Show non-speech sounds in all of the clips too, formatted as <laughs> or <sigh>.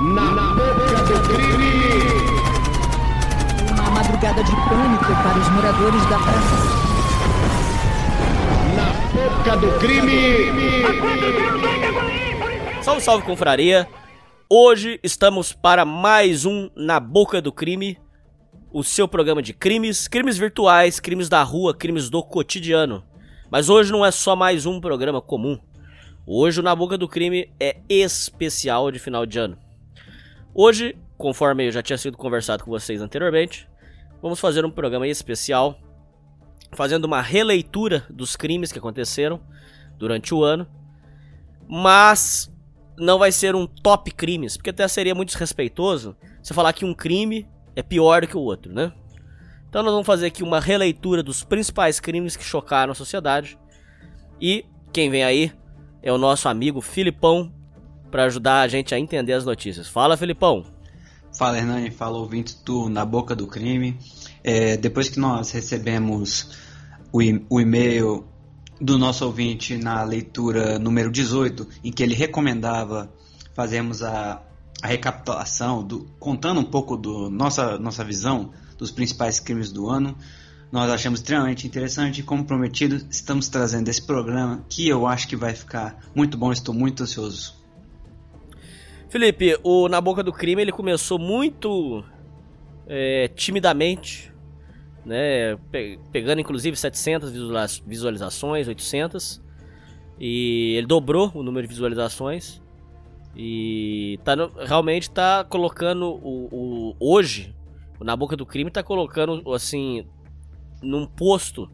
Na boca do crime! Uma madrugada de pânico para os moradores da praça. Na boca do crime! Salve, salve, confraria! Hoje estamos para mais um Na Boca do Crime, o seu programa de crimes, crimes virtuais, crimes da rua, crimes do cotidiano. Mas hoje não é só mais um programa comum. Hoje o Na Boca do Crime é especial de final de ano. Hoje, conforme eu já tinha sido conversado com vocês anteriormente, vamos fazer um programa especial fazendo uma releitura dos crimes que aconteceram durante o ano, mas não vai ser um top crimes, porque até seria muito desrespeitoso você falar que um crime é pior do que o outro, né? Então nós vamos fazer aqui uma releitura dos principais crimes que chocaram a sociedade. E quem vem aí é o nosso amigo Filipão para ajudar a gente a entender as notícias. Fala, Filipão. Fala, Hernani. Fala, ouvinte do Na Boca do Crime. É, depois que nós recebemos o, o e-mail do nosso ouvinte na leitura número 18, em que ele recomendava fazermos a, a recapitulação, do, contando um pouco do nossa, nossa visão dos principais crimes do ano, nós achamos extremamente interessante e, como prometido, estamos trazendo esse programa que eu acho que vai ficar muito bom. Estou muito ansioso. Felipe, o Na Boca do Crime ele começou muito é, timidamente, né? pe- pegando inclusive 700 visualiza- visualizações, 800, e ele dobrou o número de visualizações. E tá no- realmente tá colocando o, o- hoje o Na Boca do Crime tá colocando assim num posto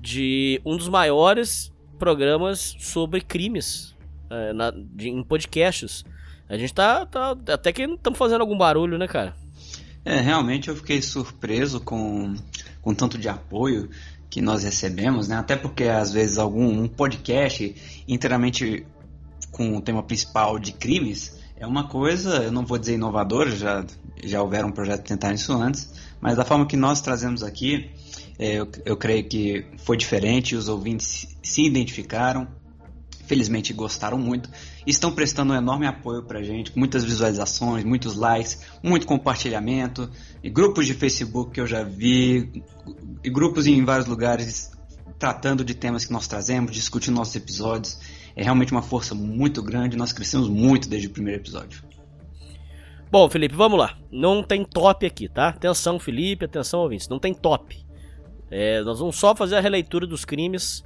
de um dos maiores programas sobre crimes é, na- de- em podcasts. A gente tá, tá até que estamos fazendo algum barulho, né, cara? É, realmente eu fiquei surpreso com, com tanto de apoio que nós recebemos, né? Até porque às vezes algum um podcast inteiramente com o tema principal de crimes é uma coisa, eu não vou dizer inovadora, já, já houveram projetos que tentaram isso antes, mas da forma que nós trazemos aqui, é, eu, eu creio que foi diferente, os ouvintes se- identificaram, felizmente gostaram muito, estão prestando um enorme apoio pra gente, com muitas visualizações, muitos likes, muito compartilhamento, e grupos de Facebook que eu já vi, e grupos em vários lugares tratando de temas que nós trazemos, discutindo nossos episódios. É realmente uma força muito grande, nós crescemos muito desde o primeiro episódio. Bom, Felipe, vamos lá. Não tem top aqui, tá? Atenção, Felipe, atenção, ouvintes. Não tem top. É, nós vamos só fazer a releitura dos crimes,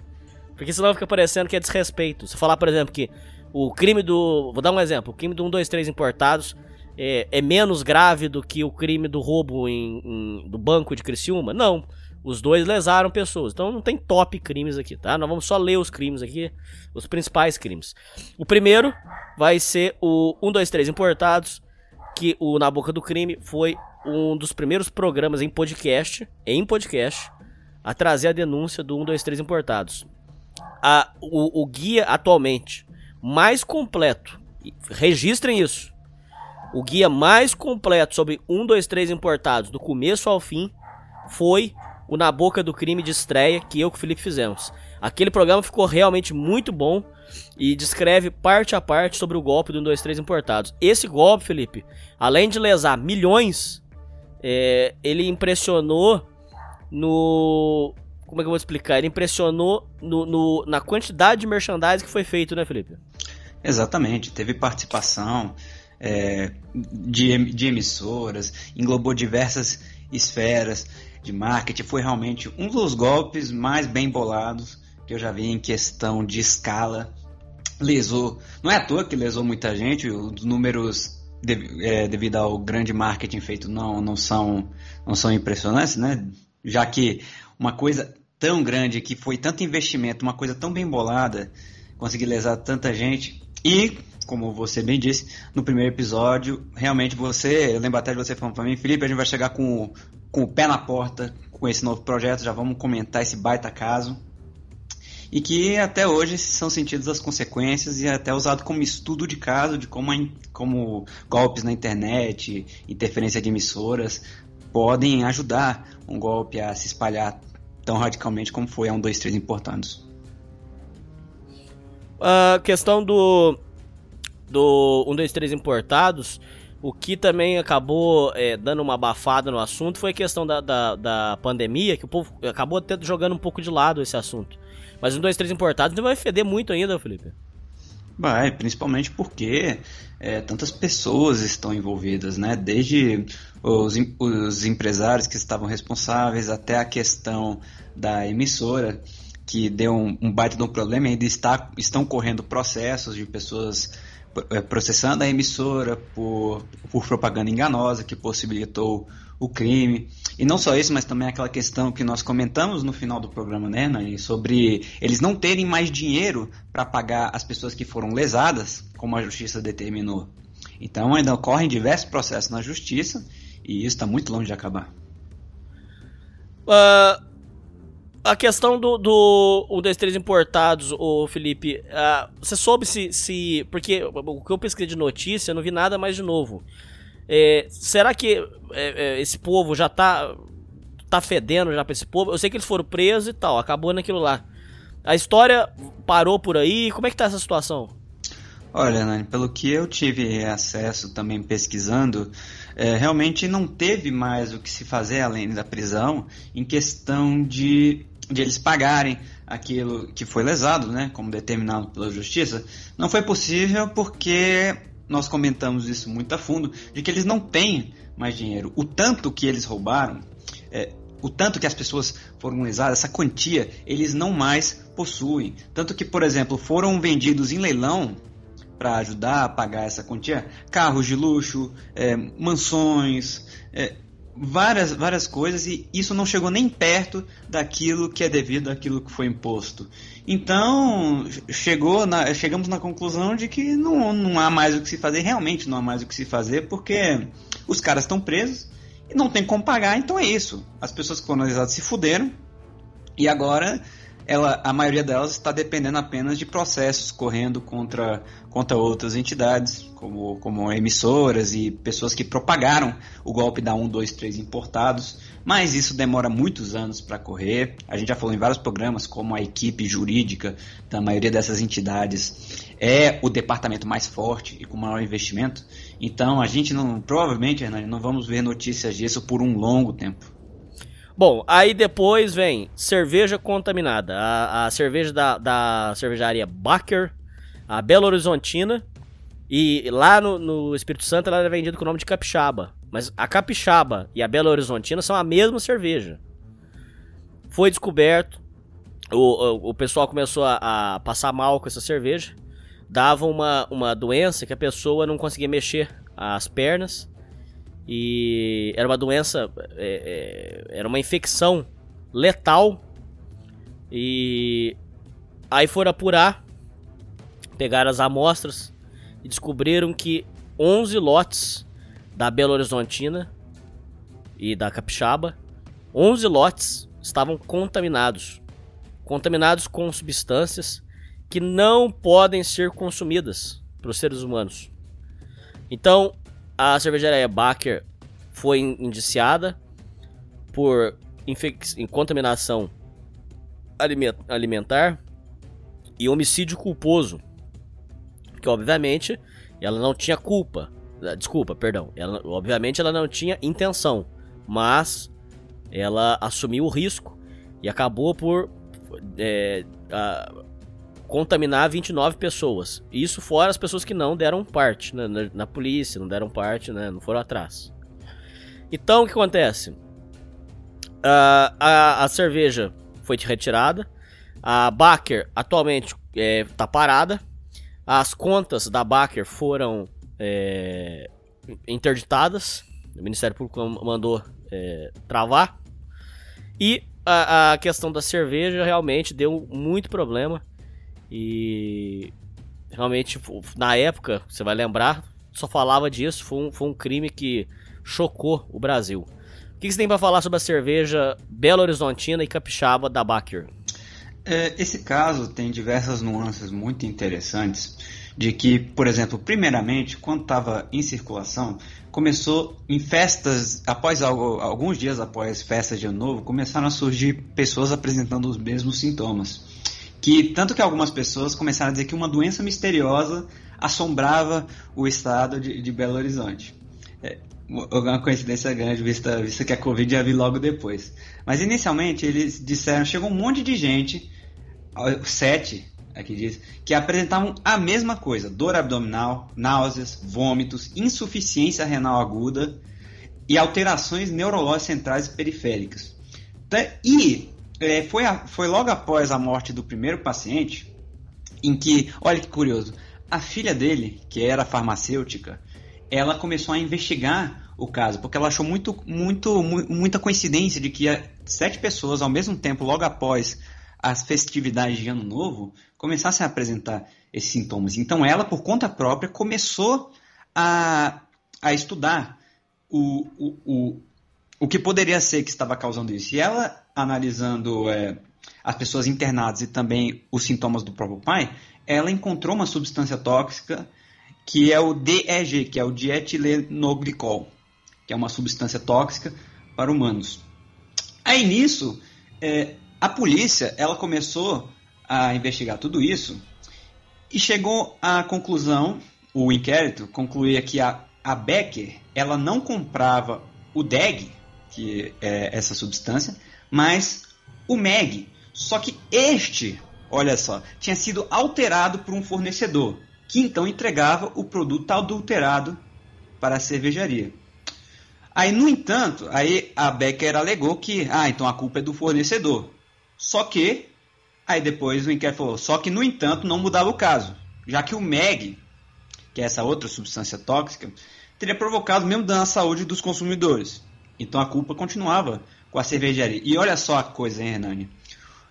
porque senão fica parecendo que é desrespeito. Se falar, por exemplo, que o crime do. Vou dar um exemplo: o crime do 1, 2, 3 importados é, é menos grave do que o crime do roubo em, em- do banco de Criciúma. Não. Os dois lesaram pessoas. Então não tem top crimes aqui, tá? Nós vamos só ler os crimes aqui, os principais crimes. O primeiro vai ser o 1, 2, 3 importados, que o Na Boca do Crime foi um dos primeiros programas em podcast, em podcast, a trazer a denúncia do 1, 2, 3 importados. A, o, o guia atualmente mais completo, registrem isso, o guia mais completo sobre 1, 2, 3 importados, do começo ao fim, foi o Na Boca do Crime de estreia que eu e o Felipe fizemos. Aquele programa ficou realmente muito bom e descreve parte a parte sobre o golpe do 1, 2, 3 importados. Esse golpe, Felipe, além de lesar milhões, é, ele impressionou no. Como é que eu vou explicar? Ele impressionou no, no- na quantidade de merchandising que foi feito, né, Felipe? Exatamente, teve participação é, de, de emissoras, englobou diversas esferas de marketing, foi realmente um dos golpes mais bem bolados que eu já vi em questão de escala. Lesou, não é à toa que lesou muita gente, os números de- é, devido ao grande marketing feito não, não, são, não são impressionantes, né? Já que uma coisa tão grande que foi tanto investimento, uma coisa tão bem bolada, conseguir lesar tanta gente. E, como você bem disse, no primeiro episódio, realmente você, eu lembro até de você falando pra mim, Felipe, a gente vai chegar com, com o pé na porta com esse novo projeto, já vamos comentar esse baita caso. E que até hoje são sentidas as consequências e é até usado como estudo de caso de como, como golpes na internet, interferência de emissoras podem ajudar um golpe a se espalhar tão radicalmente como foi a 1, 2, 3 importados. A questão do do 1, 2, 3 importados, o que também acabou é, dando uma abafada no assunto foi a questão da, da, da, pandemia, que o povo acabou até jogando um pouco de lado esse assunto. Mas 1, 2, 3 importados vai feder muito ainda, Felipe. Vai, principalmente porque é, tantas pessoas estão envolvidas, né? Desde os, os empresários que estavam responsáveis até a questão da emissora, que deu um, um baita de um problema e ainda está, estão correndo processos de pessoas é, processando a emissora por, por propaganda enganosa que possibilitou o crime. E não só isso, mas também aquela questão que nós comentamos no final do programa, né, Nani, sobre eles não terem mais dinheiro para pagar as pessoas que foram lesadas, como a justiça determinou. Então ainda ocorrem diversos processos na justiça e isso está muito longe de acabar. Uh, a questão do, do 1, 2, 3 importados, o Felipe, uh, você soube se, se. Porque o que eu pesquisei de notícia, eu não vi nada mais de novo. É, será que é, é, esse povo já tá, tá fedendo já pra esse povo? Eu sei que eles foram presos e tal, acabou naquilo lá. A história parou por aí, como é que tá essa situação? Olha, Nani, pelo que eu tive acesso também pesquisando, é, realmente não teve mais o que se fazer além da prisão em questão de, de eles pagarem aquilo que foi lesado, né, como determinado pela justiça. Não foi possível porque nós comentamos isso muito a fundo, de que eles não têm mais dinheiro. O tanto que eles roubaram, é, o tanto que as pessoas foram lesadas, essa quantia, eles não mais possuem. Tanto que, por exemplo, foram vendidos em leilão para ajudar a pagar essa quantia carros de luxo, é, mansões, é, várias, várias coisas e isso não chegou nem perto daquilo que é devido àquilo que foi imposto. Então, chegou na, chegamos na conclusão de que não, não há mais o que se fazer, realmente não há mais o que se fazer, porque os caras estão presos e não tem como pagar, então é isso. As pessoas colonizadas se fuderam e agora ela, a maioria delas está dependendo apenas de processos correndo contra, contra outras entidades, como, como emissoras e pessoas que propagaram o golpe da 1, 2, 3 importados. Mas isso demora muitos anos para correr. A gente já falou em vários programas como a equipe jurídica da maioria dessas entidades é o departamento mais forte e com maior investimento. Então a gente não, provavelmente, Hernani, não vamos ver notícias disso por um longo tempo. Bom, aí depois vem cerveja contaminada. A, a cerveja da, da cervejaria Baker, a Belo Horizontina. E lá no, no, Espírito Santo ela é vendida com o nome de capixaba. Mas a capixaba e a Belo Horizontina são a mesma cerveja. Foi descoberto. O, o, o pessoal começou a, a, passar mal com essa cerveja. Dava uma, uma doença que a pessoa não conseguia mexer as pernas. E era uma doença, é, é, era uma infecção letal. E aí foram apurar, pegaram as amostras e descobriram que 11 lotes da Belo Horizontina e da Capixaba, 11 lotes estavam contaminados. Contaminados com substâncias que não podem ser consumidas pelos seres humanos. Então, a cervejaria Baker foi indiciada por contaminação alimentar e homicídio culposo. Que obviamente ela não tinha culpa. Ah, desculpa, perdão. Ela, obviamente ela não tinha intenção. Mas ela assumiu o risco e acabou por é, a, contaminar 29 pessoas. Isso fora as pessoas que não deram parte né, na, na, polícia, não deram parte, né, não foram atrás. Então o que acontece? Uh, a, a cerveja foi retirada. A Baker atualmente está é, parada. As contas da Baker foram é, interditadas. O Ministério Público mandou é, travar. E a, a questão da cerveja realmente deu muito problema. E realmente, na época, você vai lembrar, só falava disso. Foi um, foi um crime que chocou o Brasil. O que você tem para falar sobre a cerveja Belo Horizontina e Capixaba da Baker? É, esse caso tem diversas nuances muito interessantes. De que, por exemplo, primeiramente, quando estava em circulação, começou em festas, após alguns dias após festas de ano novo, começaram a surgir pessoas apresentando os mesmos sintomas Que tanto que algumas pessoas começaram a dizer que uma doença misteriosa assombrava o estado de, de Belo Horizonte. É, uma coincidência grande, vista, vista que a Covid ia vir logo depois. Mas inicialmente eles disseram, chegou um monte de gente, sete, aqui diz, que apresentavam a mesma coisa: dor abdominal, náuseas, vômitos, insuficiência renal aguda e alterações neurológicas centrais e periféricas. E é, foi, a, foi logo após a morte do primeiro paciente em que, olha que curioso, a filha dele, que era farmacêutica, ela começou a investigar o caso, porque ela achou muito, muito, muita coincidência de que sete pessoas ao mesmo tempo, logo após as festividades de Ano Novo, começassem a apresentar esses sintomas. Então ela, por conta própria, começou a, a estudar o, o, o, o que poderia ser que estava causando isso. E ela, analisando é, as pessoas internadas e também os sintomas do próprio pai, ela encontrou uma substância tóxica que é o DEG, que é o dietilenoglicol, que é uma substância tóxica para humanos. Aí nisso, é, a polícia ela começou a investigar tudo isso e chegou à conclusão, o inquérito concluía que a, a Becker ela não comprava o DEG, que é essa substância, mas o MEG. Só que este, olha só, tinha sido alterado por um fornecedor, que então entregava o produto adulterado para a cervejaria. Aí, no entanto, aí a Becker alegou que, ah, então a culpa é do fornecedor. Só que, aí depois o inquérito falou, só que no entanto não mudava o caso, já que o MEG, que é essa outra substância tóxica, teria provocado mesmo dano à saúde dos consumidores. Então a culpa continuava com a cervejaria. E olha só a coisa, hein, Hernani?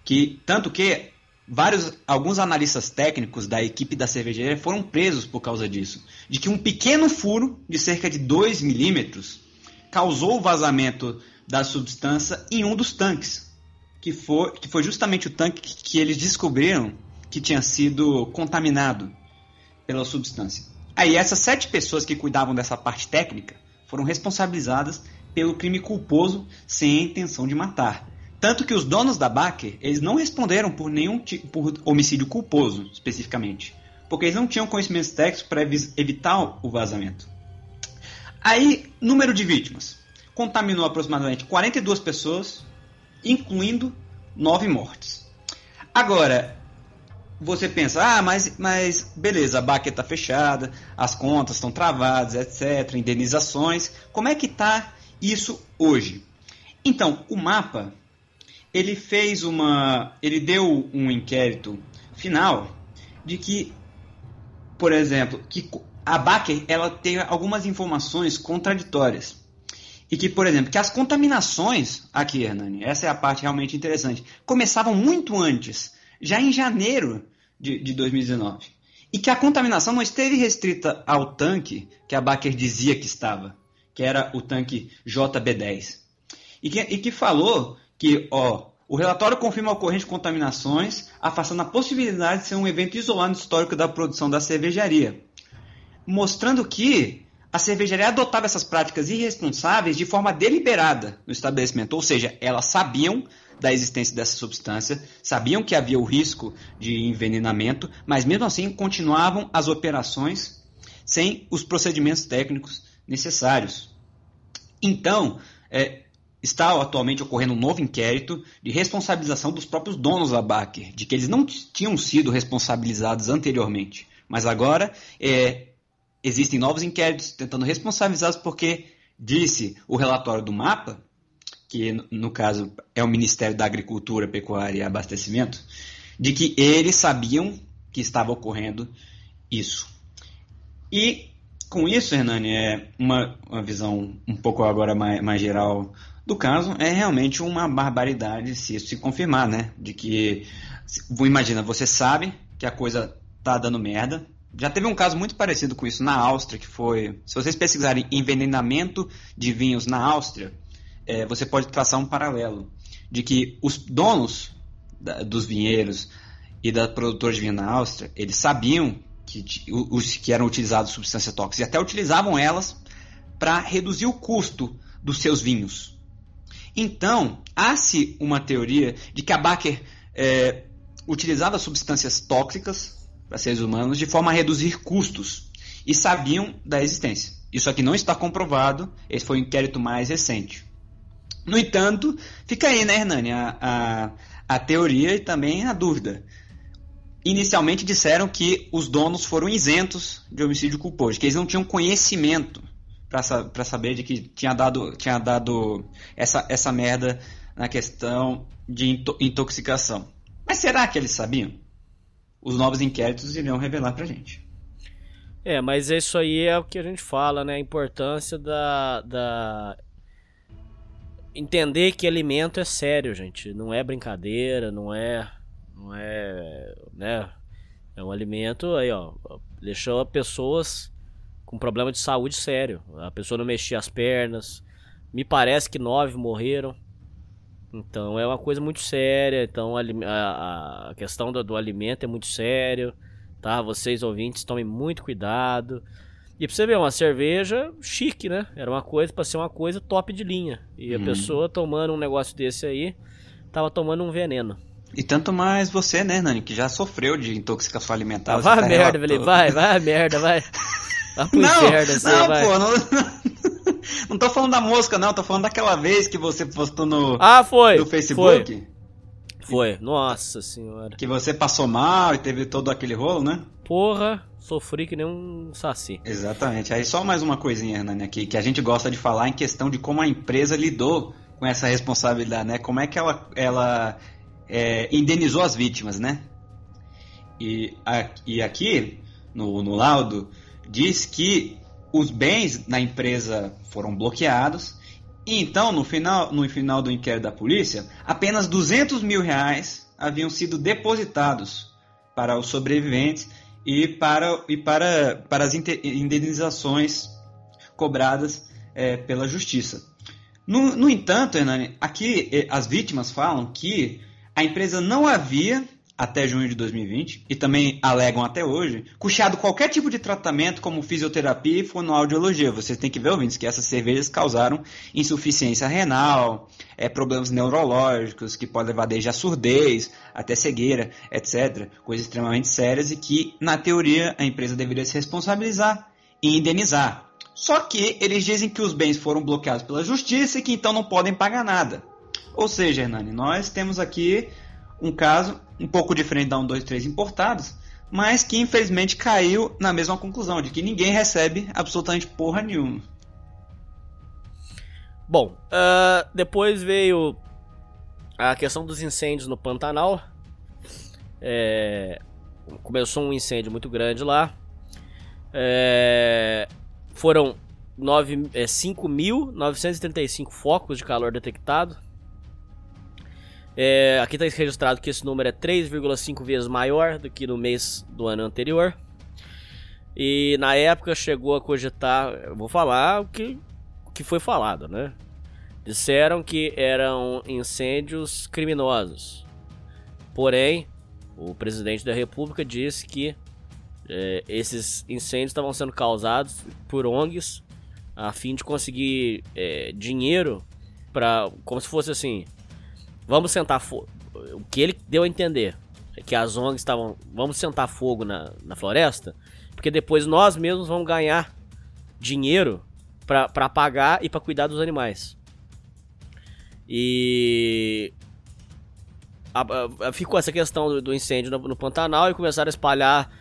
Que, tanto que vários, alguns analistas técnicos da equipe da cervejaria foram presos por causa disso. De que um pequeno furo de cerca de 2 milímetros causou o vazamento da substância em um dos tanques que foi, que foi justamente o tanque que, eles descobriram que tinha sido contaminado pela substância. Aí essas sete pessoas que cuidavam dessa parte técnica foram responsabilizadas pelo crime culposo sem a intenção de matar. Tanto que os donos da Baker, eles não responderam por nenhum por homicídio culposo, especificamente, porque eles não tinham conhecimentos técnicos para evitar o vazamento. Aí, número de vítimas. Contaminou aproximadamente 42 pessoas, incluindo nove mortes. Agora, você pensa, ah, mas, mas beleza, a baqueta está fechada, as contas estão travadas, etc., indenizações. Como é que está isso hoje? Então, o mapa, ele fez uma, ele deu um inquérito final de que, por exemplo, que a Baker ela tem algumas informações contraditórias. E que, por exemplo, que as contaminações, aqui, Hernani, essa é a parte realmente interessante, começavam muito antes, já em janeiro de, de 2019. E que a contaminação não esteve restrita ao tanque que a Baker dizia que estava, que era o tanque JB10. E que, e que falou que, ó, o relatório confirma a ocorrência de contaminações, afastando a possibilidade de ser um evento isolado histórico da produção da cervejaria. Mostrando que a cervejaria adotava essas práticas irresponsáveis de forma deliberada no estabelecimento, ou seja, elas sabiam da existência dessa substância, sabiam que havia o risco de envenenamento, mas mesmo assim continuavam as operações sem os procedimentos técnicos necessários. Então, é, está atualmente ocorrendo um novo inquérito de responsabilização dos próprios donos da Baker, de que eles não tinham sido responsabilizados anteriormente, mas agora é, existem novos inquéritos tentando responsabilizá-los porque disse o relatório do mapa, que no caso é o Ministério da Agricultura, Pecuária e Abastecimento, de que eles sabiam que estava ocorrendo isso. E com isso, Hernani, é uma, uma visão um pouco agora mais, mais geral do caso, é realmente uma barbaridade se isso se confirmar, né? De que, imagina, você sabe que a coisa tá dando merda, já teve um caso muito parecido com isso na Áustria, que foi. Se vocês pesquisarem envenenamento de vinhos na Áustria, é, você pode traçar um paralelo de que os donos da, dos vinheiros e da produtora de vinho na Áustria, eles sabiam que, os, que eram utilizadas substâncias tóxicas e até utilizavam elas para reduzir o custo dos seus vinhos. Então, há-se uma teoria de que a Baker é, utilizavam substâncias tóxicas para seres humanos de forma a reduzir custos e sabiam da existência. Isso aqui não está comprovado, esse foi o inquérito mais recente. No entanto, fica aí, né, Hernani, a, a, a teoria e também a dúvida. Inicialmente disseram que os donos foram isentos de homicídio culposo, que eles não tinham conhecimento para saber de que tinha dado, tinha dado essa, essa merda na questão de intoxicação. Mas será que eles sabiam? Os novos inquéritos iriam revelar pra gente. É, mas isso aí é o que a gente fala, né? A importância da, da. Entender que alimento é sério, gente. Não é brincadeira, não é. Não é. Né? É um alimento aí, ó. Deixou pessoas com problema de saúde sério. A pessoa não mexia as pernas. Me parece que nove morreram. Então é uma coisa muito séria. Então a, a, questão do, do, alimento é muito sério. Tá? Vocês ouvintes tomem muito cuidado. E pra você ver, uma cerveja chique, né? Era uma coisa para ser uma coisa top de linha. E a uhum. pessoa tomando um negócio desse aí, tava tomando um veneno. E tanto mais você, né, Nani, que já sofreu de intoxicação alimentar. Ah, vai a merda, velho. Vai, vai a merda, vai. <laughs> Vai pro não, inferno, assim, não, vai. pô, não, <laughs> não tô falando da mosca, não, tô falando daquela vez que você postou no, ah, foi, no Facebook. Foi. foi, nossa senhora. Que você passou mal e teve todo aquele rolo, né? Porra, sofri que nem um saci. Exatamente. Aí só mais uma coisinha, Hernani, aqui, que a gente gosta de falar em questão de como a empresa lidou com essa responsabilidade, né? Como é que ela, ela é, indenizou as vítimas, né? E, a, e aqui, no, no laudo, diz que os bens na empresa foram bloqueados. E então, no final, no final do inquérito da polícia, apenas 200 mil reais haviam sido depositados para os sobreviventes e para, e para, para as indenizações cobradas é, pela justiça. No, no entanto, Hernani, aqui eh, as vítimas falam que a empresa não havia até junho de 2020, e também alegam até hoje, custeado qualquer tipo de tratamento como fisioterapia e fonoaudiologia. Vocês têm que ver, ouvintes, que essas cervejas causaram insuficiência renal, é, problemas neurológicos, que podem levar desde a surdez até cegueira, etc. Coisas extremamente sérias e que, na teoria, a empresa deveria se responsabilizar e indenizar. Só que eles dizem que os bens foram bloqueados pela justiça e que então não podem pagar nada. Ou seja, Hernani, nós temos aqui um caso um pouco diferente da 1, 2, 3 importados, mas que infelizmente caiu na mesma conclusão, de que ninguém recebe absolutamente porra nenhuma. Bom, uh, depois veio a questão dos incêndios no Pantanal. É, começou um incêndio muito grande lá. É, foram é, 5.935 focos de calor detectados. É, aqui está registrado que esse número é 3,5 vezes maior do que no mês do ano anterior. E na época chegou a cogitar, vou falar o que, o que foi falado, né? Disseram que eram incêndios criminosos. Porém, o presidente da República disse que é, esses incêndios estavam sendo causados por ONGs a fim de conseguir é, dinheiro para, como se fosse assim, Vamos sentar fogo. O que ele deu a entender é que as ONGs estavam. Vamos sentar fogo na, na floresta, porque depois nós mesmos vamos ganhar dinheiro para pagar e para cuidar dos animais. E. A, a, ficou essa questão do, do incêndio no, no, Pantanal e começaram a espalhar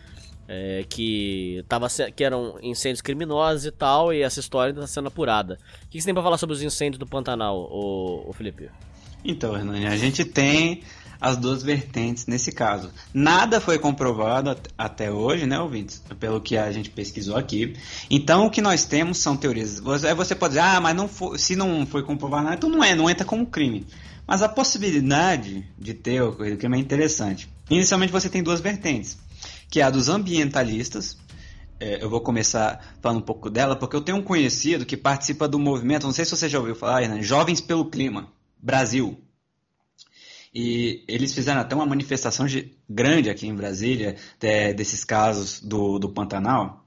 é, que, tava, que eram incêndios criminosos e tal, e essa história está sendo apurada. O que você tem para falar sobre os incêndios do Pantanal, o, o Felipe? Então, Hernani, a gente tem as duas vertentes nesse caso. Nada foi comprovado até hoje, né, ouvintes? Pelo que a gente pesquisou aqui. Então, o que nós temos são teorias. Você pode dizer, ah, mas não se não foi comprovado nada, então não é, não entra como crime. Mas a possibilidade de ter o crime é interessante. Inicialmente, você tem duas vertentes, que é a dos ambientalistas. É, eu vou começar falando um pouco dela, porque eu tenho um conhecido que participa do movimento, não sei se você já ouviu falar, né, Jovens pelo Clima. Brasil. E eles fizeram até uma manifestação grande aqui em Brasília de, desses casos do, do Pantanal.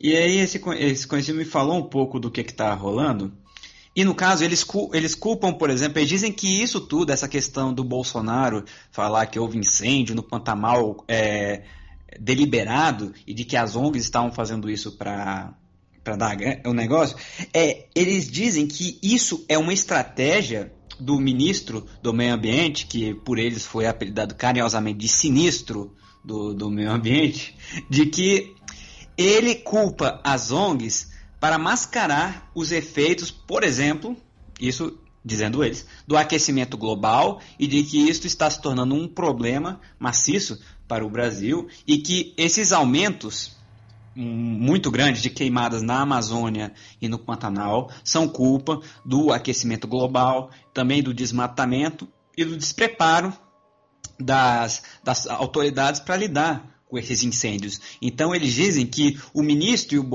E aí esse, esse conhecido me falou um pouco do que está rolando. E no caso, eles, eles culpam, por exemplo, eles dizem que isso tudo, essa questão do Bolsonaro falar que houve incêndio no Pantanal é, deliberado e de que as ONGs estavam fazendo isso para para dar o negócio, é, eles dizem que isso é uma estratégia do ministro do Meio Ambiente, que por eles foi apelidado carinhosamente de sinistro do, do meio ambiente, de que ele culpa as ONGs para mascarar os efeitos, por exemplo, isso dizendo eles, do aquecimento global e de que isso está se tornando um problema maciço para o Brasil e que esses aumentos muito grandes de queimadas na Amazônia e no Pantanal são culpa do aquecimento global, também do desmatamento e do despreparo das, das autoridades para lidar com esses incêndios. Então eles dizem que o ministro e o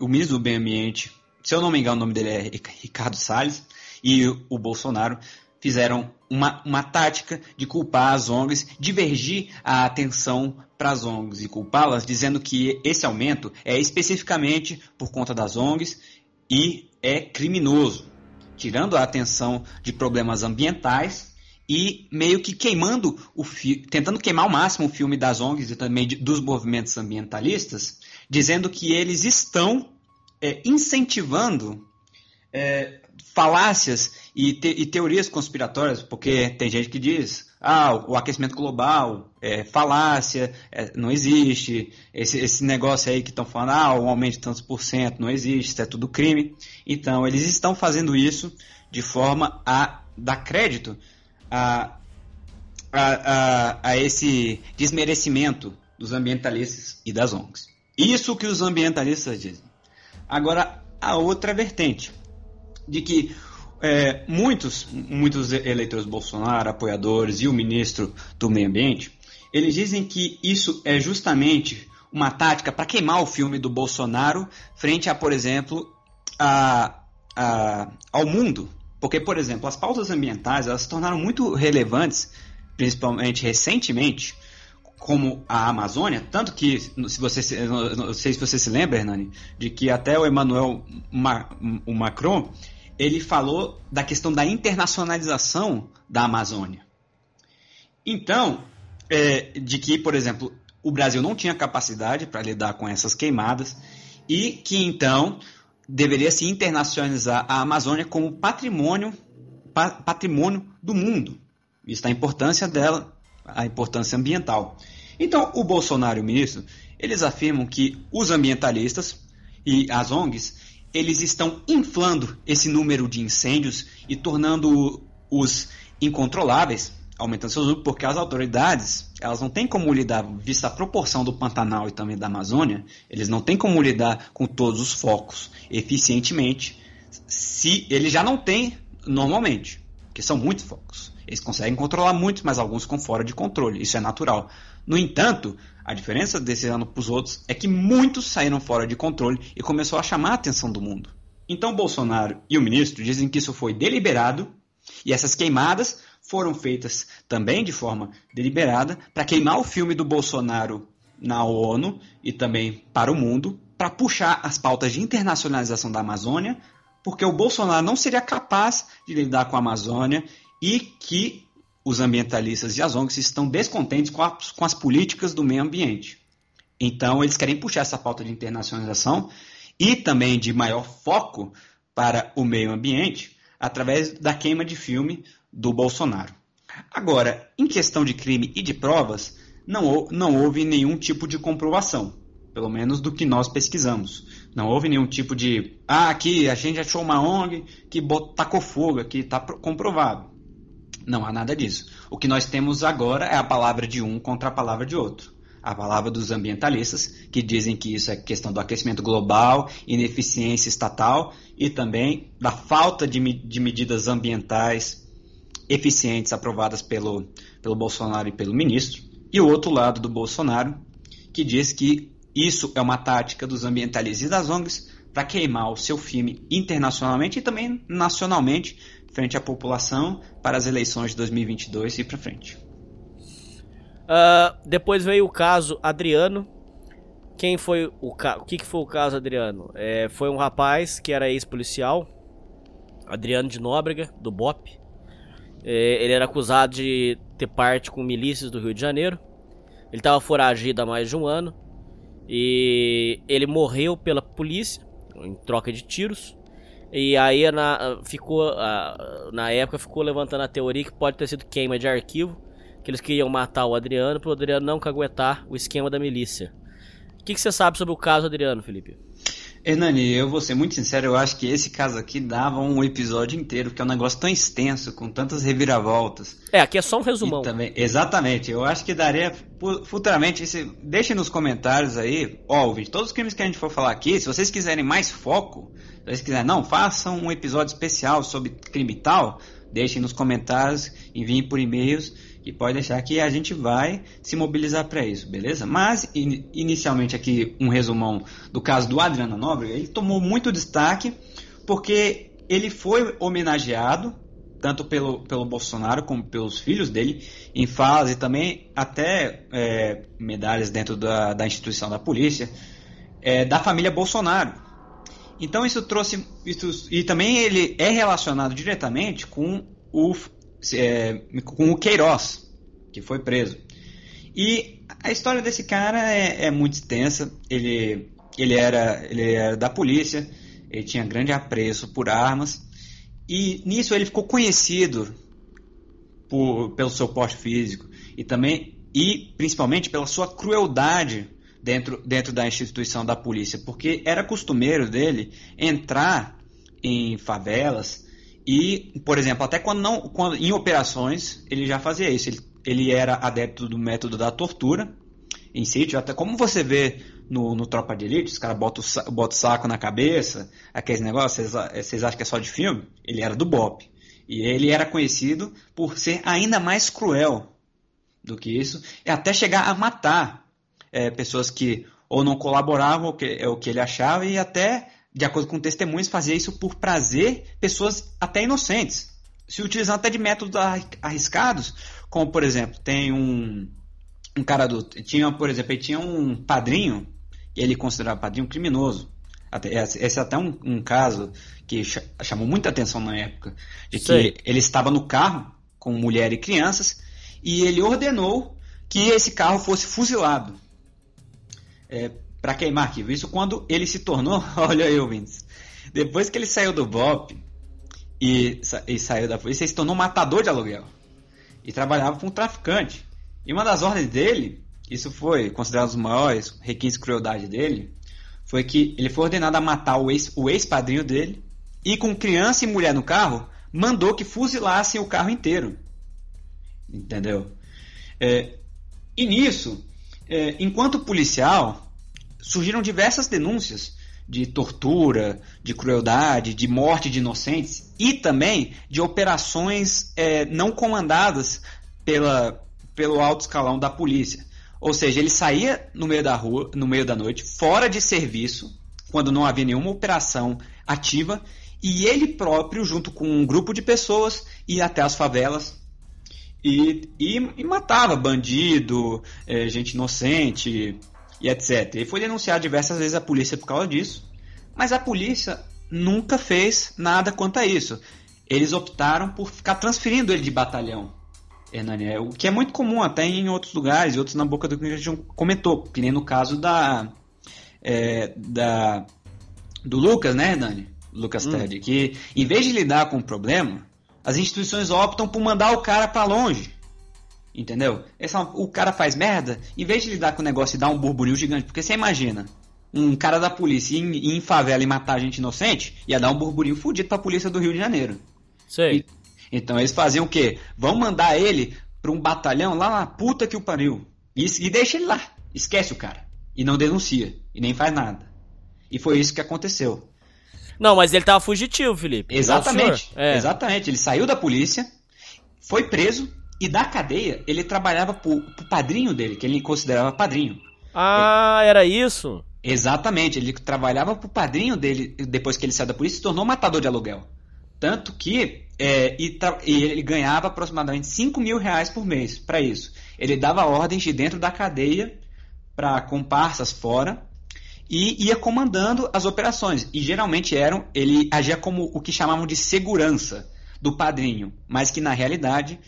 o ministro do Meio Ambiente, se eu não me engano o nome dele é Ricardo Salles, e o Bolsonaro fizeram uma, uma tática de culpar as ONGs, divergir a atenção para as ONGs e culpá-las, dizendo que esse aumento é especificamente por conta das ONGs e é criminoso, tirando a atenção de problemas ambientais e meio que queimando o tentando queimar ao máximo o filme das ONGs e também de, dos movimentos ambientalistas, dizendo que eles estão é, incentivando é, falácias e, te, e, teorias conspiratórias, porque tem gente que diz ah, o aquecimento global é falácia, é, não existe, esse, esse negócio aí que estão falando, ah, o aumento de tantos por cento não existe, isso é tudo crime. Então, eles estão fazendo isso de forma a dar crédito a, a, a, a esse desmerecimento dos ambientalistas e das ONGs. Isso que os ambientalistas dizem. Agora, a outra vertente, de que é, muitos, muitos eleitores Bolsonaro, apoiadores e o ministro do Meio Ambiente, eles dizem que isso é justamente uma tática para queimar o filme do Bolsonaro frente a, por exemplo, a, a, ao mundo. Porque, por exemplo, as pautas ambientais elas se tornaram muito relevantes, principalmente recentemente, como a Amazônia, tanto que, se você, não sei se você se lembra, Hernani, de que até o Emmanuel o Macron, ele falou da questão da internacionalização da Amazônia. Então, é, de que, por exemplo, o Brasil não tinha capacidade para lidar com essas queimadas e que então deveria se internacionalizar a Amazônia como patrimônio, pa, patrimônio do mundo. Isso a importância dela, a importância ambiental. Então, o Bolsonaro e o ministro, eles afirmam que os ambientalistas e as ONGs, eles estão inflando esse número de incêndios e tornando-os incontroláveis aumentando seus lucros, porque as autoridades elas não têm como lidar, vista a proporção do Pantanal e também da Amazônia, eles não têm como lidar com todos os focos eficientemente, se eles já não têm normalmente, que são muitos focos. Eles conseguem controlar muitos, mas alguns ficam fora de controle, isso é natural. No entanto, a diferença desse ano para os outros é que muitos saíram fora de controle e começou a chamar a atenção do mundo. Então Bolsonaro e o ministro dizem que isso foi deliberado e essas queimadas foram feitas também de forma deliberada para queimar o filme do Bolsonaro na ONU e também para o mundo, para puxar as pautas de internacionalização da Amazônia, porque o Bolsonaro não seria capaz de lidar com a Amazônia e que os ambientalistas e as ONGs estão descontentes com, com as políticas do meio ambiente. Então, eles querem puxar essa pauta de internacionalização e também de maior foco para o meio ambiente através da queima de filme do Bolsonaro. Agora, em questão de crime e de provas, não, não houve nenhum tipo de comprovação, pelo menos do que nós pesquisamos. Não houve nenhum tipo de, ah, aqui a gente achou uma ONG que tacou fogo, que está comprovado. Não há nada disso. O que nós temos agora é a palavra de um contra a palavra de outro. A palavra dos ambientalistas, que dizem que isso é questão do aquecimento global, ineficiência estatal e também da falta de, de medidas ambientais eficientes aprovadas pelo, pelo Bolsonaro e pelo ministro, e o outro lado do Bolsonaro, que diz que isso é uma tática dos ambientalistas e das ONGs para queimar o seu filme internacionalmente e também nacionalmente frente à população para as eleições de 2022 e para frente. Uh, depois veio o caso Adriano. Quem foi o, o que, que foi o caso Adriano? É, foi um rapaz que era ex-policial Adriano de Nóbrega, do BOP. É, ele era acusado de ter parte com milícias do Rio de Janeiro. Ele estava foragido há mais de um ano. E ele morreu pela polícia em troca de tiros. E aí na, ficou, na época ficou levantando a teoria que pode ter sido queima de arquivo. Que eles queriam matar o Adriano para o Adriano não caguetar o esquema da milícia. O que, que você sabe sobre o caso Adriano, Felipe? Hernani, eu vou ser muito sincero, eu acho que esse caso aqui dava um episódio inteiro, porque é um negócio tão extenso, com tantas reviravoltas. É, aqui é só um resumão. Também, exatamente, eu acho que daria futuramente, se, deixem nos comentários aí, ó, todos os crimes que a gente for falar aqui, se vocês quiserem mais foco, se vocês quiserem, não, façam um episódio especial sobre crime tal, deixem nos comentários, enviem por e-mails, e pode deixar que a gente vai se mobilizar para isso, beleza? Mas, in, inicialmente aqui um resumão do caso do Adriano Nóbrega, ele tomou muito destaque porque ele foi homenageado tanto pelo, pelo Bolsonaro como pelos filhos dele, em falas e também até é, medalhas dentro da, da instituição da polícia, é, da família Bolsonaro. Então isso trouxe. Isso, e também ele é relacionado diretamente com o é, com o Queiroz, que foi preso. E a história desse cara é, é, muito extensa. Ele, ele, era, ele era da polícia, ele tinha grande apreço por armas. E nisso ele ficou conhecido por, pelo seu porte físico e também e principalmente pela sua crueldade dentro, dentro da instituição da polícia, porque era costumeiro dele entrar em favelas e, por exemplo, até quando não. Quando, em operações, ele já fazia isso. Ele, ele era adepto do método da tortura em sítio, até como você vê no, no Tropa de Elite, os caras botam, botam o saco na cabeça, aqueles negócios, vocês, vocês acham que é só de filme? Ele era do BOP. E ele era conhecido por ser ainda mais cruel do que isso, e até chegar a matar é, pessoas que ou não colaboravam, o que, é o que ele achava, e até de acordo com testemunhas, fazia isso por prazer, pessoas até inocentes, se utilizando até de métodos arriscados, como por exemplo, tem um, um cara do. Tinha, por exemplo, ele tinha um padrinho, que ele considerava padrinho criminoso. Até, esse é até um, um caso que chamou muita atenção na época, de que ele estava no carro com mulher e crianças e ele ordenou que esse carro fosse fuzilado. É, para queimar arquivo. Isso quando ele se tornou, <laughs> olha aí, ouvintes, depois que ele saiu do BOP e, e saiu da polícia, ele se tornou matador de aluguel e trabalhava com um traficante. E uma das ordens dele, isso foi considerado dos maiores requisitos de crueldade dele, foi que ele foi ordenado a matar o ex-padrinho ex dele e com criança e mulher no carro, mandou que fuzilassem o carro inteiro. Entendeu? É, e nisso, é, enquanto policial, surgiram diversas denúncias de tortura, de crueldade, de morte de inocentes e também de operações é, não comandadas pela, pelo alto escalão da polícia. Ou seja, ele saía no meio da rua, no meio da noite, fora de serviço, quando não havia nenhuma operação ativa, e ele próprio, junto com um grupo de pessoas, ia até as favelas e, e, e matava bandido, é, gente inocente, e etc. Ele foi denunciado diversas vezes à polícia por causa disso, mas a polícia nunca fez nada quanto a isso. Eles optaram por ficar transferindo ele de batalhão. Hernani, é o que é muito comum até em outros lugares, e outros na boca do que a gente comentou, que nem no caso da, é, da do Lucas, né, Hernani? Lucas hum. Ted, que em vez de lidar com o problema, as instituições optam por mandar o cara para longe. Entendeu? Esse, é o cara faz merda, em vez de lidar com o negócio e dar um burburinho gigante, porque você imagina, um cara da polícia ir, ir em favela e matar gente inocente, ia dar um burburinho fudido pra polícia do Rio de Janeiro. Sei. E, então eles faziam o quê? Vão mandar ele pra um batalhão lá na puta que o pariu. E, e deixa ele lá. Esquece o cara. E não denuncia. E nem faz nada. E foi isso que aconteceu. Não, mas ele tava fugitivo, Felipe. Exatamente. É. Exatamente. Ele saiu da polícia, foi preso, e da cadeia, ele trabalhava pro, pro padrinho dele, que ele considerava padrinho. Ah, era isso? Exatamente, ele trabalhava pro padrinho dele depois que ele saiu da polícia se tornou matador de aluguel. Tanto que é, e, e ele ganhava aproximadamente 5 mil reais por mês para isso. Ele dava ordens de dentro da cadeia para comparsas fora e ia comandando as operações. E geralmente eram, ele agia como o que chamavam de segurança do padrinho, mas que na realidade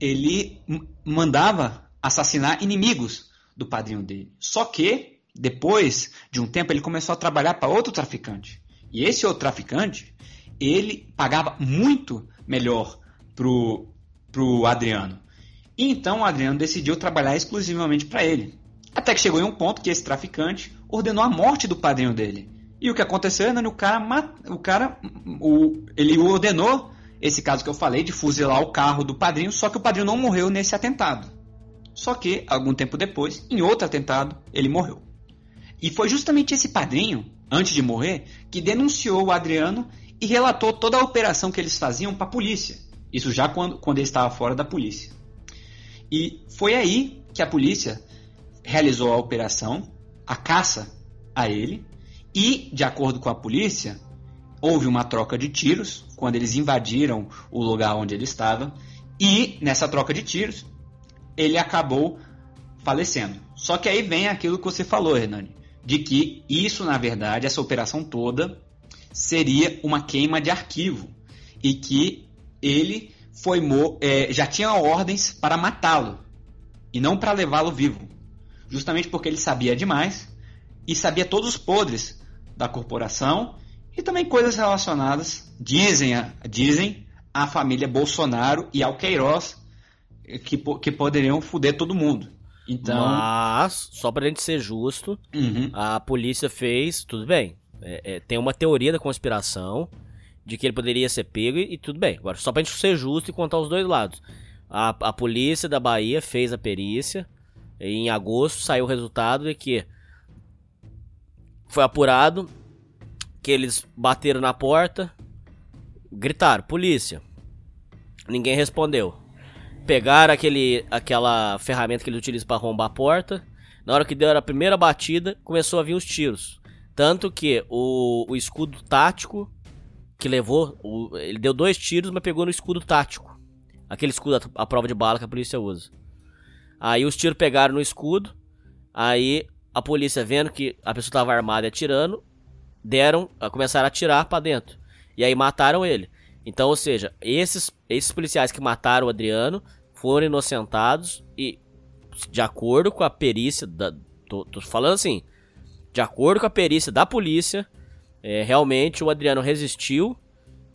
ele mandava assassinar inimigos do padrinho dele. Só que depois de um tempo ele começou a trabalhar para outro traficante. E esse outro traficante, ele pagava muito melhor pro pro Adriano. E então o Adriano decidiu trabalhar exclusivamente para ele. Até que chegou em um ponto que esse traficante ordenou a morte do padrinho dele. E o que aconteceu, Hernani? O cara, o cara o, ele ordenou esse caso que eu falei de fuzilar o carro do padrinho, só que o padrinho não morreu nesse atentado. Só que, algum tempo depois, em outro atentado, ele morreu. E foi justamente esse padrinho, antes de morrer, que denunciou o Adriano e relatou toda a operação que eles faziam para a polícia. Isso já quando, quando ele estava fora da polícia. E foi aí que a polícia realizou a operação, a caça a ele, e, de acordo com a polícia, houve uma troca de tiros quando eles invadiram o lugar onde ele estava, e nessa troca de tiros, ele acabou falecendo. Só que aí vem aquilo que você falou, Hernani, de que isso, na verdade, essa operação toda seria uma queima de arquivo e que ele foi é, já tinha ordens para matá-lo e não para levá-lo vivo justamente porque ele sabia demais e sabia todos os podres da corporação e também coisas relacionadas, dizem, dizem à família Bolsonaro e ao Queiroz, que, que poderiam foder todo mundo. Então... Mas, só pra gente ser justo, uhum. a polícia fez, tudo bem, é, é, tem uma teoria da conspiração de que ele poderia ser pego e, e, tudo bem. Agora, só pra gente ser justo e contar os dois lados. A, a polícia da Bahia fez a perícia, em agosto saiu o resultado de que foi apurado que eles bateram na porta, gritaram: "Polícia". Ninguém respondeu. Pegaram aquele aquela ferramenta que eles utilizam para arrombar a porta. Na hora que deu a primeira batida, começou a vir os tiros. Tanto que o, o escudo tático que levou, o, ele deu dois tiros, mas pegou no escudo tático. Aquele escudo a, prova de bala que a polícia usa. Aí os tiros pegaram no escudo. Aí a polícia vendo que a pessoa estava armada e atirando, deram, começaram a atirar para dentro. E aí mataram ele. Então, ou seja, esses, esses policiais que mataram o Adriano foram inocentados e de acordo com a perícia da, tô, tô falando assim, de acordo com a perícia da polícia, é, realmente o Adriano resistiu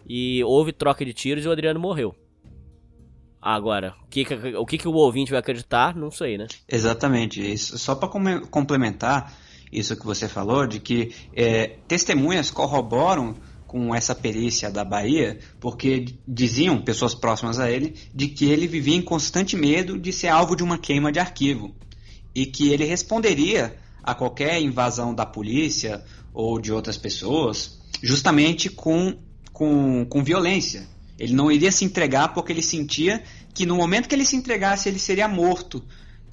e houve troca de tiros e o Adriano morreu. Agora, o que, o que o ouvinte vai acreditar, não sei, né? Exatamente. Isso. Só para complementar isso que você falou, de que é, testemunhas corroboram com essa perícia da Bahia, porque diziam pessoas próximas a ele de que ele vivia em constante medo de ser alvo de uma queima de arquivo e que ele responderia a qualquer invasão da polícia ou de outras pessoas justamente com, com, com violência ele não iria se entregar porque ele sentia que no momento que ele se entregasse, ele seria morto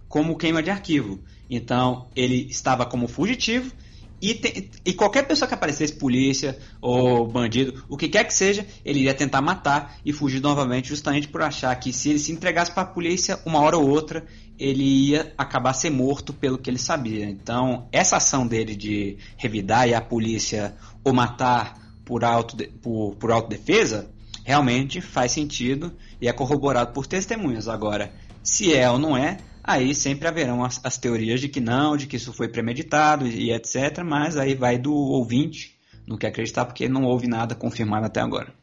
como queima de arquivo. Então, ele estava como fugitivo e, te, e, qualquer pessoa que aparecesse, polícia ou bandido, o que quer que seja, ele iria tentar matar e fugir novamente, justamente por achar que se ele se entregasse para a polícia, uma hora ou outra, ele ia acabar ser morto pelo que ele sabia. Então, essa ação dele de revidar e a polícia o matar por, auto, por, por autodefesa realmente faz sentido e é corroborado por testemunhas. Agora, se é ou não é, aí sempre haverão as, as teorias de que não, de que isso foi premeditado e, etc. Mas aí vai do ouvinte no que acreditar, porque não houve nada confirmado até agora.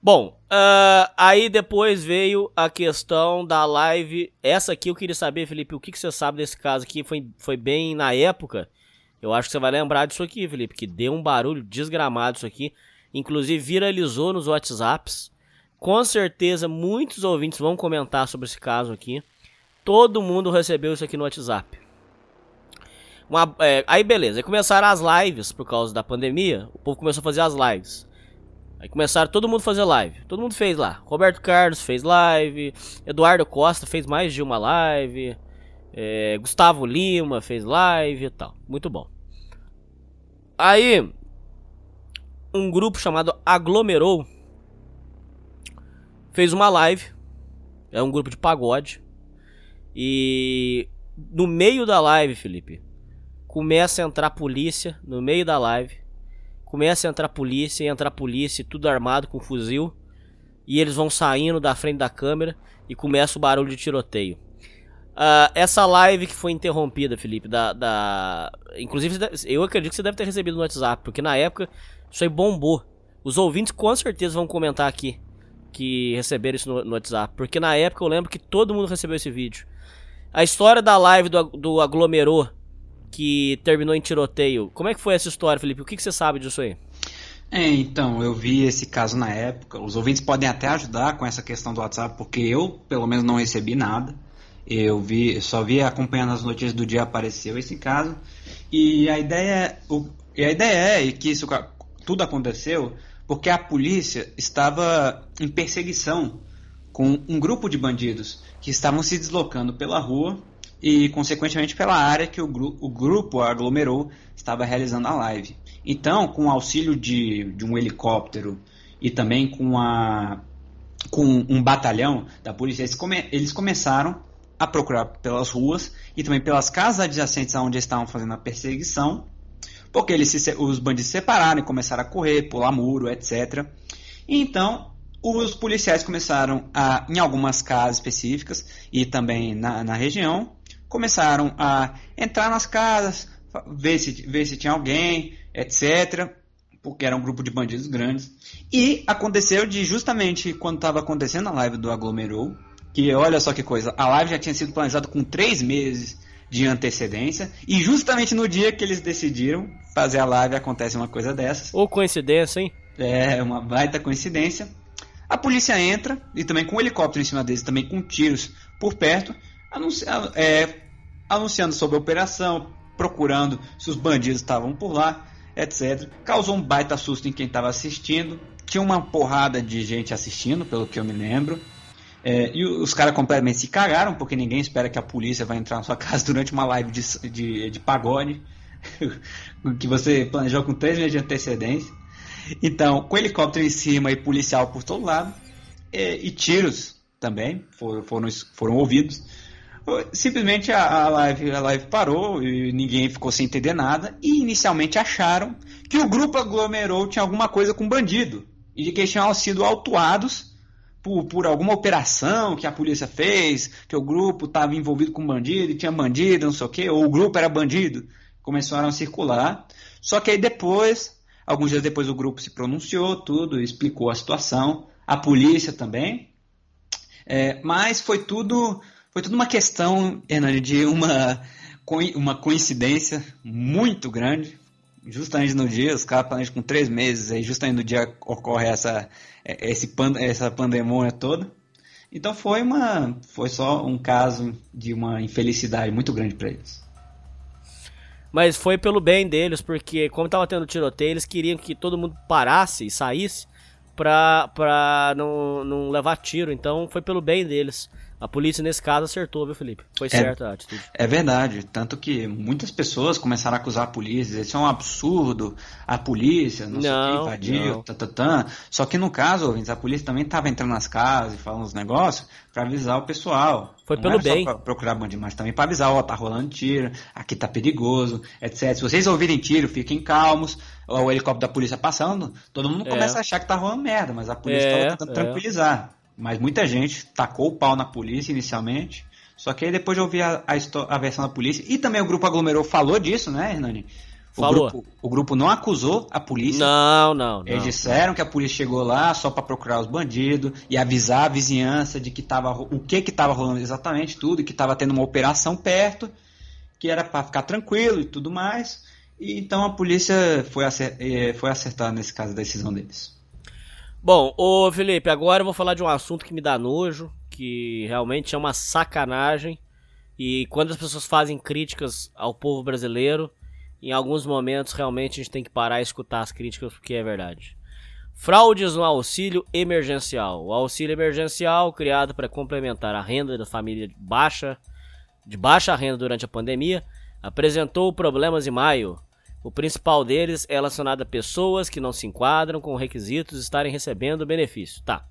Bom, uh, aí depois veio a questão da live. Essa aqui eu queria saber, Felipe, o que, que você sabe desse caso aqui? Foi, foi bem na época. Eu acho que você vai lembrar disso aqui, Felipe, que deu um barulho desgramado isso aqui inclusive viralizou nos WhatsApps. Com certeza muitos ouvintes vão comentar sobre esse caso aqui. Todo mundo recebeu isso aqui no WhatsApp. Uma, é, aí beleza, aí começaram as lives por causa da pandemia. O povo começou a fazer as lives. Aí começaram todo mundo a fazer live. Todo mundo fez lá. Roberto Carlos fez live. Eduardo Costa fez mais de uma live. É, Gustavo Lima fez live e tal. Muito bom. Aí um grupo chamado Aglomerou fez uma live. É um grupo de pagode. E no meio da live, Felipe, começa a entrar polícia no meio da live. Começa a entrar polícia, entrar polícia, tudo armado com fuzil. E eles vão saindo da frente da câmera e começa o barulho de tiroteio. Uh, essa live que foi interrompida, Felipe, da, da. Inclusive, eu acredito que você deve ter recebido no WhatsApp, porque na época isso aí bombou. Os ouvintes com certeza vão comentar aqui que receberam isso no, no WhatsApp, porque na época eu lembro que todo mundo recebeu esse vídeo. A história da live do, do aglomerou que terminou em tiroteio. Como é que foi essa história, Felipe? O que, que você sabe disso aí? É, então, eu vi esse caso na época. Os ouvintes podem até ajudar com essa questão do WhatsApp, porque eu, pelo menos, não recebi nada. Eu vi, só vi acompanhando as notícias do dia apareceu esse caso. E a ideia, o, e a ideia é que isso tudo aconteceu porque a polícia estava em perseguição com um grupo de bandidos que estavam se deslocando pela rua e, consequentemente, pela área que o, gru o grupo aglomerou estava realizando a live. Então, com o auxílio de, de um helicóptero e também com, a, com um batalhão da polícia, eles, come, eles começaram a procurar pelas ruas e também pelas casas adjacentes aonde estavam fazendo a perseguição, porque eles se, os bandidos se separaram e começaram a correr, pular muro, etc. Então, os policiais começaram a, em algumas casas específicas e também na, na região, começaram a entrar nas casas, ver se, ver se tinha alguém, etc. Porque era um grupo de bandidos grandes. E aconteceu de justamente quando estava acontecendo a live do Aglomerou, que olha só que coisa, a live já tinha sido planejada com três meses de antecedência, e justamente no dia que eles decidiram fazer a live acontece uma coisa dessas. Ou coincidência, hein? É, uma baita coincidência. A polícia entra, e também com um helicóptero em cima deles, também com tiros por perto, anunciando, é, anunciando sobre a operação, procurando se os bandidos estavam por lá, etc. Causou um baita susto em quem estava assistindo. Tinha uma porrada de gente assistindo, pelo que eu me lembro. É, e os caras completamente se cagaram, porque ninguém espera que a polícia vai entrar na sua <laughs> casa durante uma live de, de, de pagode, <laughs> que você planejou com três meses de antecedência. Então, com helicóptero em cima e policial por todo lado, e, e tiros também foram, foram, foram ouvidos. Simplesmente a, a, live, a live parou e ninguém ficou sem entender nada. E inicialmente acharam que o grupo aglomerou tinha alguma coisa com bandido. E que eles tinham sido autuados por, por alguma operação que a polícia fez, que o grupo estava envolvido com bandido e tinha bandido, não sei o que, ou o grupo era bandido. Começaram a circular. Só que aí depois, alguns dias depois, o grupo se pronunciou, tudo, explicou a situação. A polícia também. É, mas foi tudo foi tudo uma questão, Hernani, de uma, uma coincidência muito grande. Justamente no dia, os caras planejam com três meses, aí justamente no dia ocorre essa, esse pan, essa pandemônia toda. Então foi uma foi só um caso de uma infelicidade muito grande para eles. Mas foi pelo bem deles, porque como tava tendo tiroteio, eles queriam que todo mundo parasse e saísse pra, pra não, não levar tiro. Então foi pelo bem deles. A polícia, nesse caso, acertou, viu, Felipe? Foi é, certa a atitude. É verdade. Tanto que muitas pessoas começaram a acusar a polícia. Isso é um absurdo. A polícia, não, não sei o que, invadiu, tatatã. Só que no caso, a polícia também estava entrando nas casas e falando os negócios para avisar o pessoal. Foi não pelo bem. Só procurar bandido, mas também para avisar, ó, tá rolando tiro, aqui tá perigoso, etc. Se vocês ouvirem tiro, fiquem calmos. O helicóptero da polícia passando, todo mundo é. começa a achar que tá rolando merda, mas a polícia é, tava tentando é. tranquilizar. Mas muita gente tacou o pau na polícia inicialmente. Só que aí depois de ouvir a, a, a versão da polícia. E também o grupo aglomerou falou disso, né, Hernani? O Falou. Grupo, o grupo não acusou a polícia. Não, não, não. Eles disseram que a polícia chegou lá só para procurar os bandidos e avisar a vizinhança de que tava o que que estava rolando exatamente tudo, e que estava tendo uma operação perto, que era para ficar tranquilo e tudo mais. E então a polícia foi, acer, eh, foi acertar nesse caso a decisão deles. Bom, ô Felipe, agora eu vou falar de um assunto que me dá nojo, que realmente é uma sacanagem. E quando as pessoas fazem críticas ao povo brasileiro, em alguns momentos realmente a gente tem que parar e escutar as críticas porque é verdade. Fraudes no auxílio emergencial. O auxílio emergencial, criado para complementar a renda da família baixa, de baixa renda durante a pandemia, apresentou problemas em maio. O principal deles é relacionado a pessoas que não se enquadram com requisitos estarem recebendo benefício. Tá.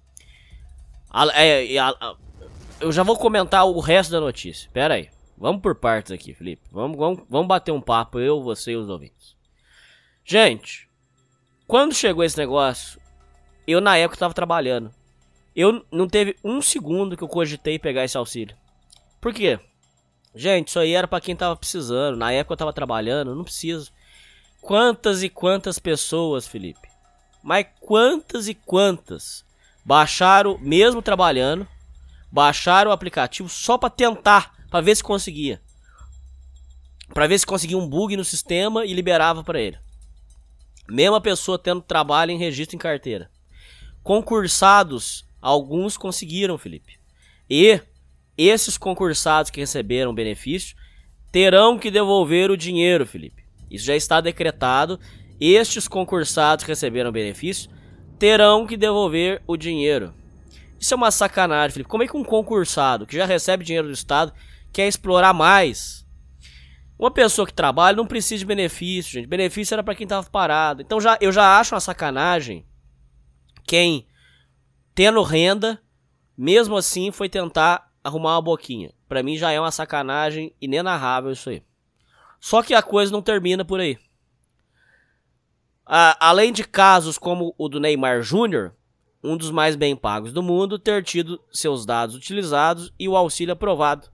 É, eu já vou comentar o resto da notícia. Pera aí. Vamos por partes aqui, Felipe. Vamos, vamos, vamos bater um papo, eu, você e os ouvintes. Gente, quando chegou esse negócio, eu na época tava trabalhando. Eu não teve um segundo que eu cogitei pegar esse auxílio. Por quê? Gente, isso aí era para quem tava precisando. Na época eu tava trabalhando, não preciso. Quantas e quantas pessoas, Felipe? Mas quantas e quantas baixaram, mesmo trabalhando, baixaram o aplicativo só para tentar, para ver se conseguia. Para ver se conseguia um bug no sistema e liberava para ele. Mesma pessoa tendo trabalho em registro em carteira. Concursados, alguns conseguiram, Felipe. E esses concursados que receberam benefício terão que devolver o dinheiro, Felipe. Isso já está decretado. Estes concursados que receberam benefício terão que devolver o dinheiro. Isso é uma sacanagem, Felipe. Como é que um concursado que já recebe dinheiro do Estado quer explorar mais? Uma pessoa que trabalha não precisa de benefício, gente. Benefício era para quem estava parado. Então já, eu já acho uma sacanagem quem, tendo renda, mesmo assim foi tentar arrumar uma boquinha. Para mim já é uma sacanagem inenarrável isso aí. Só que a coisa não termina por aí. Além de casos como o do Neymar Júnior, um dos mais bem pagos do mundo, ter tido seus dados utilizados e o auxílio aprovado,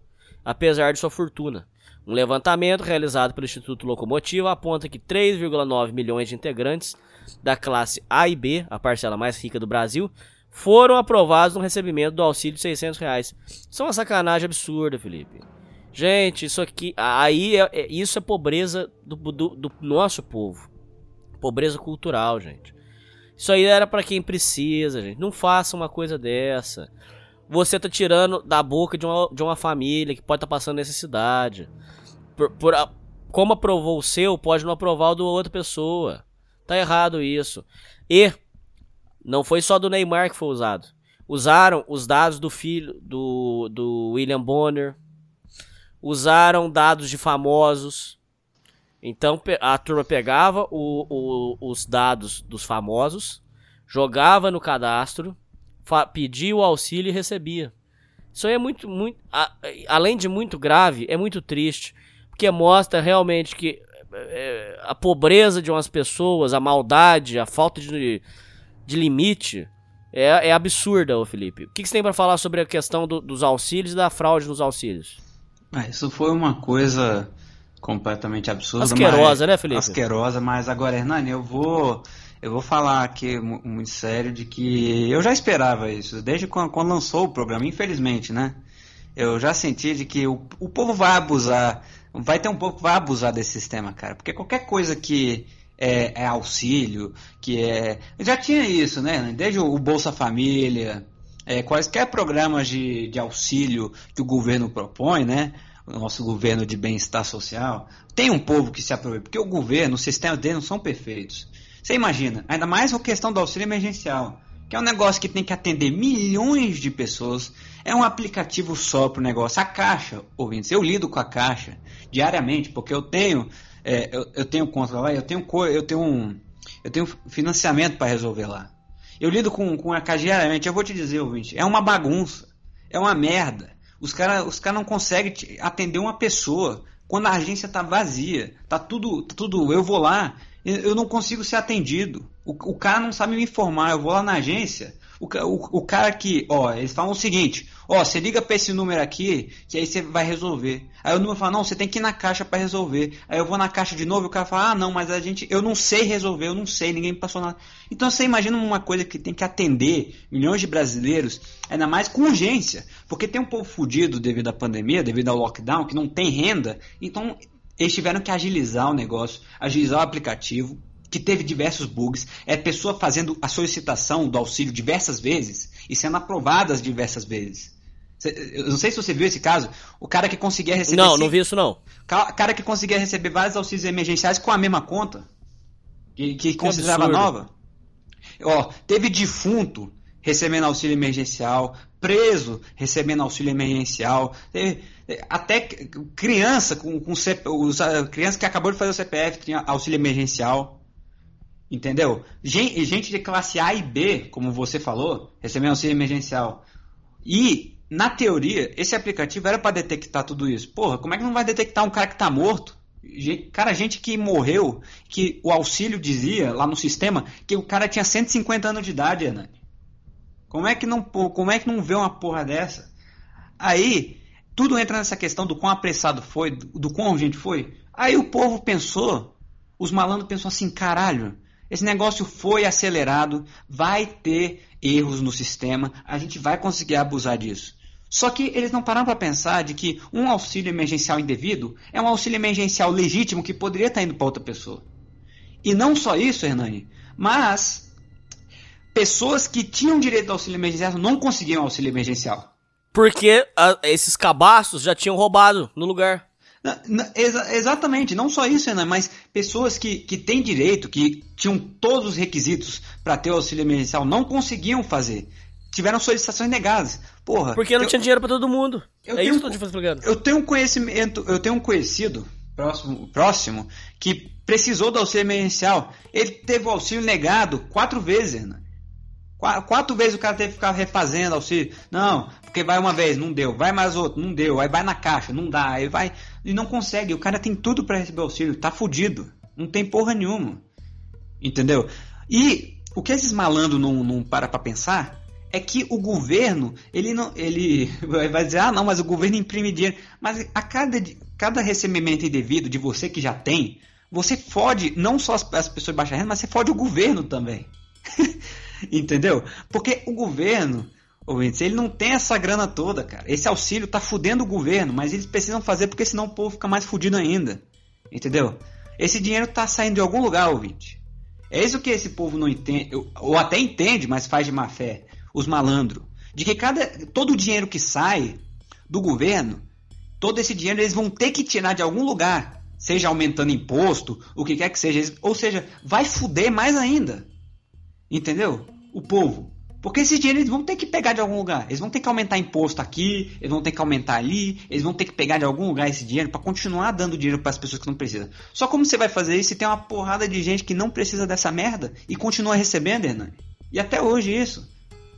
apesar de sua fortuna. Um levantamento realizado pelo Instituto Locomotiva aponta que 3,9 milhões de integrantes da classe A e B, a parcela mais rica do Brasil, foram aprovados no recebimento do auxílio de 600 reais. Isso é uma sacanagem absurda, Felipe. Gente, isso aqui, aí é, é, isso é pobreza do, do, do nosso povo. Pobreza cultural, gente. Isso aí era para quem precisa, gente. Não faça uma coisa dessa. Você tá tirando da boca de uma, de uma família que pode estar tá passando necessidade. Por, por, como aprovou o seu, pode não aprovar o da outra pessoa. Tá errado isso. E não foi só do Neymar que foi usado. Usaram os dados do filho do, do William Bonner. Usaram dados de famosos. Então a turma pegava o, o, os dados dos famosos, jogava no cadastro, pedia o auxílio e recebia. Isso aí é muito, muito. A, além de muito grave, é muito triste. Porque mostra realmente que é, a pobreza de umas pessoas, a maldade, a falta de, de limite é, é absurda, ô Felipe. O que, que você tem para falar sobre a questão do, dos auxílios e da fraude nos auxílios? Ah, isso foi uma coisa completamente absurda. Asquerosa, mas, né, Felipe? Asquerosa, mas agora, Hernani, eu vou, eu vou falar aqui muito sério de que eu já esperava isso, desde quando, quando lançou o programa, infelizmente, né? Eu já senti de que o, o povo vai abusar, vai ter um povo que vai abusar desse sistema, cara, porque qualquer coisa que é, é auxílio, que é. Já tinha isso, né? Desde o Bolsa Família, é, quaisquer programas de, de auxílio que o governo propõe, né? O nosso governo de bem-estar social, tem um povo que se aproveita, porque o governo, os sistemas dele não são perfeitos. Você imagina, ainda mais a questão do auxílio emergencial, que é um negócio que tem que atender milhões de pessoas, é um aplicativo só para o negócio. A Caixa, ouvintes, eu lido com a Caixa diariamente, porque eu tenho é, eu, eu, tenho conta lá, eu tenho, eu tenho, um, eu tenho financiamento para resolver lá. Eu lido com, com a diariamente, eu vou te dizer, ouvinte, é uma bagunça, é uma merda. Os caras os cara não conseguem atender uma pessoa quando a agência está vazia. Tá tudo, tá tudo. Eu vou lá, eu não consigo ser atendido. O, o cara não sabe me informar. Eu vou lá na agência, o, o, o cara que, ó, eles falam o seguinte: ó, você liga para esse número aqui, que aí você vai resolver. Aí o número fala: não, você tem que ir na caixa para resolver. Aí eu vou na caixa de novo e o cara fala: ah, não, mas a gente, eu não sei resolver, eu não sei, ninguém me passou nada. Então você imagina uma coisa que tem que atender milhões de brasileiros, ainda mais com urgência, porque tem um povo fudido devido à pandemia, devido ao lockdown, que não tem renda, então eles tiveram que agilizar o negócio, agilizar o aplicativo, que teve diversos bugs, é pessoa fazendo a solicitação do auxílio diversas vezes e sendo aprovadas diversas vezes. Eu não sei se você viu esse caso. O cara que conseguia receber. Não, não vi isso não. cara que conseguia receber vários auxílios emergenciais com a mesma conta. Que, que, que considerava absurdo. nova. Ó, teve defunto recebendo auxílio emergencial, preso recebendo auxílio emergencial, teve, até criança com, com criança que acabou de fazer o CPF tinha auxílio emergencial. Entendeu? Gente, gente de classe A e B, como você falou, recebendo auxílio emergencial. E na teoria, esse aplicativo era para detectar tudo isso. Porra, como é que não vai detectar um cara que tá morto? Cara, gente que morreu, que o auxílio dizia lá no sistema que o cara tinha 150 anos de idade, Hernani. Como é que não, como é que não vê uma porra dessa? Aí, tudo entra nessa questão do quão apressado foi, do, quão urgente foi. Aí o povo pensou, os malandros pensou assim, caralho, esse negócio foi acelerado, vai ter erros no sistema, a gente vai conseguir abusar disso. Só que eles não pararam para pensar de que um auxílio emergencial indevido é um auxílio emergencial legítimo que poderia estar indo para outra pessoa. E não só isso, Hernani, mas pessoas que tinham direito ao auxílio emergencial não conseguiam auxílio emergencial. Porque a, esses cabaços já tinham roubado no lugar. Na, na, exa exatamente, não só isso, Renan, mas pessoas que, que têm direito, que tinham todos os requisitos para ter o auxílio emergencial, não conseguiam fazer. Tiveram solicitações negadas. Porra. Porque não eu, tinha dinheiro para todo mundo. é tenho, isso que eu tô te explicando. Eu tenho um conhecimento, eu tenho um conhecido próximo, próximo que precisou do auxílio emergencial. Ele teve o auxílio negado quatro vezes, Renan. Quatro vezes o cara teve que ficar refazendo auxílio. Não, porque vai uma vez, não deu. Vai mais outro, não deu. Aí vai na caixa, não dá. Aí vai e não consegue. O cara tem tudo para receber auxílio, tá fudido. Não tem porra nenhuma. Entendeu? E o que esses malandros não, não para pra pensar é que o governo, ele não, ele <laughs> vai dizer, ah, não, mas o governo imprime dinheiro. Mas a cada, cada recebimento indevido de você que já tem, você fode não só as, as pessoas de baixa renda, mas você fode o governo também. <laughs> Entendeu? Porque o governo, ouvintes, ele não tem essa grana toda, cara. Esse auxílio tá fudendo o governo, mas eles precisam fazer porque senão o povo fica mais fudido ainda. Entendeu? Esse dinheiro tá saindo de algum lugar, ouvinte. É isso que esse povo não entende, ou até entende, mas faz de má fé, os malandros. De que cada, todo o dinheiro que sai do governo, todo esse dinheiro eles vão ter que tirar de algum lugar. Seja aumentando imposto, o que quer que seja. Ou seja, vai fuder mais ainda. Entendeu? O povo. Porque esse dinheiro eles vão ter que pegar de algum lugar. Eles vão ter que aumentar imposto aqui, eles vão ter que aumentar ali, eles vão ter que pegar de algum lugar esse dinheiro para continuar dando dinheiro para as pessoas que não precisam. Só como você vai fazer isso se tem uma porrada de gente que não precisa dessa merda e continua recebendo, Hernani? E até hoje isso.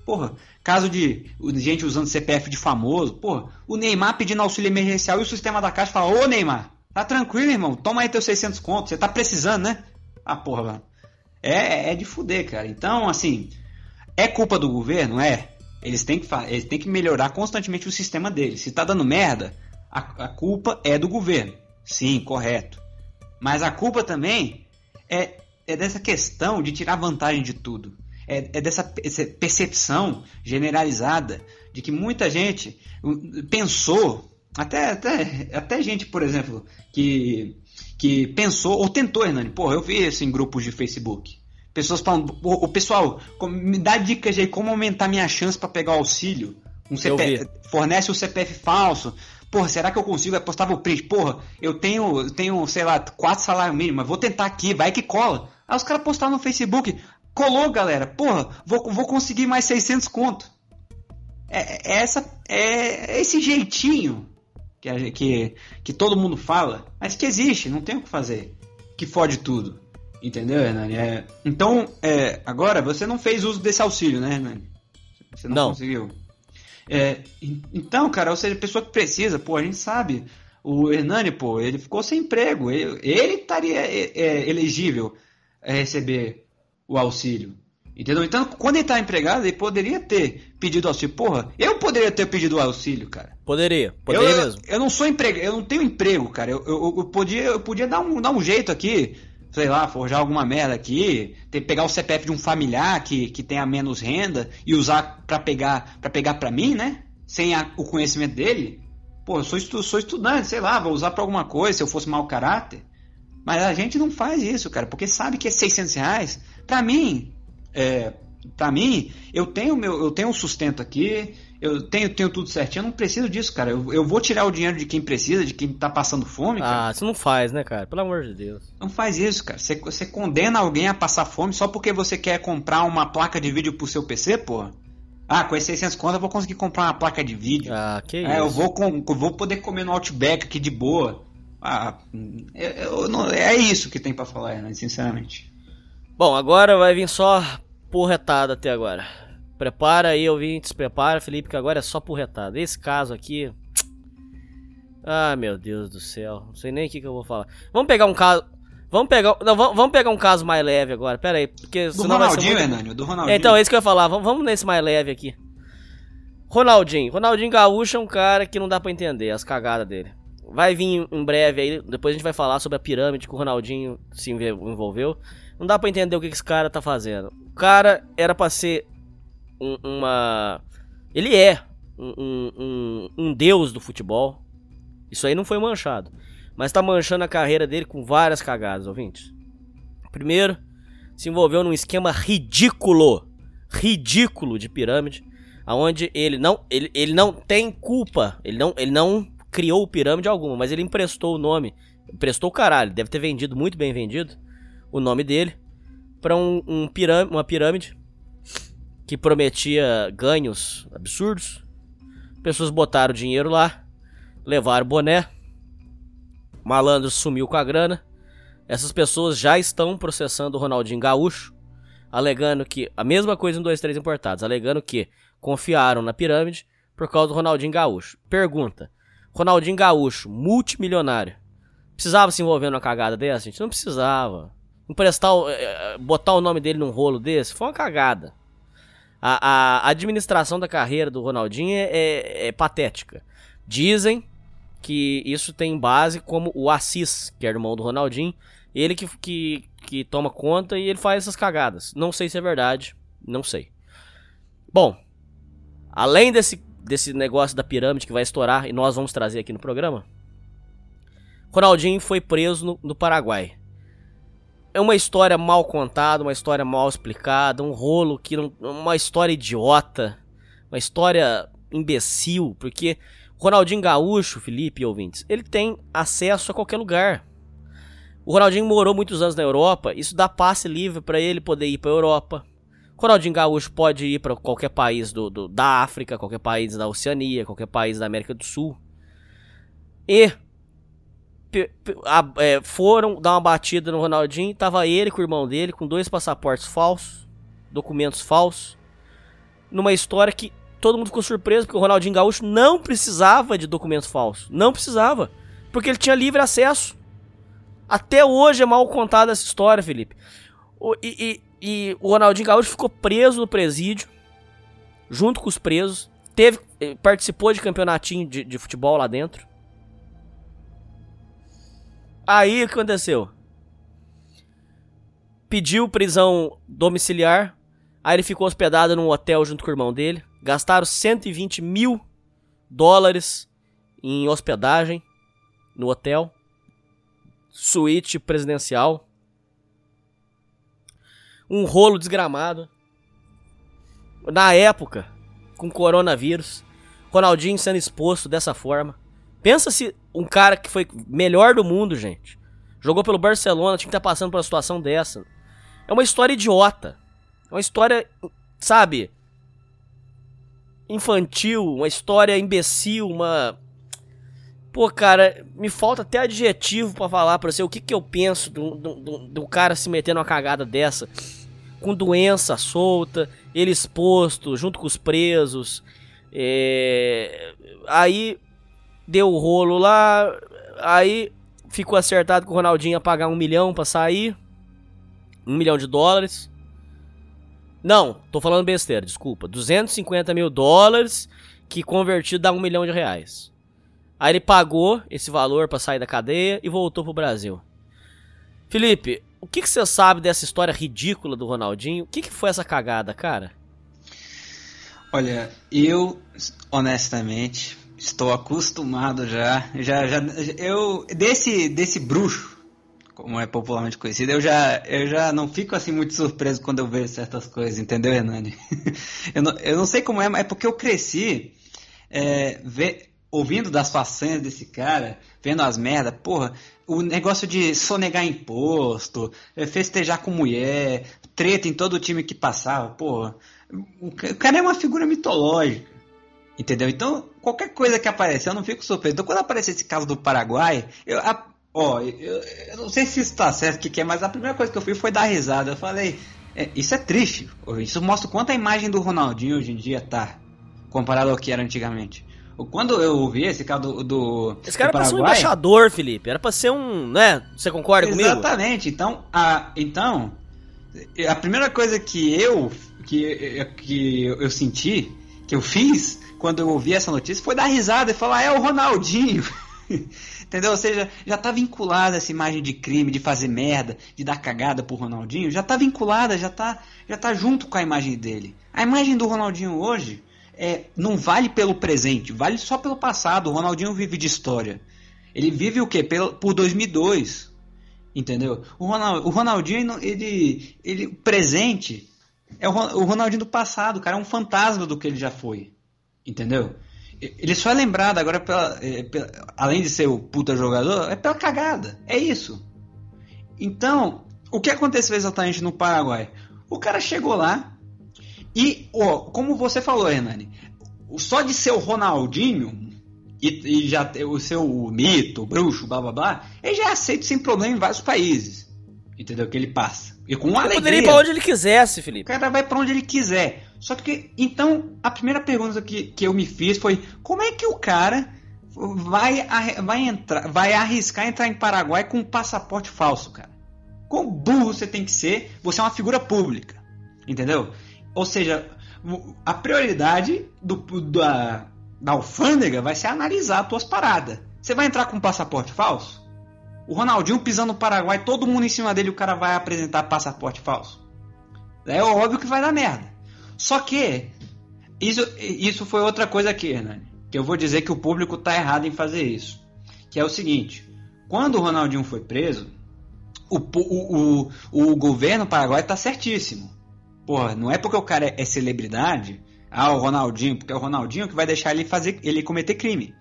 Porra, caso de gente usando CPF de famoso, porra, o Neymar pedindo auxílio emergencial e o sistema da Caixa fala: Ô Neymar, tá tranquilo, irmão, toma aí teus 600 contos, você tá precisando, né? Ah, porra, mano. É, é de fuder, cara. Então, assim, é culpa do governo? É. Eles têm que, eles têm que melhorar constantemente o sistema deles. Se tá dando merda, a, a culpa é do governo. Sim, correto. Mas a culpa também é, é dessa questão de tirar vantagem de tudo. É, é dessa percepção generalizada de que muita gente pensou, até, até, até gente, por exemplo, que que pensou ou tentou, Hernani. Porra, eu vi isso em grupos de Facebook. Pessoas falando, o pessoal, me dá dicas aí como aumentar minha chance para pegar o auxílio. Um CPF, fornece um CPF falso. Porra, será que eu consigo? Eu postava o print. Porra, eu tenho, tenho, sei lá, quatro salários mínimos, vou tentar aqui, vai que cola. Aí os caras postaram no Facebook. Colou, galera. Porra, vou, vou conseguir mais 600 conto. É, é essa, é, é esse jeitinho que, que, que todo mundo fala, mas que existe, não tem o que fazer, que fode tudo. Entendeu, Hernani? É, então, é, agora, você não fez uso desse auxílio, né, Hernani? Você não, não. conseguiu. É, então, cara, ou seja, a pessoa que precisa, pô, a gente sabe. O Hernani, pô, ele ficou sem emprego. Ele, ele estaria é, elegível a receber o auxílio. Entendeu? Então, quando ele tá empregado, ele poderia ter pedido auxílio. Porra, eu poderia ter pedido auxílio, cara. Poderia, poderia eu, mesmo. Eu, não sou emprego, eu não tenho emprego, cara. Eu, eu, eu, podia, eu podia dar um, dar um jeito aqui, sei lá, forjar alguma merda aqui, ter, pegar o CPF de um familiar que, que tenha menos renda e usar para pegar para pegar para mim, né? Sem a, o conhecimento dele. Pô, eu sou, estu, sou estudante, sei lá, vou usar para alguma coisa se eu fosse mau caráter. Mas a gente não faz isso, cara, porque sabe que é 600 reais. Pra mim, é, para mim, eu tenho meu, eu tenho um sustento aqui, eu tenho, tenho tudo certinho, eu não preciso disso, cara. Eu, eu vou tirar o dinheiro de quem precisa, de quem tá passando fome, cara. Ah, você não faz, né, cara? Pelo amor de Deus. Não faz isso, cara. Você, você condena alguém a passar fome só porque você quer comprar uma placa de vídeo pro seu PC, porra? Ah, com esses 600 contas eu vou conseguir comprar uma placa de vídeo. Ah, que é, isso. Eu vou, com, eu vou poder comer no Outback aqui de boa. Ah, eu, eu não, é isso que tem para falar, né, sinceramente. Bom, agora vai vir só porretada até agora. Prepara aí, ouvintes, prepara, Felipe, que agora é só porretada. Esse caso aqui. <tsk> Ah, meu Deus do céu. Não sei nem o que, que eu vou falar. Vamos pegar um caso. Vamos pegar. Não, vamos, pegar um caso mais leve agora. Pera aí. Porque Do senão vai ser Ronaldinho, muito- Hernânio, do Ronaldinho. Então, é isso que eu ia falar. Vamos, nesse mais leve aqui. Ronaldinho. Ronaldinho Gaúcho é um cara que não dá pra entender as cagadas dele. Vai vir em breve aí, depois a gente vai falar sobre a pirâmide que o Ronaldinho se envolveu. Não dá pra entender o que esse cara tá fazendo. O cara era pra ser um- uma. Ele é um, um- um- deus do futebol. Isso aí não foi manchado. Mas tá manchando a carreira dele com várias cagadas, ouvintes. Primeiro, se envolveu num esquema ridículo, ridículo de pirâmide, aonde ele não, ele, ele não tem culpa, ele não, ele não criou pirâmide alguma, mas ele emprestou o nome, emprestou o caralho, deve ter vendido muito bem vendido o nome dele para um, um uma pirâmide que prometia ganhos absurdos. Pessoas botaram dinheiro lá, levaram boné, malandro sumiu com a grana. Essas pessoas já estão processando o Ronaldinho Gaúcho, alegando que a mesma coisa em 2, 3 importados, alegando que confiaram na pirâmide por causa do Ronaldinho Gaúcho. Pergunta: Ronaldinho Gaúcho, multimilionário, precisava se envolver numa cagada dessa, gente? Não precisava. Emprestar, eh, eh, botar o nome dele num rolo desse foi uma cagada. A, a administração da carreira do Ronaldinho é, é- é patética. Dizem que isso tem base como o Assis, que é irmão do Ronaldinho, ele que, que, que toma conta e ele faz essas cagadas. Não sei se é verdade, não sei. Bom, além desse, desse negócio da pirâmide que vai estourar e nós vamos trazer aqui no programa, Ronaldinho foi preso no, no Paraguai. É uma história mal contada, uma história mal explicada, um rolo que não, uma história idiota, uma história imbecil, porque Ronaldinho Gaúcho, Felipe e ouvintes, ele tem acesso a qualquer lugar. O Ronaldinho morou muitos anos na Europa, isso dá passe livre para ele poder ir para Europa. O Ronaldinho Gaúcho pode ir para qualquer país do, do- da África, qualquer país da Oceania, qualquer país da América do Sul. E a- é, foram dar uma batida no Ronaldinho, tava ele com o irmão dele, com dois passaportes falsos, documentos falsos, numa história que todo mundo ficou surpreso, porque o Ronaldinho Gaúcho não precisava de documentos falsos, não precisava, porque ele tinha livre acesso. Até hoje é mal contada essa história, Felipe. O- e, e- e o Ronaldinho Gaúcho ficou preso no presídio, junto com os presos, teve, eh, participou de campeonatinho de, de futebol lá dentro. Aí o que aconteceu? Pediu prisão domiciliar. Aí ele ficou hospedado num hotel junto com o irmão dele. Gastaram 120 mil dólares em hospedagem no hotel. Suíte presidencial. Um rolo desgramado. Na época, com coronavírus. Ronaldinho sendo exposto dessa forma. Pensa se um cara que foi melhor do mundo, gente. Jogou pelo Barcelona, tinha que estar passando por uma situação dessa. É uma história idiota. É uma história, sabe? Infantil, uma história imbecil, uma. Pô, cara, me falta até adjetivo pra falar pra você o que, que eu penso do, do, do, cara se meter numa cagada dessa. Com doença solta, ele exposto, junto com os presos. É... Aí deu o rolo lá, aí ficou acertado que o Ronaldinho ia pagar um milhão pra sair. Um milhão de dólares. Não, tô falando besteira, desculpa. 250 mil dólares, que convertido dá um milhão de reais. Aí ele pagou esse valor pra sair da cadeia e voltou pro Brasil. Felipe, o que, que você sabe dessa história ridícula do Ronaldinho? O que, que foi essa cagada, cara? Olha, eu honestamente estou acostumado já, já, já eu desse desse bruxo, como é popularmente conhecido, eu já eu já não fico assim muito surpreso quando eu vejo certas coisas, entendeu, Hernani? <laughs> eu, não, eu não sei como é, mas é porque eu cresci é, ouvindo das façanhas desse cara, vendo as merdas, porra, o negócio de sonegar imposto, é, festejar com mulher, treta em todo o time que passava, porra. O cara é uma figura mitológica. Entendeu? Então, qualquer coisa que aparecer, eu não fico surpreso. Então, quando aparecer esse caso do Paraguai, eu, a- ó, eu, eu não sei se isso tá certo, o que, que é, mas a primeira coisa que eu fiz foi dar risada. Eu falei, É, isso é triste. Isso mostra o quanto a imagem do Ronaldinho hoje em dia tá comparado ao que era antigamente. Quando eu ouvi esse cara do, do Esse cara do era pra ser um embaixador, Felipe. Era pra ser um, né? Você concorda comigo? Exatamente. Então, a, então, a primeira coisa que eu que, que eu senti, que eu fiz quando eu ouvi essa notícia foi dar risada e falar, é o Ronaldinho. <laughs> Entendeu? Ou seja, já tá vinculada essa imagem de crime, de fazer merda, de dar cagada pro Ronaldinho, já tá vinculada, já tá, já tá junto com a imagem dele. A imagem do Ronaldinho hoje é, não vale pelo presente, vale só pelo passado. O Ronaldinho vive de história. Ele vive o quê? Pelo, por 2002. Entendeu? O, Ronald, o Ronaldinho, ele, ele presente é o, o Ronaldinho do passado, cara é um fantasma do que ele já foi. Entendeu? Ele só é lembrado agora, pela, é, pela- além de ser o puta jogador, é pela cagada. É isso. Então, o que aconteceu exatamente no Paraguai? O cara chegou lá e, ó, como você falou, Hernani, o- só de ser o Ronaldinho e, e já ter o seu mito, bruxo, blá blá blá, ele já é aceito sem problema em vários países. Entendeu? Que ele passa. E com Ele alegria. poderia ir pra onde ele quisesse, O Felipe. cara vai pra onde ele quiser. Só que, então, a primeira pergunta que, que eu me fiz foi: como é que o cara vai, vai, entrar, vai arriscar entrar em Paraguai com um passaporte falso, cara? Quão burro você tem que ser? Você é uma figura pública. Entendeu? Ou seja, a prioridade do, da, da alfândega vai ser analisar as tuas paradas. Você vai entrar com um passaporte falso? O Ronaldinho pisando no Paraguai, todo mundo em cima dele, o cara vai apresentar passaporte falso. É óbvio que vai dar merda. Só que isso, isso foi outra coisa aqui, Hernani. Que eu vou dizer que o público tá errado em fazer isso. Que é o seguinte: quando o Ronaldinho foi preso, o, o, o, o governo paraguai tá certíssimo. Porra, não é porque o cara é celebridade, ah, o Ronaldinho, porque é o Ronaldinho que vai deixar ele fazer ele cometer crime.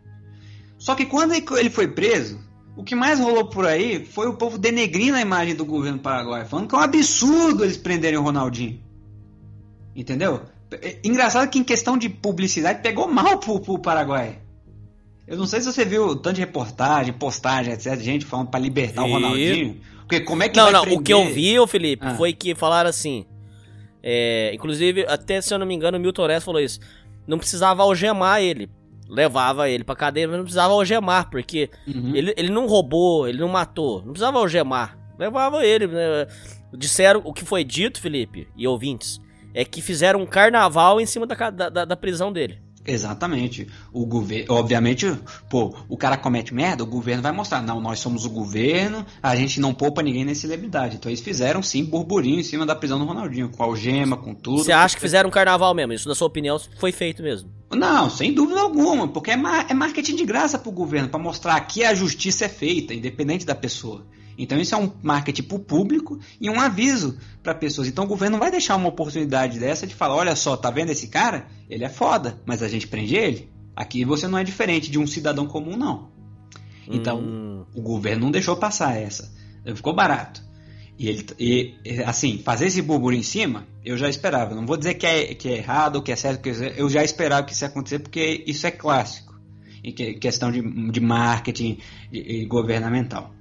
Só que quando ele foi preso, o que mais rolou por aí foi o povo denegrindo a imagem do governo paraguai, falando que é um absurdo eles prenderem o Ronaldinho. Entendeu? É Engraçado que em questão de publicidade pegou mal pro, pro Paraguai. Eu não sei se você viu tanto de reportagem, postagem, etc. Gente falando pra libertar Vi. o Ronaldinho. Porque como é que Não, vai não, o prender? que eu vi, Felipe, Ah. foi que falaram assim. é, inclusive, até se eu não me engano, o Milton Orés falou isso. Não precisava algemar ele. Levava ele pra cadeia, mas não precisava algemar, porque Uhum. ele, ele não roubou, ele não matou. Não precisava algemar. Levava ele. né? Disseram o que foi dito, Felipe, e ouvintes, é que fizeram um carnaval em cima da, da, da- prisão dele. Exatamente. O governo, obviamente, pô, o cara comete merda, o governo vai mostrar, não, nós somos o governo, a gente não poupa ninguém nessa celebridade. Então eles fizeram sim burburinho em cima da prisão do Ronaldinho, com algema, com tudo. Você acha que fizeram um carnaval mesmo? Isso, na sua opinião, foi feito mesmo. Não, sem dúvida alguma, porque é, ma- é marketing de graça pro governo, para mostrar que a justiça é feita, independente da pessoa. Então isso é um marketing pro público e um aviso para pessoas. Então o governo não vai deixar uma oportunidade dessa de falar, olha só, tá vendo esse cara? Ele é foda, mas a gente prende ele. Aqui você não é diferente de um cidadão comum, não. Então, Hum. o governo não deixou passar essa. Ficou barato. E ele, e, assim, fazer esse burburinho em cima, eu já esperava. Não vou dizer que é, que é errado que é certo, que é- eu já esperava que isso ia acontecer, porque isso é clássico. Em que- questão de, de marketing governamental.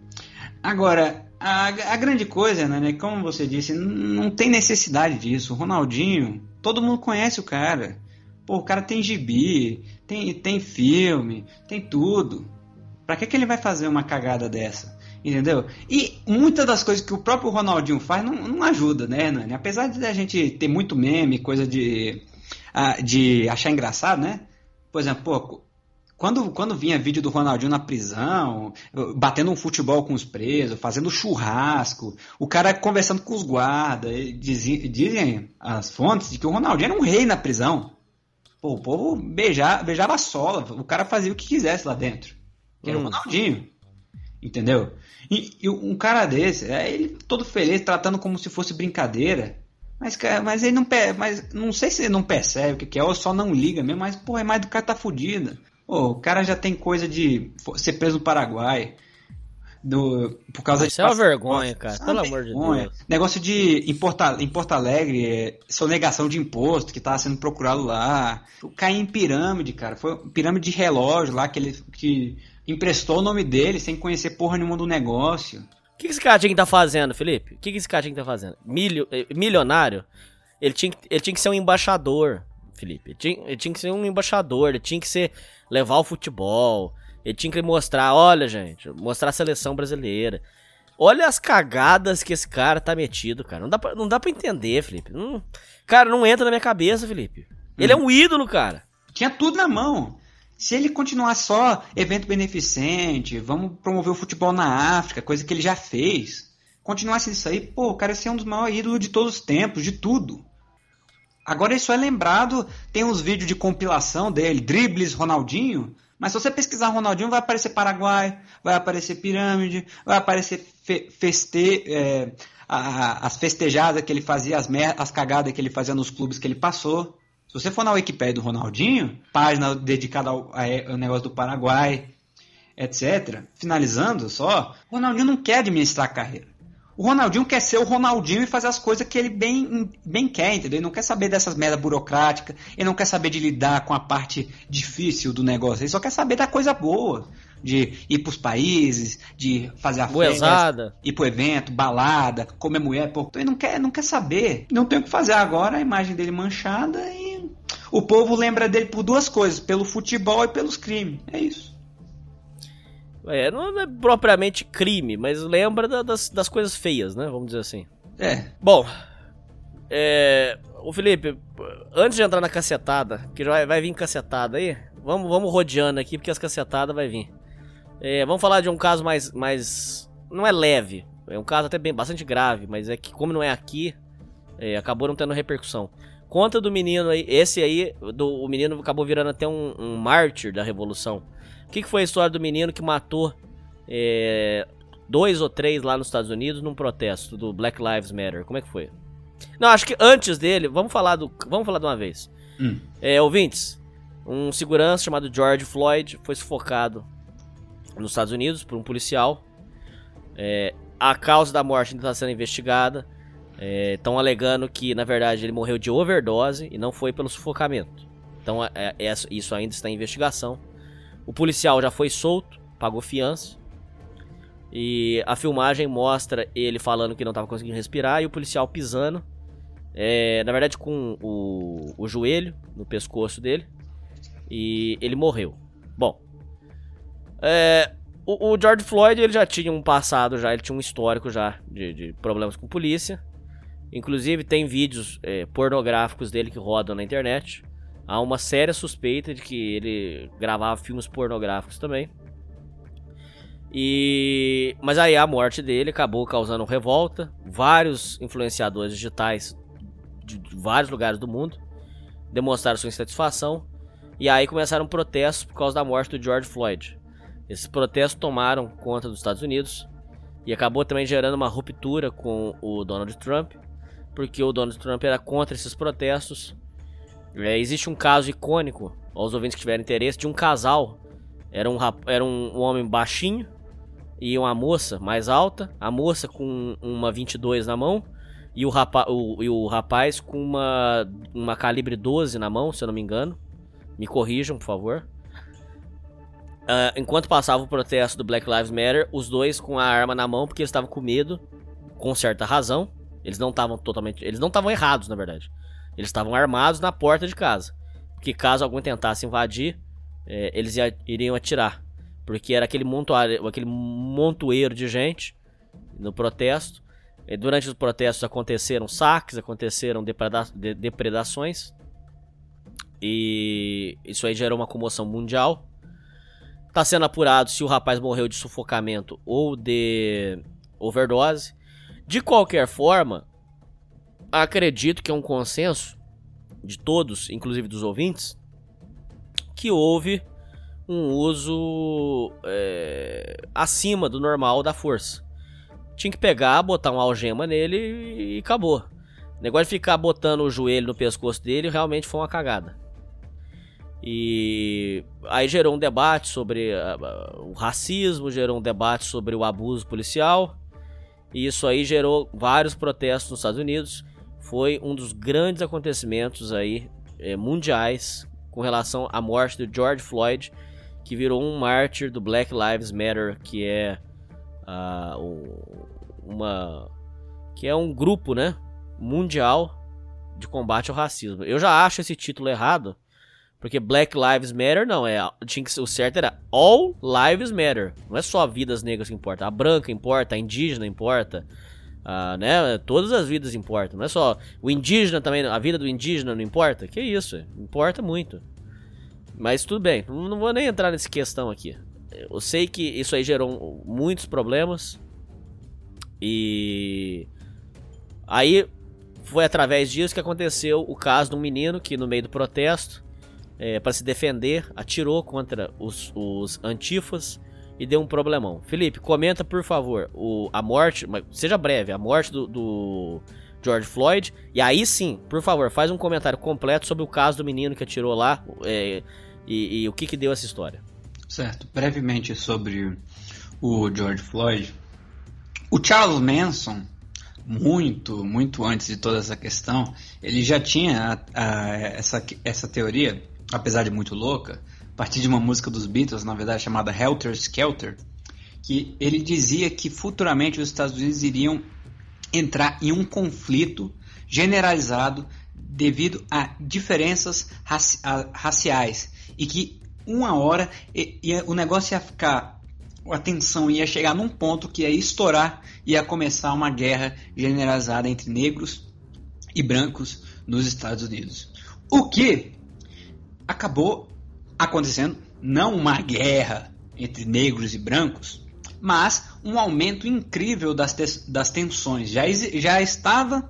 Agora, a, a grande coisa, né, como você disse, não tem necessidade disso. O Ronaldinho, todo mundo conhece o cara. Pô, o cara tem gibi, tem, tem filme, tem tudo. Pra que, que ele vai fazer uma cagada dessa? Entendeu? E muitas das coisas que o próprio Ronaldinho faz não, não ajuda, né, Nani? Apesar de a gente ter muito meme, coisa de, ah, de achar engraçado, né? Por exemplo, pô, quando, quando vinha vídeo do Ronaldinho na prisão, batendo um futebol com os presos, fazendo churrasco, o cara conversando com os guardas, dizem as fontes de que o Ronaldinho era um rei na prisão. Pô, o povo beijava, beijava a sola, o cara fazia o que quisesse lá dentro. Que era o Hum. Ronaldinho. Entendeu? E, e um cara desse, é ele todo feliz, tratando como se fosse brincadeira. Mas, cara, mas ele não mas não sei se ele não percebe o que, que é, ou só não liga mesmo, mas, pô, a imagem do cara tá fudida. Pô, o cara já tem coisa de ser preso no Paraguai. Do, por causa Isso de é uma vergonha, cara, Isso é pelo uma amor de vergonha. Deus. Negócio de em Porto, em Porto Alegre, é, sonegação de imposto que tava sendo procurado lá. Cair em pirâmide, cara. Foi pirâmide de relógio lá que ele que emprestou o nome dele sem conhecer porra nenhuma do negócio. que, que esse cara tinha que tá fazendo, Felipe? O que, que esse cara tinha que tá fazendo? Milho, eh, milionário? Ele tinha, ele tinha que ser um embaixador, Felipe. Ele tinha, ele tinha que ser um embaixador, ele tinha que ser levar o futebol. Ele tinha que mostrar, olha, gente, mostrar a seleção brasileira. Olha as cagadas que esse cara tá metido, cara. Não dá pra, não dá pra entender, Felipe. Cara, não entra na minha cabeça, Felipe. Ele é um ídolo, cara. Tinha tudo na mão. Se ele continuar só evento beneficente, vamos promover o futebol na África, coisa que ele já fez, continuasse isso aí, pô, o cara ia ser um dos maiores ídolos de todos os tempos, de tudo. Agora só é lembrado, tem uns vídeos de compilação dele, dribles Ronaldinho, mas se você pesquisar Ronaldinho, vai aparecer Paraguai, vai aparecer Pirâmide, vai aparecer fe- feste, é, a- as festejadas que ele fazia, as, as cagadas que ele fazia nos clubes que ele passou. Se você for na Wikipédia do Ronaldinho, página dedicada ao, ao negócio do Paraguai, etc. Finalizando só, Ronaldinho não quer administrar a carreira. O Ronaldinho quer ser o Ronaldinho e fazer as coisas que ele bem, bem quer, entendeu? Ele não quer saber dessas merda burocráticas, ele não quer saber de lidar com a parte difícil do negócio, ele só quer saber da coisa boa. De ir pros países, de fazer a festa, ir pro evento, balada, comer mulher, pô. Então ele não quer, não quer saber. Não tem o que fazer agora, a imagem dele manchada e o povo lembra dele por duas coisas, pelo futebol e pelos crimes. É isso. É, não é propriamente crime, mas lembra da- das, das coisas feias, né? Vamos dizer assim. É. Bom, é. O Felipe, antes de entrar na cacetada, que já vai, vai vir cacetada aí, vamos, vamos rodeando aqui, porque as cacetadas vai vir. É, vamos falar de um caso mais, mais. Não é leve, é um caso até bem bastante grave, mas é que, como não é aqui, é, acabou não tendo repercussão. Conta do menino aí, esse aí, do, o menino acabou virando até um, um mártir da revolução. O que, que foi a história do menino que matou é, dois ou três lá nos Estados Unidos num protesto do Black Lives Matter? Como é que foi? Não, acho que antes dele, vamos falar do, vamos falar de uma vez. Hum. É, ouvintes, um segurança chamado George Floyd foi sufocado nos Estados Unidos por um policial. É, a causa da morte ainda está sendo investigada. Estão alegando que, na verdade, ele morreu de overdose e não foi pelo sufocamento. Então, é- é- isso ainda está em investigação. O policial já foi solto, pagou fiança. E a filmagem mostra ele falando que não estava conseguindo respirar e o policial pisando. é, na verdade, com o, o joelho no pescoço dele. E ele morreu. Bom. é, o, o George Floyd ele já tinha um passado, já ele tinha um histórico já de, de problemas com polícia. Inclusive tem vídeos é, pornográficos dele que rodam na internet. Há uma séria suspeita de que ele gravava filmes pornográficos também. E mas aí a morte dele acabou causando revolta. Vários influenciadores digitais de vários lugares do mundo demonstraram sua insatisfação. E aí começaram protestos por causa da morte do George Floyd. Esses protestos tomaram conta dos Estados Unidos e acabou também gerando uma ruptura com o Donald Trump, porque o Donald Trump era contra esses protestos. É, existe um caso icônico, aos ouvintes que tiverem interesse, de um casal. Era um, era um, um homem baixinho e uma moça mais alta. A moça com uma 22 na mão e o, rapa, o, e o rapaz com uma, uma calibre 12 na mão, se eu não me engano. Me corrijam, por favor. Ah, enquanto passava o protesto do Black Lives Matter, os dois com a arma na mão porque eles estavam com medo, com certa razão. Eles não estavam totalmente, eles não estavam errados, na verdade. Eles estavam armados na porta de casa, porque caso alguém tentasse invadir, eh, eles ia- iriam atirar, porque era aquele montoeiro, aquele montoeiro de gente no protesto. E durante os protestos aconteceram saques, aconteceram depreda- de- depredações. E isso aí gerou uma comoção mundial. Tá sendo apurado se o rapaz morreu de sufocamento ou de overdose. De qualquer forma, acredito que é um consenso de todos, inclusive dos ouvintes, que houve um uso é, acima do normal da força. Tinha que pegar, botar uma algema nele e acabou. O negócio de ficar botando o joelho no pescoço dele realmente foi uma cagada. E aí gerou um debate sobre ah, o racismo, gerou um debate sobre o abuso policial. E isso aí gerou vários protestos nos Estados Unidos. Foi um dos grandes acontecimentos aí eh, mundiais com relação à morte do George Floyd, que virou um mártir do Black Lives Matter, que é o- uma que é um grupo, né, mundial de combate ao racismo. Eu já acho esse título errado, porque Black Lives Matter não é, tinha que ser, o certo era All Lives Matter. Não é só vidas negras que importa, a branca importa, a indígena importa. Ah, né? Todas as vidas importam. Não é só o indígena também, a vida do indígena não importa. Que isso? Importa muito. Mas tudo bem, não vou nem entrar nessa questão aqui. Eu sei que isso aí gerou muitos problemas. E aí foi através disso que aconteceu o caso de um menino que no meio do protesto, para se defender, atirou contra os, os antifas e deu um problemão. Felipe, comenta por favor o, a morte, seja breve, a morte do, do George Floyd. E aí sim, por favor, faz um comentário completo sobre o caso do menino que atirou lá é, e, e o que, que deu essa história. Certo. Brevemente sobre o George Floyd. O Charles Manson, muito, muito antes de toda essa questão, ele já tinha a- a- essa, essa teoria, apesar de muito louca, partir de uma música dos Beatles, na verdade chamada Helter Skelter, que ele dizia que futuramente os Estados Unidos iriam entrar em um conflito generalizado devido a diferenças raci- a- raciais e que uma hora e- ia- o negócio ia ficar a tensão ia chegar num ponto que ia estourar e ia começar uma guerra generalizada entre negros e brancos nos Estados Unidos. O que acabou acontecendo não uma guerra entre negros e brancos, mas um aumento incrível das, tes- das tensões. Já, já estava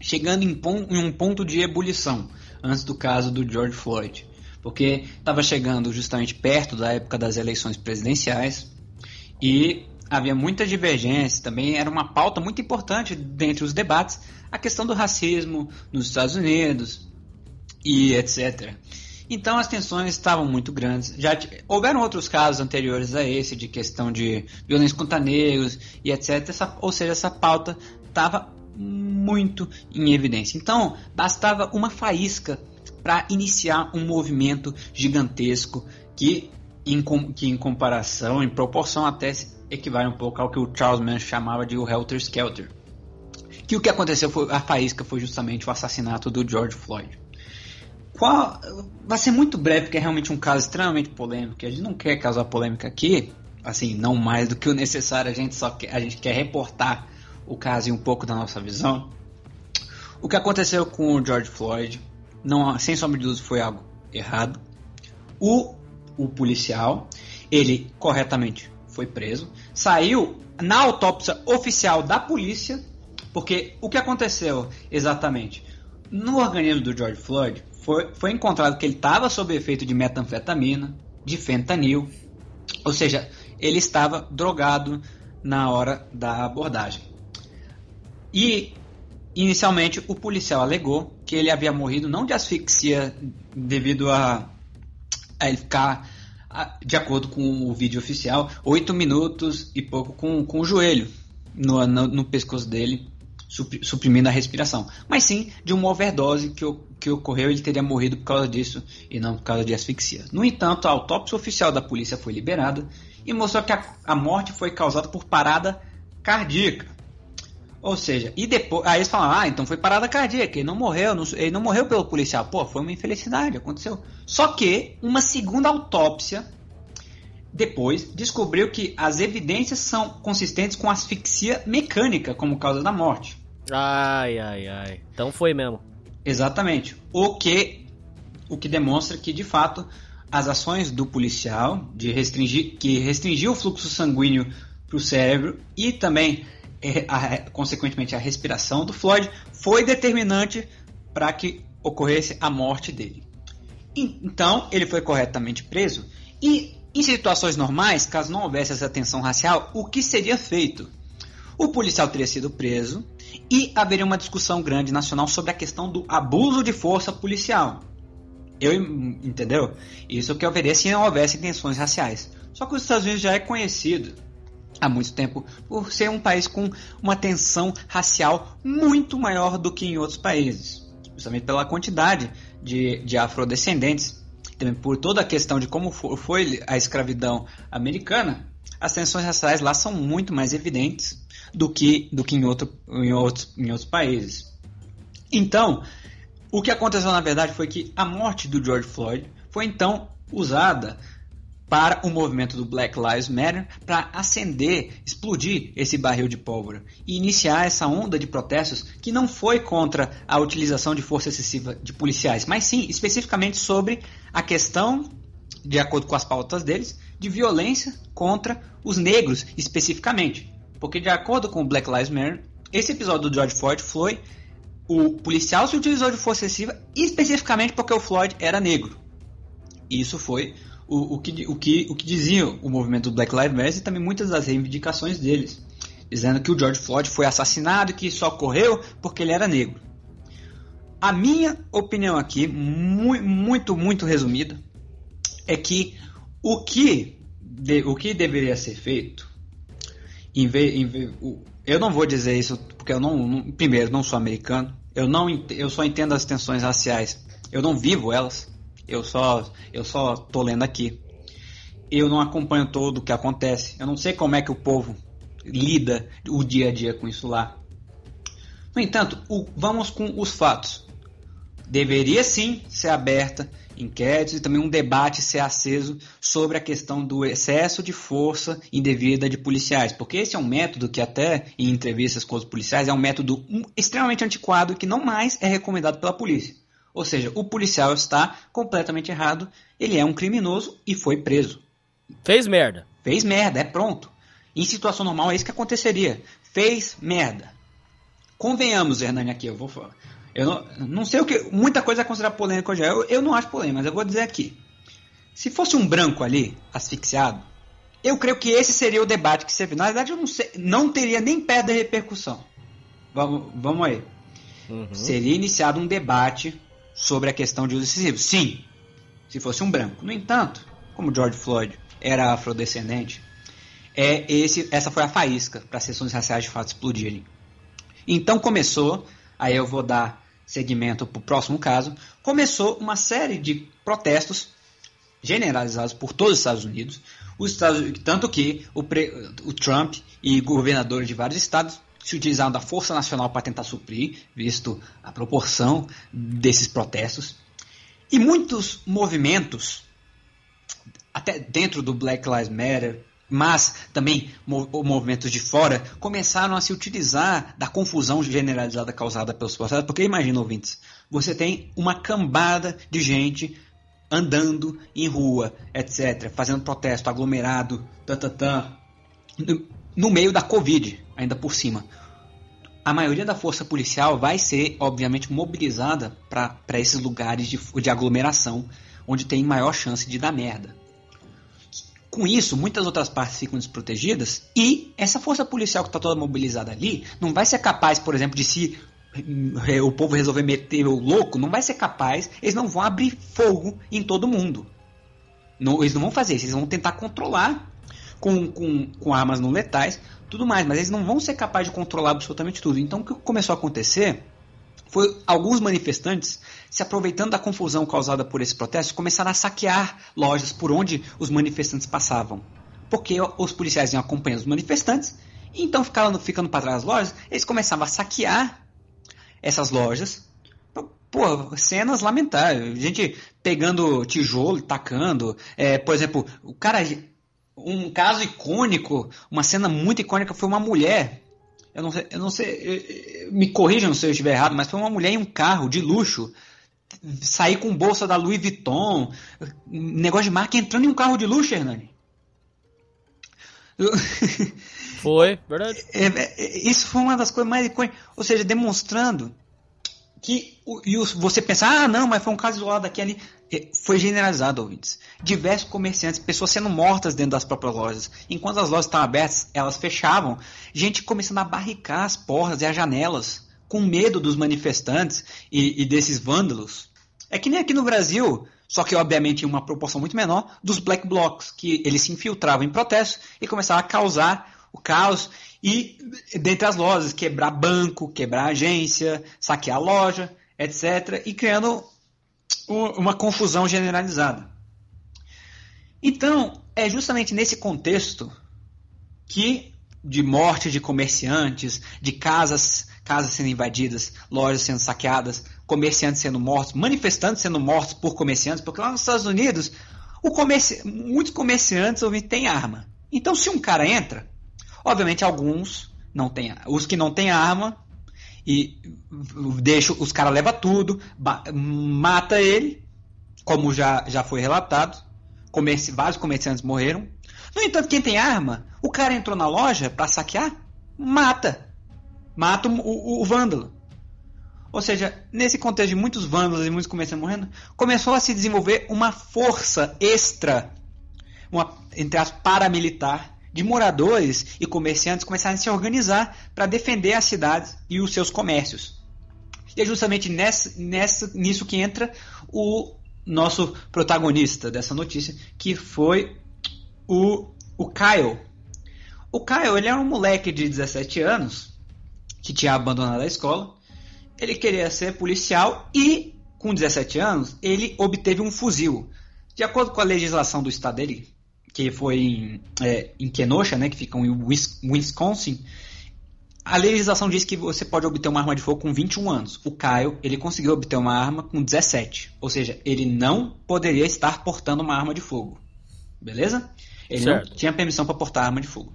chegando em, em um ponto de ebulição antes do caso do George Floyd, porque estava chegando justamente perto da época das eleições presidenciais e havia muita divergência. Também era uma pauta muito importante dentre os debates a questão do racismo nos Estados Unidos e etc. Então as tensões estavam muito grandes. Já houveram outros casos anteriores a esse de questão de violência contra negros e etc. Essa- ou seja, essa pauta estava muito em evidência. Então bastava uma faísca para iniciar um movimento gigantesco que em, que em comparação, em proporção até equivale um pouco ao que o Charles Manson chamava de o Helter Skelter. Que o que aconteceu foi a faísca foi justamente o assassinato do George Floyd. Qual, vai ser muito breve, porque é realmente um caso extremamente polêmico. A gente não quer causar polêmica aqui, assim, não mais do que o necessário. A gente só quer, a gente quer reportar o caso e um pouco da nossa visão. O que aconteceu com o George Floyd, não, sem sombra de dúvida, foi algo errado. O, o policial, ele corretamente foi preso, saiu na autópsia oficial da polícia, porque o que aconteceu exatamente? No organismo do George Floyd, foi, foi encontrado que ele estava sob efeito de metanfetamina, de fentanil, ou seja, ele estava drogado na hora da abordagem. E inicialmente o policial alegou que ele havia morrido não de asfixia devido a, a ele ficar, a- de acordo com o vídeo oficial, oito minutos e pouco com, com o joelho no, no, no pescoço dele, suprimindo a respiração. Mas sim de uma overdose que, que ocorreu, ele teria morrido por causa disso e não por causa de asfixia. No entanto, a autópsia oficial da polícia foi liberada e mostrou que a, a morte foi causada por parada cardíaca. Ou seja, e depois. Aí eles falam, ah, então foi parada cardíaca, ele não morreu, não- ele não morreu pelo policial. Pô, foi uma infelicidade, aconteceu. Só que uma segunda autópsia depois descobriu que as evidências são consistentes com asfixia mecânica como causa da morte. Ai, ai, ai. Então foi mesmo. Exatamente. O que o que demonstra que de fato as ações do policial de restringir que restringiu o fluxo sanguíneo para o cérebro e também eh, a- consequentemente a respiração do Floyd foi determinante para que ocorresse a morte dele. Então ele foi corretamente preso e em situações normais, caso não houvesse essa tensão racial, o que seria feito? O policial teria sido preso e haveria uma discussão grande nacional sobre a questão do abuso de força policial. Eu, entendeu? Isso que haveria se não houvesse tensões raciais. Só que os Estados Unidos já é conhecido há muito tempo por ser um país com uma tensão racial muito maior do que em outros países, justamente pela quantidade de, de afrodescendentes, também por toda a questão de como fo- foi a escravidão americana. as tensões raciais lá são muito mais evidentes do que, do que em, outro, em, outros, em outros países. Então, o que aconteceu na verdade foi que a morte do George Floyd foi então usada para o movimento do Black Lives Matter para acender, explodir esse barril de pólvora e iniciar essa onda de protestos que não foi contra a utilização de força excessiva de policiais, mas sim especificamente sobre a questão, de acordo com as pautas deles, de violência contra os negros especificamente. Porque de acordo com o Black Lives Matter, esse episódio do George Floyd foi o policial se utilizou de força excessiva especificamente porque o Floyd era negro. Isso foi o, o, que, o, que, o que dizia o movimento do Black Lives Matter e também muitas das reivindicações deles, dizendo que o George Floyd foi assassinado e que isso ocorreu porque ele era negro. A minha opinião aqui, muito, muito, muito resumida, é que o que, de, o que deveria ser feito, em vez, em vez, eu não vou dizer isso porque eu não, não, primeiro, não sou americano, eu não eu só entendo as tensões raciais, eu não vivo elas. Eu só eu só tô lendo aqui. Eu não acompanho todo o que acontece. Eu não sei como é que o povo lida o dia a dia com isso lá. No entanto, o, vamos com os fatos. Deveria sim ser aberta inquéritos e também um debate ser aceso sobre a questão do excesso de força indevida de policiais, porque esse é um método que até em entrevistas com os policiais é um método extremamente antiquado que não mais é recomendado pela polícia. Ou seja, o policial está completamente errado, ele é um criminoso e foi preso. Fez merda. Fez merda, é pronto. Em situação normal é isso que aconteceria. Fez merda. Convenhamos, Hernani, aqui, eu vou falar. Eu não, não sei o que. Muita coisa é considerada polêmica hoje. Eu, eu não acho polêmica, mas eu vou dizer aqui. Se fosse um branco ali, asfixiado, eu creio que esse seria o debate que você Na verdade, eu não sei. Não teria nem pé de repercussão. Vamos, vamos aí. Uhum. Seria iniciado um debate sobre a questão de uso excessivo. Sim, se fosse um branco. No entanto, como George Floyd era afrodescendente, é esse, essa foi a faísca para as sessões raciais de fato explodirem. Então começou, aí eu vou dar segmento para o próximo caso, começou uma série de protestos generalizados por todos os Estados Unidos, os Estados, tanto que o, o Trump e governadores de vários estados se utilizaram da Força Nacional para tentar suprir, visto a proporção desses protestos. E muitos movimentos, até dentro do Black Lives Matter, mas também movimentos de fora, começaram a se utilizar da confusão generalizada causada pelos protestos. Porque imagina, ouvintes, você tem uma cambada de gente andando em rua, etc., fazendo protesto aglomerado, tatatã, no meio da Covid, ainda por cima. A maioria da força policial vai ser, obviamente, mobilizada para esses lugares de, de aglomeração, onde tem maior chance de dar merda. Com isso, muitas outras partes ficam desprotegidas e essa força policial que está toda mobilizada ali não vai ser capaz, por exemplo, de se eh, o povo resolver meter o louco, não vai ser capaz, eles não vão abrir fogo em todo mundo. Não, eles não vão fazer isso, eles vão tentar controlar com, com, com armas não letais, tudo mais, mas eles não vão ser capazes de controlar absolutamente tudo. Então o que começou a acontecer foi alguns manifestantes se aproveitando da confusão causada por esse protesto, começaram a saquear lojas por onde os manifestantes passavam. Porque os policiais iam acompanhando os manifestantes, e então ficando, ficando para trás das lojas, eles começavam a saquear essas lojas. Pô, cenas lamentáveis. Gente pegando tijolo, tacando. É, por exemplo, o cara um caso icônico, uma cena muito icônica foi uma mulher. Eu não sei, eu não sei, me corrijam se eu estiver errado, mas foi uma mulher em um carro de luxo sair com bolsa da Louis Vuitton, negócio de marca entrando em um carro de luxo, Hernani. Foi, verdade. <laughs> É, é, isso foi uma das coisas mais icônicas, ou seja, demonstrando que e você pensa, ah, não, mas foi um caso isolado aqui ali. É, foi generalizado, ouvintes. Diversos comerciantes, pessoas sendo mortas dentro das próprias lojas. Enquanto as lojas estavam abertas, elas fechavam. Gente começando a barricar as portas e as janelas, com medo dos manifestantes e, e desses vândalos. É que nem aqui no Brasil, só que obviamente em uma proporção muito menor, dos black blocs, que eles se infiltravam em protestos e começavam a causar o caos e dentre as lojas, quebrar banco, quebrar agência, saquear loja, etc. E criando uma confusão generalizada. Então, é justamente nesse contexto que de morte de comerciantes, de casas, casas sendo invadidas, lojas sendo saqueadas, comerciantes sendo mortos, manifestantes sendo mortos por comerciantes, porque lá nos Estados Unidos comerci... muitos comerciantes têm arma. Então se um cara entra, obviamente alguns não têm, os que não têm arma e deixa os caras leva tudo, mata ele, como já, já foi relatado, comerci... vários comerciantes morreram. No entanto, quem tem arma, o cara entrou na loja para saquear, mata. Mata o, o, o, vândalo. Ou seja, nesse contexto de muitos vândalos e muitos comerciantes morrendo, começou a se desenvolver uma força extra, uma, entre as paramilitar, de moradores e comerciantes começarem a se organizar para defender as cidades e os seus comércios. E é justamente nessa, nessa, nisso que entra o nosso protagonista dessa notícia, que foi o, o Kyle. O Kyle ele era um moleque de 17 anos que tinha abandonado a escola. Ele queria ser policial e, com 17 anos, ele obteve um fuzil. De acordo com a legislação do estado dele, que foi em, é, em Kenosha, né, que fica em Wisconsin, a legislação diz que você pode obter uma arma de fogo com 21 anos. O Kyle, ele conseguiu obter uma arma com 17. Ou seja, ele não poderia estar portando uma arma de fogo. Beleza? Ele certo. não tinha permissão para portar arma de fogo.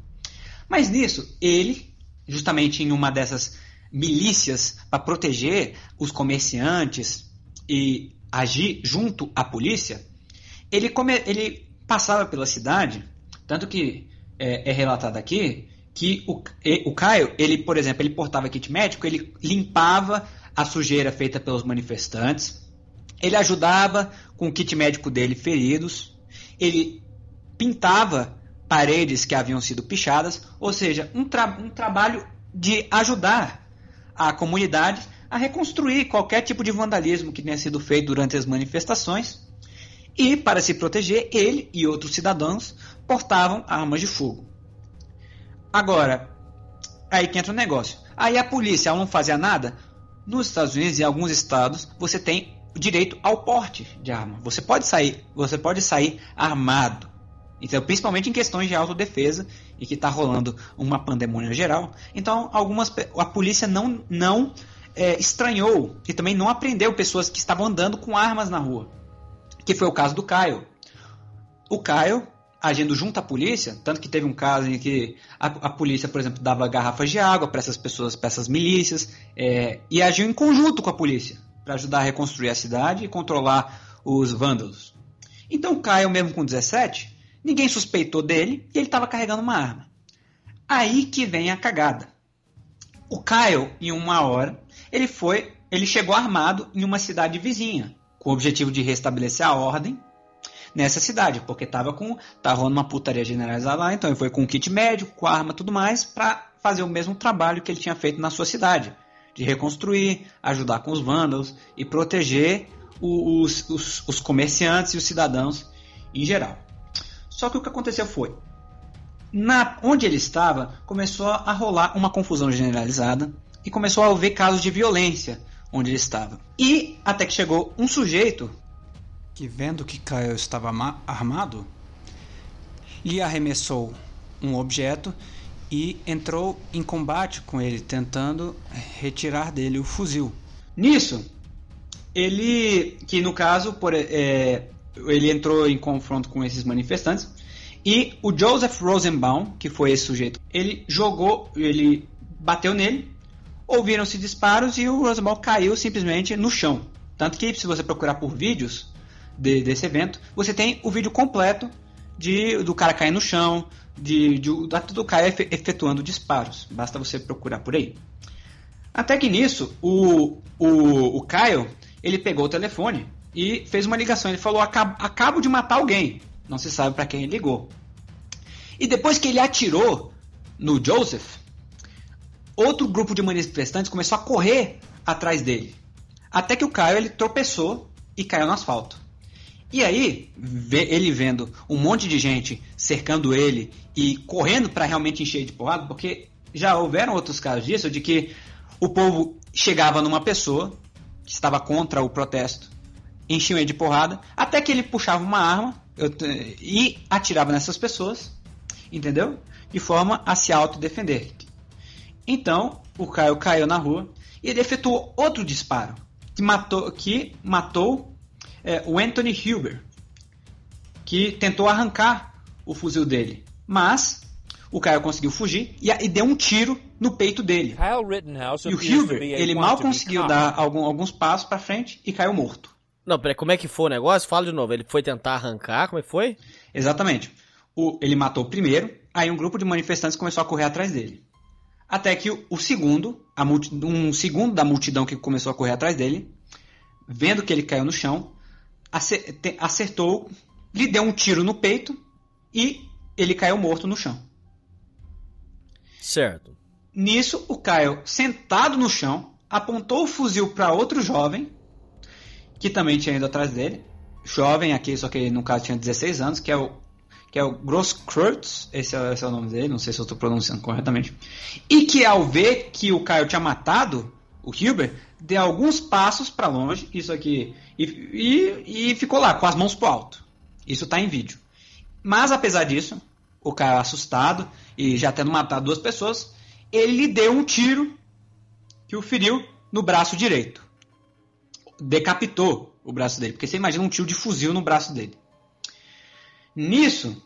Mas nisso, ele, justamente em uma dessas milícias para proteger os comerciantes e agir junto à polícia, ele, come, ele passava pela cidade, tanto que é, é relatado aqui que o, o Caio, ele, por exemplo, ele portava kit médico, ele limpava a sujeira feita pelos manifestantes, ele ajudava com o kit médico dele feridos, ele pintava paredes que haviam sido pichadas, ou seja, um, tra um trabalho de ajudar a comunidade a reconstruir qualquer tipo de vandalismo que tenha sido feito durante as manifestações e, para se proteger, ele e outros cidadãos portavam armas de fogo. Agora, aí que entra o negócio. Aí a polícia, não fazia nada. Nos Estados Unidos e alguns estados, você tem direito ao porte de arma. Você pode sair, você pode sair armado. Então, principalmente em questões de autodefesa e que está rolando uma pandemia geral. Então, algumas a polícia não não é, estranhou e também não aprendeu pessoas que estavam andando com armas na rua que foi o caso do Caio. O Caio, agindo junto à polícia, tanto que teve um caso em que a, a polícia, por exemplo, dava garrafas de água para essas pessoas, para essas milícias, é, e agiu em conjunto com a polícia para ajudar a reconstruir a cidade e controlar os vândalos. Então o Caio, mesmo com 17, ninguém suspeitou dele e ele estava carregando uma arma. Aí que vem a cagada. O Caio, em uma hora, ele foi, ele chegou armado em uma cidade vizinha, com o objetivo de restabelecer a ordem nessa cidade, porque tava com tava rolando uma putaria generalizada lá, então ele foi com o kit médico, com arma, tudo mais, para fazer o mesmo trabalho que ele tinha feito na sua cidade, de reconstruir, ajudar com os vândalos e proteger os, os, os comerciantes e os cidadãos em geral. Só que o que aconteceu foi, na, onde ele estava, começou a rolar uma confusão generalizada e começou a haver casos de violência onde ele estava. E até que chegou um sujeito que, vendo que Caio estava armado, lhe arremessou um objeto e entrou em combate com ele, tentando retirar dele o fuzil. Nisso, ele, que no caso, por, é, ele entrou em confronto com esses manifestantes e o Joseph Rosenbaum, que foi esse sujeito, ele jogou, ele bateu nele ouviram-se disparos e o Rosenbaum caiu simplesmente no chão. Tanto que, se você procurar por vídeos de, desse evento, você tem o vídeo completo de, do cara cair no chão, de, de, do cara efetuando disparos. Basta você procurar por aí. Até que nisso, o, o, o Kyle, ele pegou o telefone e fez uma ligação. Ele falou, acabo, acabo de matar alguém. Não se sabe para quem ele ligou. E depois que ele atirou no Joseph, outro grupo de manifestantes começou a correr atrás dele. Até que o Caio ele tropeçou e caiu no asfalto. E aí, ele vendo um monte de gente cercando ele e correndo para realmente encher de porrada, porque já houveram outros casos disso, de que o povo chegava numa pessoa que estava contra o protesto, enchia ele de porrada, até que ele puxava uma arma e atirava nessas pessoas, entendeu? de forma a se autodefender. Então, o Caio caiu na rua e ele efetuou outro disparo que matou, que matou é, o Anthony Huber, que tentou arrancar o fuzil dele. Mas o Caio conseguiu fugir e, e deu um tiro no peito dele. E o Huber, ele mal conseguiu dar algum, alguns passos para frente e caiu morto. Não, peraí, como é que foi o negócio? Fala de novo. Ele foi tentar arrancar, como é que foi? Exatamente. O, ele matou o primeiro, aí um grupo de manifestantes começou a correr atrás dele. Até que o, o segundo, multi, um segundo da multidão que começou a correr atrás dele, vendo que ele caiu no chão, acertou, lhe deu um tiro no peito e ele caiu morto no chão. Certo. Nisso, o Caio, sentado no chão, apontou o fuzil para outro jovem, que também tinha ido atrás dele. Jovem aqui, só que no caso tinha 16 anos, que é o que é o Grosskreutz, esse, é, esse é o nome dele, não sei se eu estou pronunciando corretamente. E que ao ver que o Caio tinha matado o Huber, deu alguns passos para longe, isso aqui, e, e, e, ficou lá com as mãos pro alto. Isso está em vídeo. Mas apesar disso, o Caio assustado e já tendo matado duas pessoas, ele deu um tiro que o feriu no braço direito. Decapitou o braço dele, porque você imagina um tiro de fuzil no braço dele. Nisso,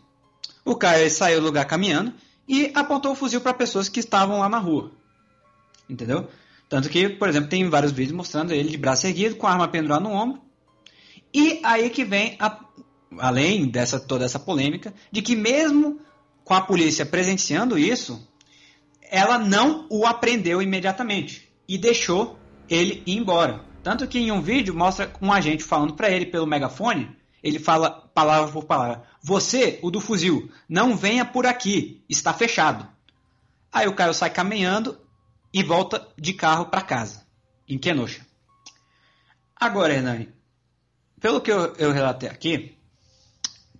o Caio saiu do lugar caminhando e apontou o fuzil para pessoas que estavam lá na rua. Entendeu? Tanto que, por exemplo, tem vários vídeos mostrando ele de braço erguido, com a arma pendurada no ombro. E aí que vem, a, além dessa toda essa polêmica, de que mesmo com a polícia presenciando isso, ela não o apreendeu imediatamente e deixou ele ir embora. Tanto que em um vídeo mostra um agente falando para ele pelo megafone, ele fala palavra por palavra: Você, o do fuzil, não venha por aqui, está fechado. Aí o Caio sai caminhando e volta de carro para casa, em Kenosha. Agora, Hernani, pelo que eu, eu relatei aqui,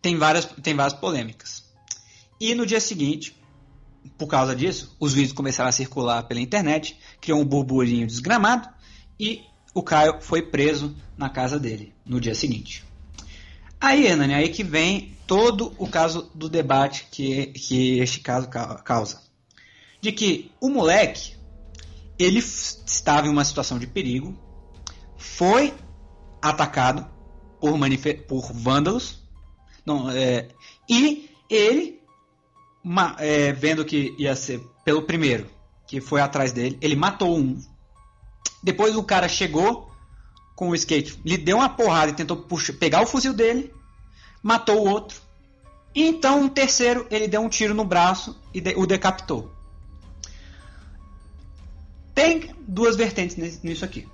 tem várias, tem várias polêmicas. E no dia seguinte, por causa disso, os vídeos começaram a circular pela internet, criou um burburinho desgramado e o Caio foi preso na casa dele no dia seguinte. Aí, Hernani, aí que vem todo o caso do debate que, que este caso causa. De que o moleque, ele estava em uma situação de perigo, foi atacado por, por vândalos, não, é, e ele, uma, é, vendo que ia ser pelo primeiro, que foi atrás dele, ele matou um. Depois o cara chegou com o skate, lhe deu uma porrada e tentou puxar, pegar o fuzil dele, matou o outro. Então um terceiro, ele deu um tiro no braço e de, o decapitou. Tem duas vertentes nisso aqui.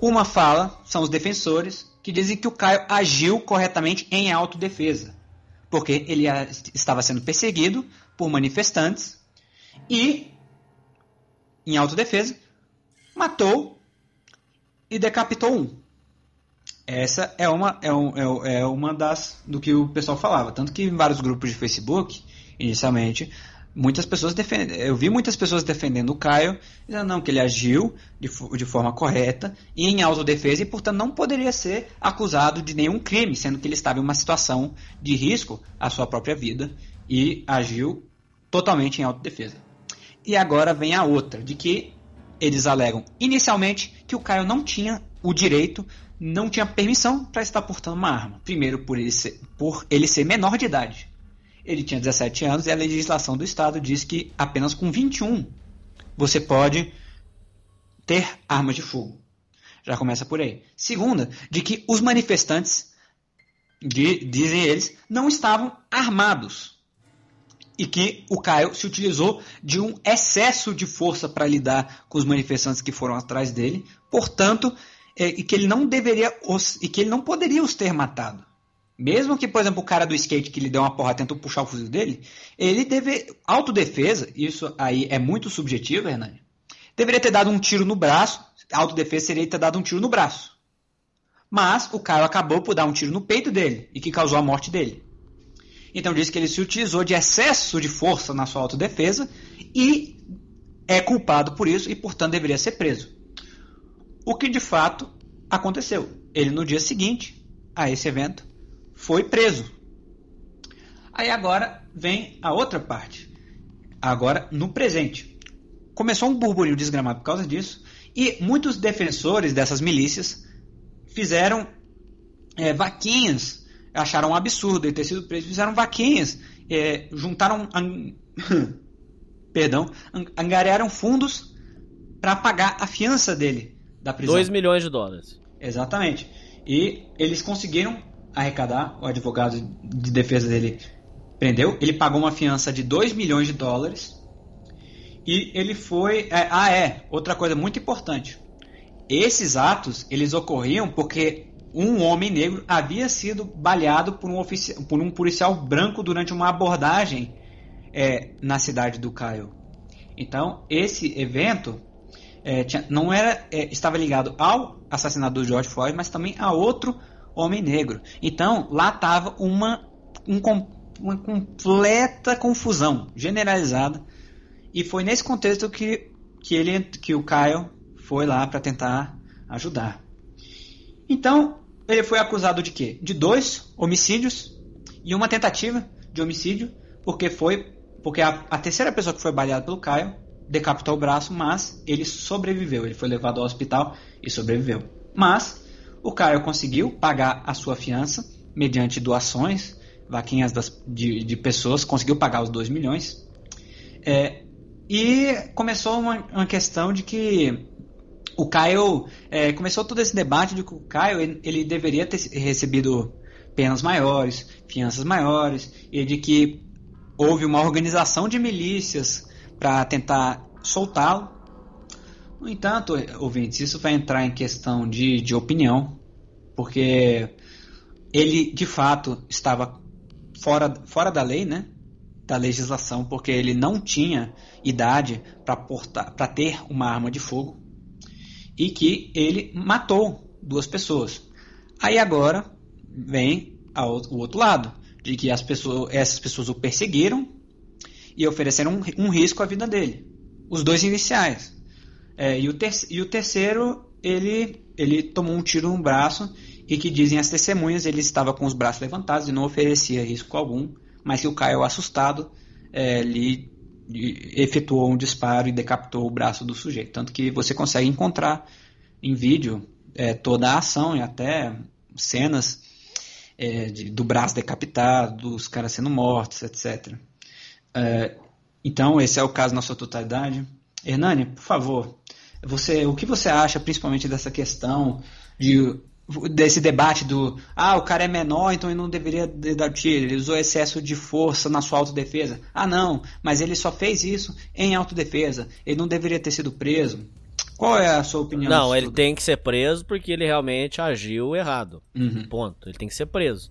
Uma fala, são os defensores, que dizem que o Caio agiu corretamente em autodefesa, porque ele estava sendo perseguido por manifestantes e, em autodefesa, matou e decapitou um. Essa é uma, é, um, é, é uma das do que o pessoal falava. Tanto que em vários grupos de Facebook, inicialmente, muitas pessoas defendem. Eu vi muitas pessoas defendendo o Caio, dizendo não, que ele agiu de, de forma correta e em autodefesa e, portanto, não poderia ser acusado de nenhum crime, sendo que ele estava em uma situação de risco à sua própria vida e agiu totalmente em autodefesa. E agora vem a outra, de que eles alegam inicialmente que o Caio não tinha o direito, não tinha permissão para estar portando uma arma. Primeiro, por ele ser, por ele ser menor de idade. Ele tinha 17 anos e a legislação do estado diz que apenas com 21 você pode ter armas de fogo. Já começa por aí. Segunda, de que os manifestantes, de, dizem eles, não estavam armados. E que o Caio se utilizou de um excesso de força para lidar com os manifestantes que foram atrás dele. Portanto, é, e que ele não deveria os, e que ele não poderia os ter matado. Mesmo que, por exemplo, o cara do skate que lhe deu uma porra tentou puxar o fuzil dele, ele deve. Autodefesa, isso aí é muito subjetivo, Hernani. Deveria ter dado um tiro no braço. Autodefesa seria ter dado um tiro no braço. Mas o cara acabou por dar um tiro no peito dele e que causou a morte dele. Então diz que ele se utilizou de excesso de força na sua autodefesa e é culpado por isso e, portanto, deveria ser preso. O que de fato aconteceu. Ele, no dia seguinte a esse evento, foi preso. Aí agora vem a outra parte. agora no presente. Começou um burburinho desgramado por causa disso, e muitos defensores dessas milícias fizeram é, vaquinhas, acharam um absurdo ele ter sido preso, fizeram vaquinhas, é, juntaram, an... <coughs> perdão, angariaram fundos para pagar a fiança dele da prisão. 2 milhões de dólares. Exatamente. E eles conseguiram arrecadar, o advogado de defesa dele prendeu, ele pagou uma fiança de 2 milhões de dólares e ele foi. É, ah, é, outra coisa muito importante. Esses atos eles ocorriam porque um homem negro havia sido baleado por um, ofici por um policial branco durante uma abordagem é, na cidade do Caio. Então, esse evento é, tinha, não era é, estava ligado ao assassinato do George Floyd, mas também a outro homem negro. Então, lá estava uma, um, uma completa confusão generalizada. E foi nesse contexto que, que, ele, que o Kyle foi lá para tentar ajudar. Então, ele foi acusado de quê? De dois homicídios e uma tentativa de homicídio, porque foi porque a, a terceira pessoa que foi baleada pelo Caio decapitou o braço, mas ele sobreviveu. Ele foi levado ao hospital e sobreviveu. Mas o Caio conseguiu pagar a sua fiança mediante doações, vaquinhas das, de, de pessoas, conseguiu pagar os 2 milhões. É, e começou uma, uma questão de que o Caio é, começou todo esse debate de que o Caio ele, deveria ter recebido penas maiores, fianças maiores, e de que houve uma organização de milícias para tentar soltá-lo. No entanto, ouvintes, isso vai entrar em questão de, de opinião, porque ele de fato estava fora, fora da lei, né? Da legislação, porque ele não tinha idade para ter uma arma de fogo e que ele matou duas pessoas. Aí agora vem o outro lado, de que as pessoas, essas pessoas o perseguiram e ofereceram um, um risco à vida dele. Os dois iniciais. É, e, o ter, e o terceiro, ele, ele tomou um tiro no braço e que dizem as testemunhas, ele estava com os braços levantados e não oferecia risco algum, mas que o Caio, assustado, é, lhe efetuou um disparo e decapitou o braço do sujeito. Tanto que você consegue encontrar em vídeo é, toda a ação e até cenas é, de, do braço decapitado, dos caras sendo mortos, etc. É, então, esse é o caso na sua totalidade. Hernani, por favor, você, o que você acha principalmente dessa questão de desse debate do ah, o cara é menor, então ele não deveria dar tiro, ele usou excesso de força na sua autodefesa. Ah, não, mas ele só fez isso em autodefesa, ele não deveria ter sido preso. Qual é a sua opinião? Não, ele tudo? tem que ser preso porque ele realmente agiu errado. Uhum. Ponto. Ele tem que ser preso.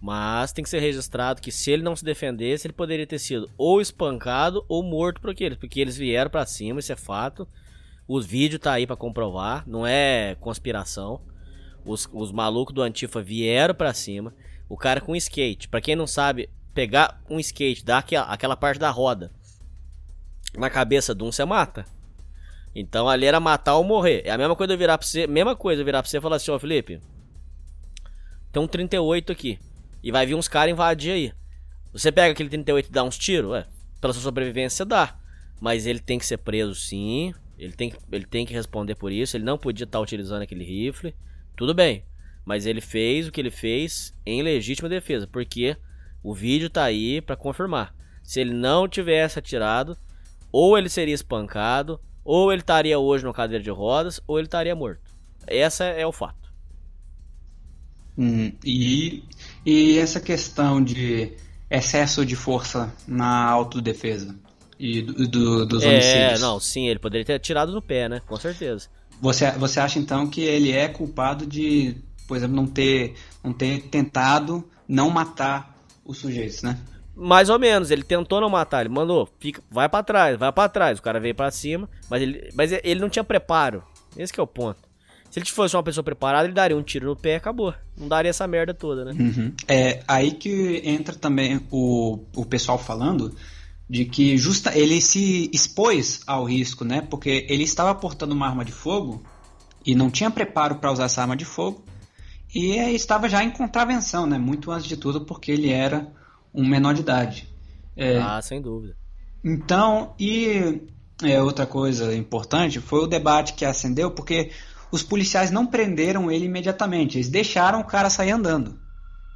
Mas tem que ser registrado que se ele não se defendesse, ele poderia ter sido ou espancado ou morto por aqueles, porque eles vieram para cima, isso é fato. O vídeo tá aí para comprovar, não é conspiração. Os, os malucos do Antifa vieram para cima. O cara com skate, para quem não sabe, pegar um skate, dar aquela, aquela parte da roda na cabeça de um, você mata. Então ali era matar ou morrer. É a mesma coisa eu virar pra você, mesma coisa eu virar pra você e falar assim, ó, Felipe, tem um 38 aqui. E vai vir uns caras invadir aí. Você pega aquele 38 e dá uns tiros? É, pela sua sobrevivência dá. Mas ele tem que ser preso sim. Ele tem, ele tem que responder por isso. Ele não podia estar utilizando aquele rifle. Tudo bem. Mas ele fez o que ele fez em legítima defesa. Porque o vídeo tá aí para confirmar. Se ele não tivesse atirado, ou ele seria espancado, ou ele estaria hoje no cadeira de rodas, ou ele estaria morto. Essa é o fato. Hum, e, e essa questão de excesso de força na autodefesa e do, do, dos é, homicídios? não, sim, ele poderia ter atirado no pé, né? Com certeza. Você, você acha então que ele é culpado de, por exemplo, não ter, não ter tentado não matar os sujeitos, né? Mais ou menos, ele tentou não matar, ele mandou, fica, vai para trás, vai para trás, o cara veio para cima, mas ele, mas ele não tinha preparo. Esse é o ponto. Se ele fosse uma pessoa preparada, ele daria um tiro no pé e acabou. Não daria essa merda toda, né? Uhum. É aí que entra também o, o pessoal falando de que justa ele se expôs ao risco, né? Porque ele estava portando uma arma de fogo e não tinha preparo para usar essa arma de fogo e estava já em contravenção, né? Muito antes de tudo, porque ele era um menor de idade. É, ah, sem dúvida. Então, e é, outra coisa importante foi o debate que acendeu, porque os policiais não prenderam ele imediatamente, eles deixaram o cara sair andando.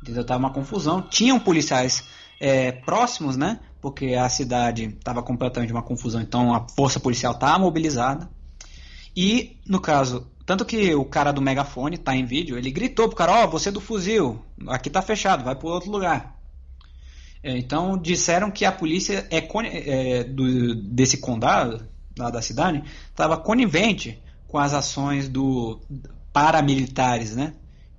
Entendeu? Tava uma confusão. Tinham policiais é, próximos, né? Porque a cidade estava completamente uma confusão, então a força policial estava mobilizada. E, no caso, tanto que o cara do megafone tá em vídeo, ele gritou pro cara, ó, oh, você do fuzil, aqui tá fechado, vai pro outro lugar. É, então disseram que a polícia é, é, do, desse condado, lá da cidade, estava conivente com as ações do paramilitares, né?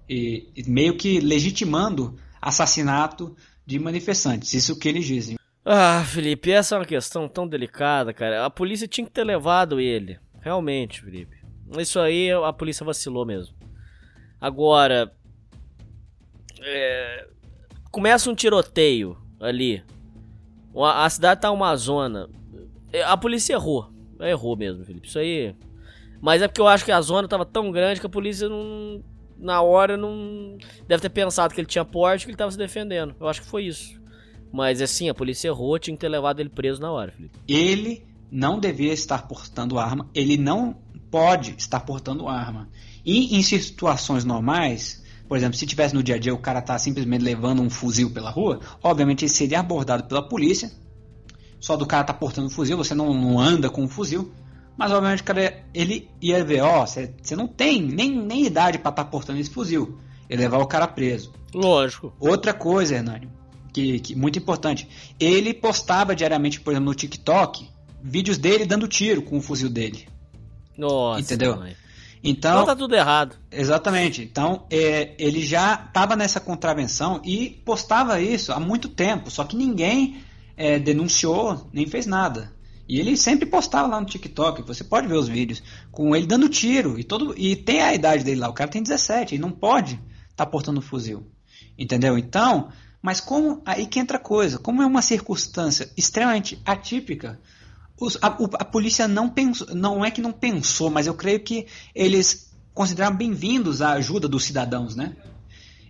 E, e meio que legitimando assassinato de manifestantes. Isso que eles dizem. Ah, Felipe, essa é uma questão tão delicada, cara. A polícia tinha que ter levado ele. Realmente, Felipe. Isso aí a polícia vacilou mesmo. Agora. É, começa um tiroteio ali. A cidade tá uma zona. É, a polícia errou. Errou mesmo, Felipe. Isso aí. Mas é porque eu acho que a zona tava tão grande que a polícia não. Na hora não. Deve ter pensado que ele tinha porte que ele tava se defendendo. Eu acho que foi isso. Mas assim, a polícia errou, tinha que ter levado ele preso na hora, Felipe. Ele não devia estar portando arma. Ele não pode estar portando arma. E em situações normais, por exemplo, se tivesse no dia a dia o cara tá simplesmente levando um fuzil pela rua, obviamente ele seria abordado pela polícia. Só do cara tá portando um fuzil, você não, não anda com um fuzil. Mas obviamente cara, ele ia ver, ó, você não tem nem, nem idade para estar tá portando esse fuzil. E levar o cara preso. Lógico. Outra coisa, Hernani, que, que muito importante. Ele postava diariamente, por exemplo, no TikTok, vídeos dele dando tiro com o fuzil dele. Nossa. Entendeu? Mãe. Então, então tá tudo errado. Exatamente. Então é, ele já estava nessa contravenção e postava isso há muito tempo, só que ninguém é, denunciou nem fez nada. E ele sempre postava lá no TikTok, você pode ver os vídeos, com ele dando tiro e todo e tem a idade dele lá, o cara tem 17 e não pode estar tá portando fuzil. Entendeu? Então, mas como aí que entra a coisa, como é uma circunstância extremamente atípica, os, a, a, polícia não pensou, não é que não pensou, mas eu creio que eles consideraram bem-vindos a ajuda dos cidadãos, né?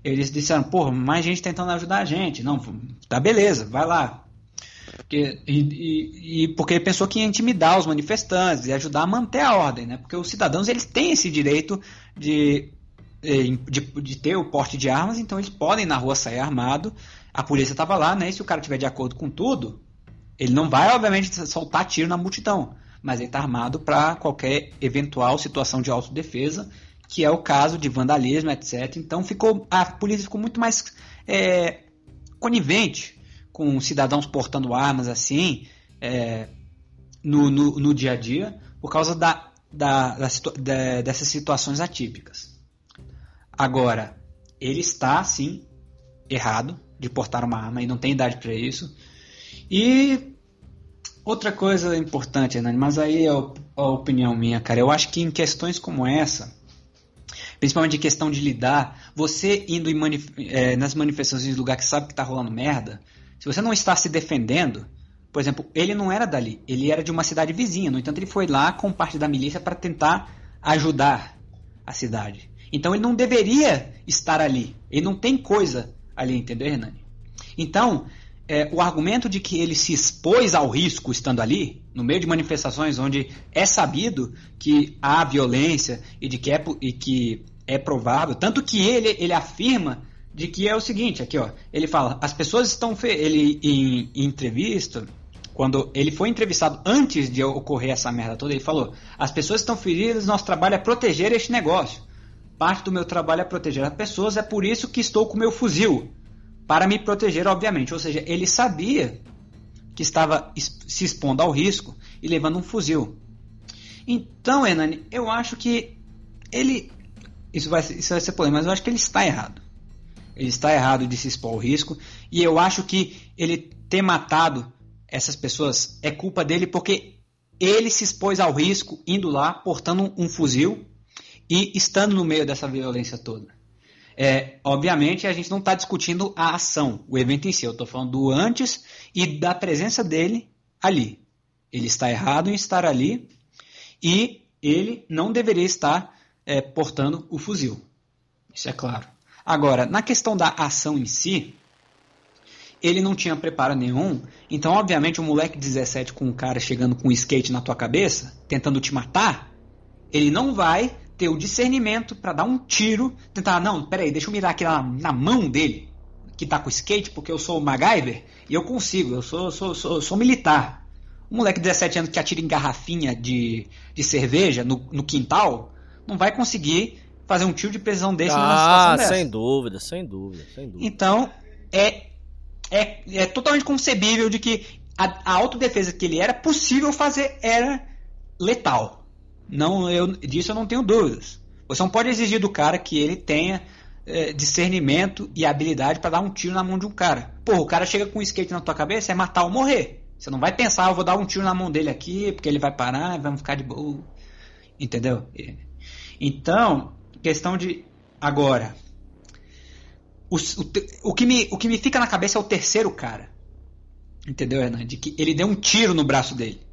Eles disseram, pô, mais gente tentando ajudar a gente. Não, tá beleza, vai lá. Porque, e, e, e porque ele pensou que ia intimidar os manifestantes e ajudar a manter a ordem, né? Porque os cidadãos eles têm esse direito de, de, de ter o porte de armas, então eles podem na rua sair armado. A polícia estava lá, né? E se o cara tiver de acordo com tudo, ele não vai, obviamente, soltar tiro na multidão, mas ele está armado para qualquer eventual situação de autodefesa, que é o caso de vandalismo, etc. Então ficou a polícia ficou muito mais é, conivente com cidadãos portando armas assim é, no, no, no, dia a dia por causa da, da, da, da, dessas situações atípicas. Agora, ele está sim errado de portar uma arma e não tem idade para isso. E outra coisa importante, Hernani, mas aí é a opinião minha, cara. Eu acho que em questões como essa, principalmente em questão de lidar, você indo manif é, nas manifestações de lugar que sabe que tá rolando merda, se você não está se defendendo, por exemplo, ele não era dali, ele era de uma cidade vizinha, no entanto, ele foi lá com parte da milícia para tentar ajudar a cidade. Então ele não deveria estar ali. Ele não tem coisa ali, entendeu, Hernani? Então, é, o argumento de que ele se expôs ao risco estando ali, no meio de manifestações onde é sabido que há violência e de que é, e que é provável, tanto que ele, ele afirma de que é o seguinte, aqui ó, ele fala, as pessoas estão ele em, em entrevista, quando ele foi entrevistado antes de ocorrer essa merda toda, ele falou: as pessoas estão feridas, nosso trabalho é proteger este negócio. Parte do meu trabalho é proteger as pessoas, é por isso que estou com meu fuzil para me proteger, obviamente. Ou seja, ele sabia que estava se expondo ao risco e levando um fuzil. Então, Enani, eu acho que ele. Isso vai, isso vai ser polêmico, mas eu acho que ele está errado. Ele está errado de se expor ao risco. E eu acho que ele ter matado essas pessoas é culpa dele porque ele se expôs ao risco indo lá, portando um fuzil e estando no meio dessa violência toda. É, obviamente, a gente não está discutindo a ação, o evento em si. Eu estou falando do antes e da presença dele ali. Ele está errado em estar ali e ele não deveria estar é, portando o fuzil. Isso é claro. Agora, na questão da ação em si, ele não tinha preparo nenhum. Então, obviamente, um moleque de 17 com um cara chegando com um skate na tua cabeça, tentando te matar, ele não vai ter o discernimento para dar um tiro, tentar, não, peraí, deixa eu mirar aqui na, na mão dele, que tá com skate, porque eu sou o MacGyver, e eu consigo, eu sou, sou, sou, sou militar. Um moleque de 17 anos que atira em garrafinha de, de cerveja no, no quintal, não vai conseguir fazer um tiro de precisão desse ah, numa situação dessa. sem dúvida, sem dúvida, sem dúvida. Então, é, é, é totalmente concebível de que a, a autodefesa que ele era possível fazer era letal. Não, eu, disso eu não tenho dúvidas. Você não pode exigir do cara que ele tenha é, discernimento e habilidade para dar um tiro na mão de um cara. Pô, o cara chega com um skate na tua cabeça, é matar ou morrer. Você não vai pensar, ah, eu vou dar um tiro na mão dele aqui, porque ele vai parar vamos ficar de boa. Entendeu? Então, questão de. Agora. O, o, o, que me, o que me fica na cabeça é o terceiro cara. Entendeu, Hernan? De que ele deu um tiro no braço dele.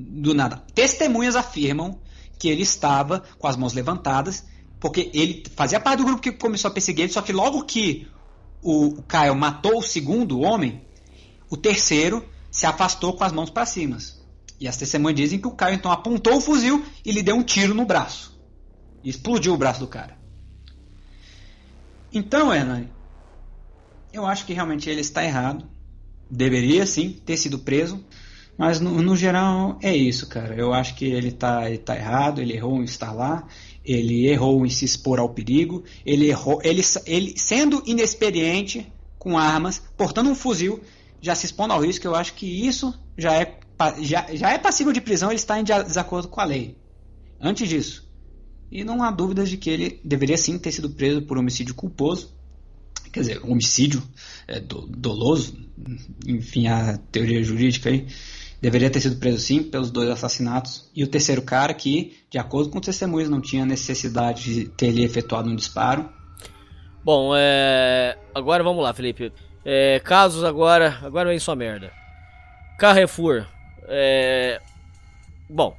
Do nada. Testemunhas afirmam que ele estava com as mãos levantadas, porque ele fazia parte do grupo que começou a perseguir ele, só que logo que o, o Kyle matou o segundo homem, o terceiro se afastou com as mãos para cima. E as testemunhas dizem que o Caio então apontou o fuzil e lhe deu um tiro no braço. E explodiu o braço do cara. Então, Hernani, eu acho que realmente ele está errado. Deveria sim ter sido preso. Mas no, no geral é isso, cara. Eu acho que ele está ele tá errado, ele errou em estar lá, ele errou em se expor ao perigo, ele errou. Ele, ele sendo inexperiente com armas, portando um fuzil, já se expondo ao risco, eu acho que isso já é, já, já é passível de prisão, ele está em desacordo com a lei. Antes disso. E não há dúvidas de que ele deveria sim ter sido preso por homicídio culposo. Quer dizer, homicídio é, do, doloso, enfim, a teoria jurídica aí. Deveria ter sido preso sim pelos dois assassinatos. E o terceiro cara que, de acordo com testemunhas, não tinha necessidade de ter ele efetuado um disparo. Bom, é... agora vamos lá, Felipe. É, casos agora. Agora vem sua merda. Carrefour. É, bom,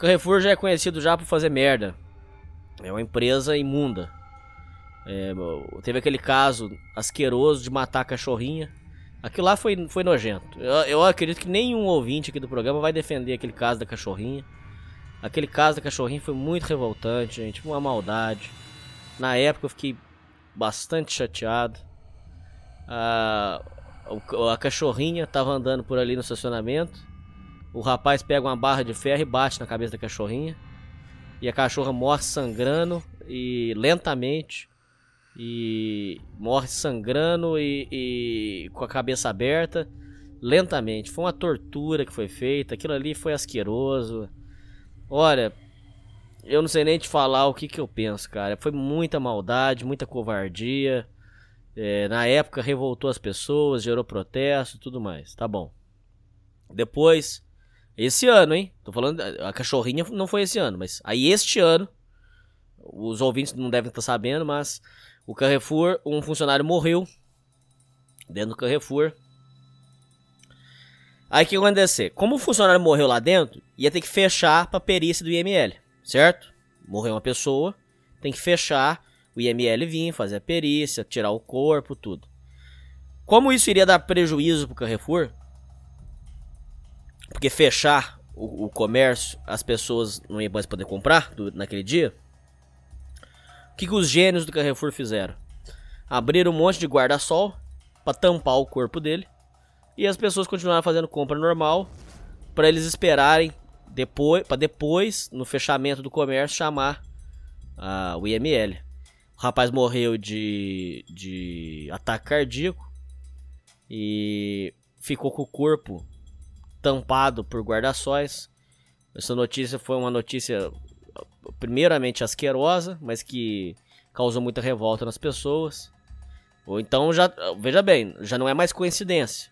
Carrefour já é conhecido já por fazer merda. É uma empresa imunda. É, teve aquele caso asqueroso de matar a cachorrinha. Aquilo lá foi, foi nojento. Eu, eu acredito que nenhum ouvinte aqui do programa vai defender aquele caso da cachorrinha. Aquele caso da cachorrinha foi muito revoltante, gente. Uma maldade. Na época eu fiquei bastante chateado. A, a cachorrinha tava andando por ali no estacionamento. O rapaz pega uma barra de ferro e bate na cabeça da cachorrinha. E a cachorra morre sangrando e lentamente. E morre sangrando e, e com a cabeça aberta. Lentamente. Foi uma tortura que foi feita. Aquilo ali foi asqueroso. Olha, eu não sei nem te falar o que, que eu penso, cara. Foi muita maldade, muita covardia. É, na época revoltou as pessoas, gerou protesto tudo mais. Tá bom. Depois, esse ano, hein? Tô falando, a cachorrinha não foi esse ano, mas aí este ano, os ouvintes não devem estar sabendo, mas o Carrefour, um funcionário morreu dentro do Carrefour. Aí o que acontecer? Como o funcionário morreu lá dentro, ia ter que fechar para perícia do IML, certo? Morreu uma pessoa, tem que fechar o IML vir, fazer a perícia, tirar o corpo, tudo. Como isso iria dar prejuízo para o Carrefour? Porque fechar o, o, comércio, as pessoas não iam mais poder comprar do, naquele dia. Que, que os gênios do Carrefour fizeram? Abriram um monte de guarda-sol para tampar o corpo dele e as pessoas continuaram fazendo compra normal para eles esperarem depois, para depois no fechamento do comércio chamar uh, o IML. O rapaz morreu de, de ataque cardíaco e ficou com o corpo tampado por guarda-sóis. Essa notícia foi uma notícia primeiramente asquerosa, mas que causou muita revolta nas pessoas. Ou então já, veja bem, já não é mais coincidência.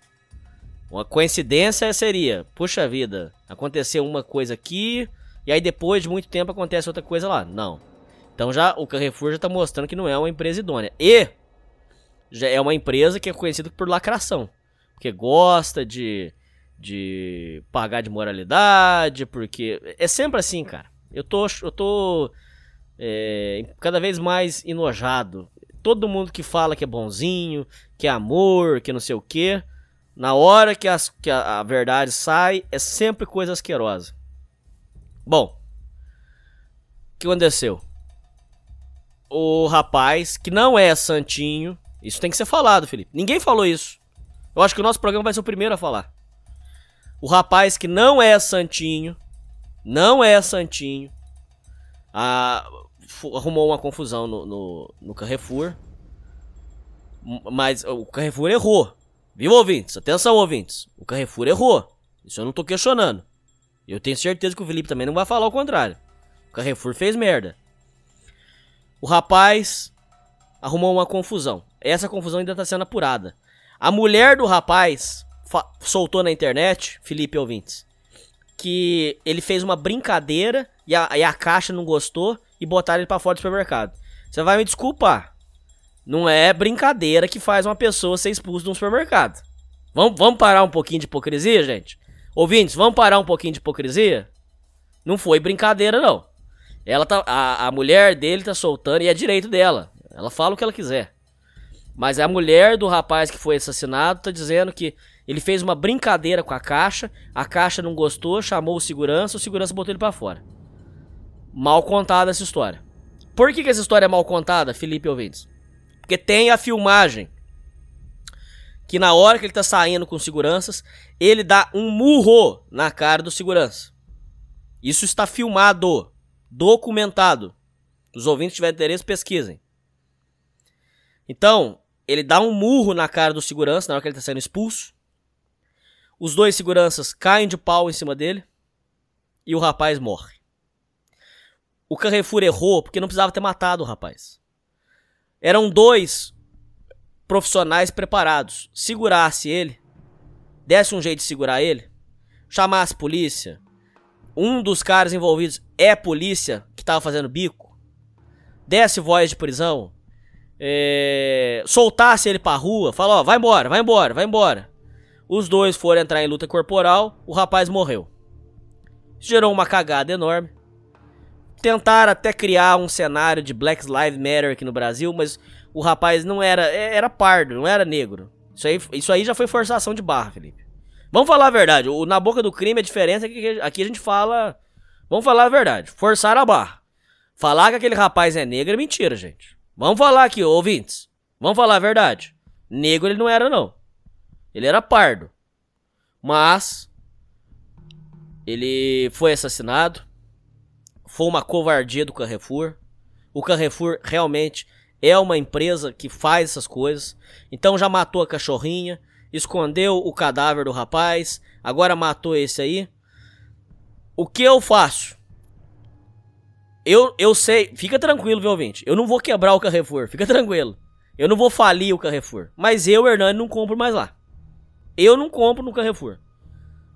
Uma coincidência seria, puxa vida, aconteceu uma coisa aqui e aí depois de muito tempo acontece outra coisa lá. Não. Então já o Carrefour já está mostrando que não é uma empresa idônea. E já é uma empresa que é conhecida por lacração. Porque gosta de, de pagar de moralidade, porque é sempre assim, cara. Eu tô, eu tô é, cada vez mais enojado. todo mundo que fala que é bonzinho, que é amor, que não sei o quê, na hora que, as, que a, a verdade sai, é sempre coisa asquerosa. Bom, o que aconteceu? O rapaz, que não é santinho, isso tem que ser falado, Felipe. Ninguém falou isso. Eu acho que o nosso programa vai ser o primeiro a falar. O rapaz que não é santinho, não é santinho, a, arrumou uma confusão no, no, no Carrefour. Mas o Carrefour errou. Viu, ouvintes? Atenção, ouvintes. O Carrefour errou. Isso eu não tô questionando. Eu tenho certeza que o Felipe também não vai falar o contrário. O Carrefour fez merda. O rapaz arrumou uma confusão. Essa confusão ainda tá sendo apurada. A mulher do rapaz soltou na internet, Felipe ouvintes, que ele fez uma brincadeira e a, e a caixa não gostou e botaram ele para fora do supermercado. Você vai me desculpar. Não é brincadeira que faz uma pessoa ser expulsa de um supermercado. Vamos, vamos parar um pouquinho de hipocrisia, gente? Ouvintes, vamos parar um pouquinho de hipocrisia? Não foi brincadeira, não. Ela tá, a, a mulher dele tá soltando e é direito dela. Ela fala o que ela quiser. Mas a mulher do rapaz que foi assassinado tá dizendo que ele fez uma brincadeira com a caixa, a caixa não gostou, chamou o segurança, o segurança botou ele para fora. Mal contada essa história. Por que, que essa história é mal contada, Felipe ouvintes? Porque tem a filmagem que na hora que ele tá saindo com seguranças, ele dá um murro na cara do segurança. Isso está filmado, documentado. Os ouvintes tiverem interesse, pesquisem. Então, ele dá um murro na cara do segurança na hora que ele tá sendo expulso. Os dois seguranças caem de pau em cima dele e o rapaz morre. O Carrefour errou porque não precisava ter matado o rapaz. Eram dois profissionais preparados. Segurasse ele, desse um jeito de segurar ele, chamasse polícia. Um dos caras envolvidos é polícia que tava fazendo bico. Desse voz de prisão. É, soltasse ele pra rua, fala, ó, vai embora, vai embora, vai embora. Os dois foram entrar em luta corporal, o rapaz morreu. Gerou uma cagada enorme. Tentaram até criar um cenário de Black Lives Matter aqui no Brasil, mas o rapaz não era. É, era pardo, não era negro. Isso aí, isso aí já foi forçação de barra, Felipe. Vamos falar a verdade. O, na boca do crime a diferença é que aqui a gente fala. Vamos falar a verdade. Forçar a barra. Falar que aquele rapaz é negro é mentira, gente. Vamos falar aqui, ouvintes. Vamos falar a verdade. Negro ele não era, não. Ele era pardo. Mas. Ele foi assassinado. Foi uma covardia do Carrefour. O Carrefour realmente é uma empresa que faz essas coisas. Então já matou a cachorrinha, escondeu o cadáver do rapaz, agora matou esse aí. O que eu faço? Eu, eu sei, fica tranquilo, viu, ouvinte? Eu não vou quebrar o Carrefour, fica <laughs> tranquilo. Eu não vou falir o Carrefour. Mas eu, Hernani, não compro mais lá. Eu não compro no Carrefour.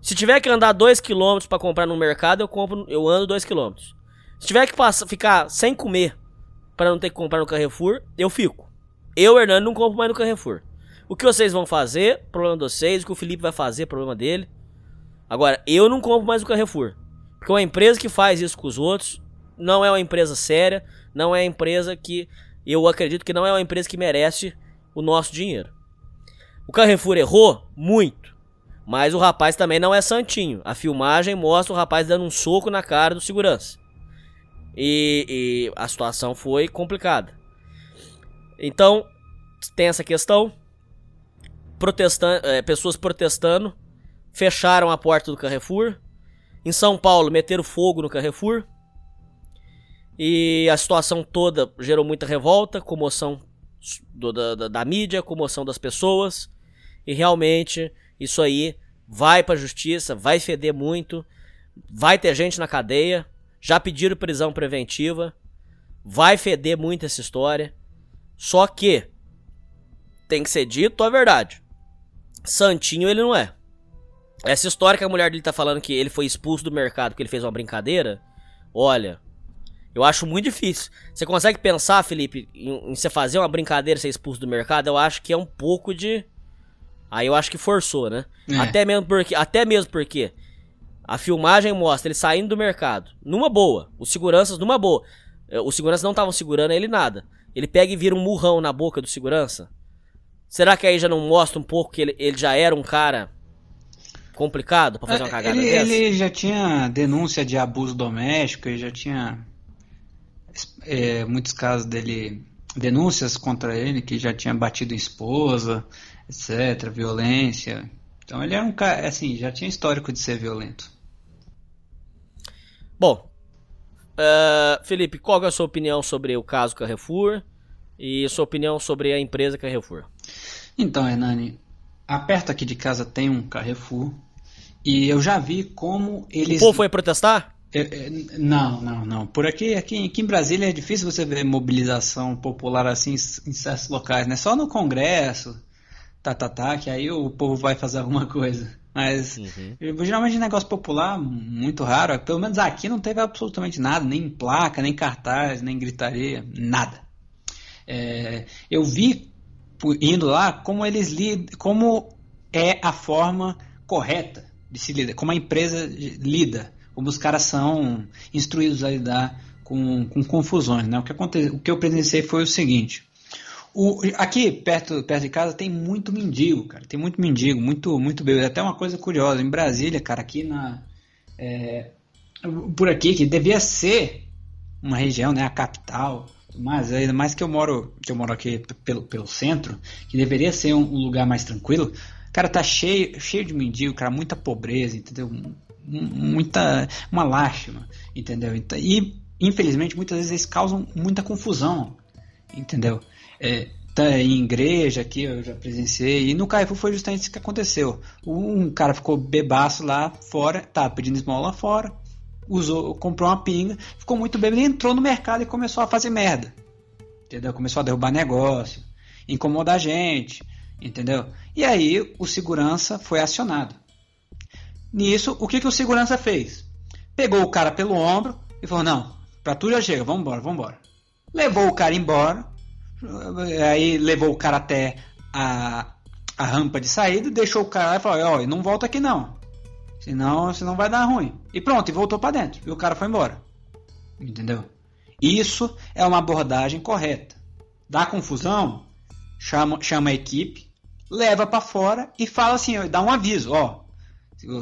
Se tiver que andar 2km para comprar no mercado, eu compro, eu ando 2km. Se tiver que passar, ficar sem comer para não ter que comprar no Carrefour, eu fico. Eu, Hernando, não compro mais no Carrefour. O que vocês vão fazer, problema de vocês. O que o Felipe vai fazer, problema dele. Agora, eu não compro mais no Carrefour. Porque uma empresa que faz isso com os outros não é uma empresa séria, não é uma empresa que eu acredito que não é uma empresa que merece o nosso dinheiro. O Carrefour errou muito, mas o rapaz também não é santinho. A filmagem mostra o rapaz dando um soco na cara do segurança. E, e a situação foi complicada. Então, tem essa questão. Protestando, é, pessoas protestando fecharam a porta do Carrefour. Em São Paulo, meteram fogo no Carrefour. E a situação toda gerou muita revolta, comoção do, da, da, da, mídia, comoção das pessoas. E realmente, isso aí vai pra justiça, vai feder muito. Vai ter gente na cadeia. Já pediram prisão preventiva. Vai feder muito essa história. Só que tem que ser dito a verdade. Santinho ele não é. Essa história que a mulher dele tá falando que ele foi expulso do mercado porque ele fez uma brincadeira. Olha, eu acho muito difícil. Você consegue pensar, Felipe, em, em você fazer uma brincadeira ser expulso do mercado? Eu acho que é um pouco de. Aí eu acho que forçou, né? É. Até mesmo porque, até mesmo porque a filmagem mostra ele saindo do mercado, numa boa, os seguranças numa boa. Eh, os seguranças não estavam segurando ele nada. ele pega e vira um murrão na boca do segurança? Será que aí já não mostra um pouco que ele, ele já era um cara complicado pra fazer uma cagada ele, dessa? ele já tinha denúncia de abuso doméstico, ele já tinha é, muitos casos dele, denúncias contra ele, que já tinha batido esposa, etc., violência. Então ele era um cara, assim, já tinha histórico de ser violento. Bom, uh, Felipe, qual é a sua opinião sobre o caso Carrefour e sua opinião sobre a empresa Carrefour? Então, Hernani, perto aqui de casa tem um Carrefour e eu já vi como eles. O povo foi protestar? É, é, não, não, não. Por aqui, aqui, aqui em Brasília é difícil você ver mobilização popular assim em certos locais, né? Só no Congresso, tá, tá, tá, que aí o povo vai fazer alguma coisa. Mas uhum. geralmente negócio popular, muito raro. Pelo menos aqui não teve absolutamente nada, nem placa, nem cartaz, nem gritaria, nada. É, eu vi indo lá como eles lidam, como é a forma correta de se lidar, como a empresa lida, como os caras são instruídos a lidar com, com confusões. Né? O, que aconte, o que eu presenciei foi o seguinte. O, aqui perto, perto de casa tem muito mendigo, cara. Tem muito mendigo, muito, muito bebê. Até uma coisa curiosa, em Brasília, cara, aqui na. É, por aqui, que devia ser uma região, né? A capital. Mas ainda mais que eu moro, que eu moro aqui pelo, pelo centro, que deveria ser um, um lugar mais tranquilo. Cara, tá cheio, cheio de mendigo, cara, muita pobreza, entendeu? Muita. uma lástima, entendeu? Então, e, infelizmente, muitas vezes eles causam muita confusão, entendeu? É, tá em igreja aqui, eu já presenciei, e no Carrefour foi justamente isso que aconteceu. Um cara ficou bebaço lá fora, tá pedindo esmola lá fora, usou, comprou uma pinga, ficou muito bêbado, entrou no mercado e começou a fazer merda. Entendeu? Começou a derrubar negócio, incomodar gente, entendeu? E aí o segurança foi acionado. Nisso, o que, que o segurança fez? Pegou o cara pelo ombro e falou: Não, pra tu já chega, vamos embora. Levou o cara embora, aí levou o cara até a, a rampa de saída, deixou o cara lá e falou: Ó, não volta aqui não. Senão, senão vai dar ruim. E pronto, e voltou para dentro. E o cara foi embora. Entendeu? Isso é uma abordagem correta. Dá confusão? Chama, chama a equipe, leva para fora e fala assim, dá um aviso, ó.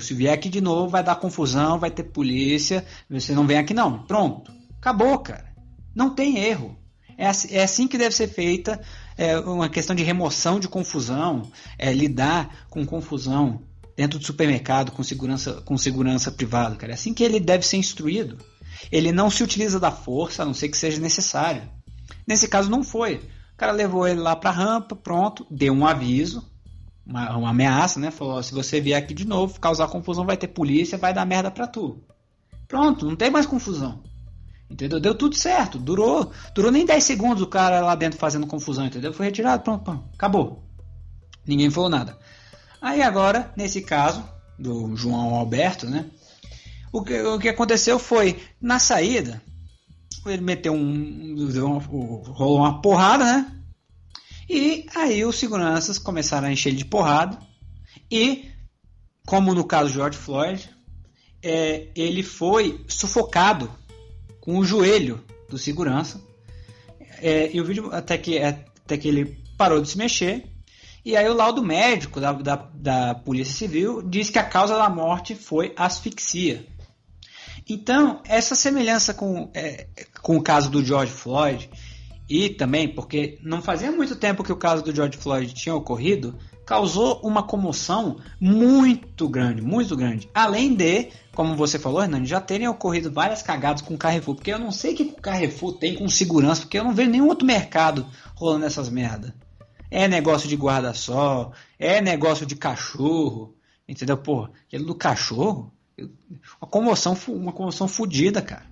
Se vier aqui de novo, vai dar confusão, vai ter polícia, você não vem aqui não. Pronto. Acabou, cara. Não tem erro. É assim, é assim que deve ser feita é, uma questão de remoção de confusão, é, lidar com confusão dentro do supermercado com segurança, com segurança privada, cara. É assim que ele deve ser instruído. Ele não se utiliza da força, a não ser que seja necessário. Nesse caso não foi. O cara levou ele lá para a rampa, pronto, deu um aviso, uma, uma ameaça, né? Falou: se você vier aqui de novo, causar confusão, vai ter polícia, vai dar merda pra tu. Pronto, não tem mais confusão. Entendeu? Deu tudo certo. Durou, durou nem 10 segundos o cara lá dentro fazendo confusão, entendeu? Foi retirado, pronto, pronto acabou. Ninguém falou nada. Aí agora, nesse caso do João Alberto, né? O que, o que aconteceu foi, na saída, ele meteu um. rolou uma porrada, né? E aí os seguranças começaram a encher ele de porrada. E, como no caso de George Floyd, é, ele foi sufocado com o joelho do segurança. É, e o vídeo até que, até que ele parou de se mexer e aí o laudo médico da, da, da Polícia Civil diz que a causa da morte foi asfixia. Então, essa semelhança com, é, com o caso do George Floyd, e também porque não fazia muito tempo que o caso do George Floyd tinha ocorrido, causou uma comoção muito grande, muito grande. Além de, como você falou, Hernani, já terem ocorrido várias cagadas com o Carrefour, porque eu não sei o que o Carrefour tem com segurança, porque eu não vejo nenhum outro mercado rolando essas merda é negócio de guarda-sol, é negócio de cachorro, entendeu? Pô, aquele do cachorro, uma comoção, uma comoção fodida, cara.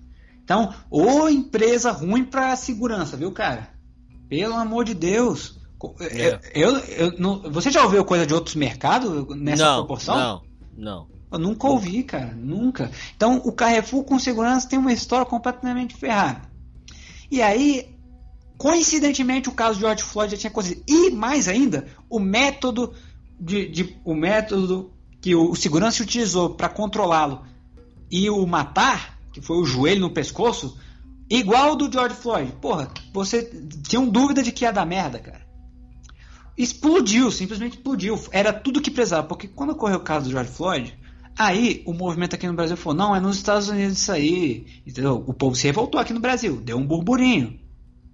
Então, ou empresa ruim para segurança, viu, cara? Pelo amor de Deus. É. Eu, eu, eu não, você já ouviu coisa de outros mercados nessa não, proporção? Não, não. Eu nunca ouvi, cara, nunca. Então, o Carrefour com segurança tem uma história completamente ferrada. E aí, Coincidentemente, o caso de George Floyd já tinha acontecido. E mais ainda, o método de, de o método que o, o segurança utilizou para controlá-lo e o matar, que foi o joelho no pescoço, Igual do George Floyd. Porra, você tinha dúvida de que ia dar merda, cara. Explodiu, simplesmente explodiu. Era tudo que precisava. Porque quando ocorreu o caso do George Floyd, aí o movimento aqui no Brasil falou: não, é nos Estados Unidos isso aí. Entendeu? O povo se revoltou aqui no Brasil. Deu um burburinho.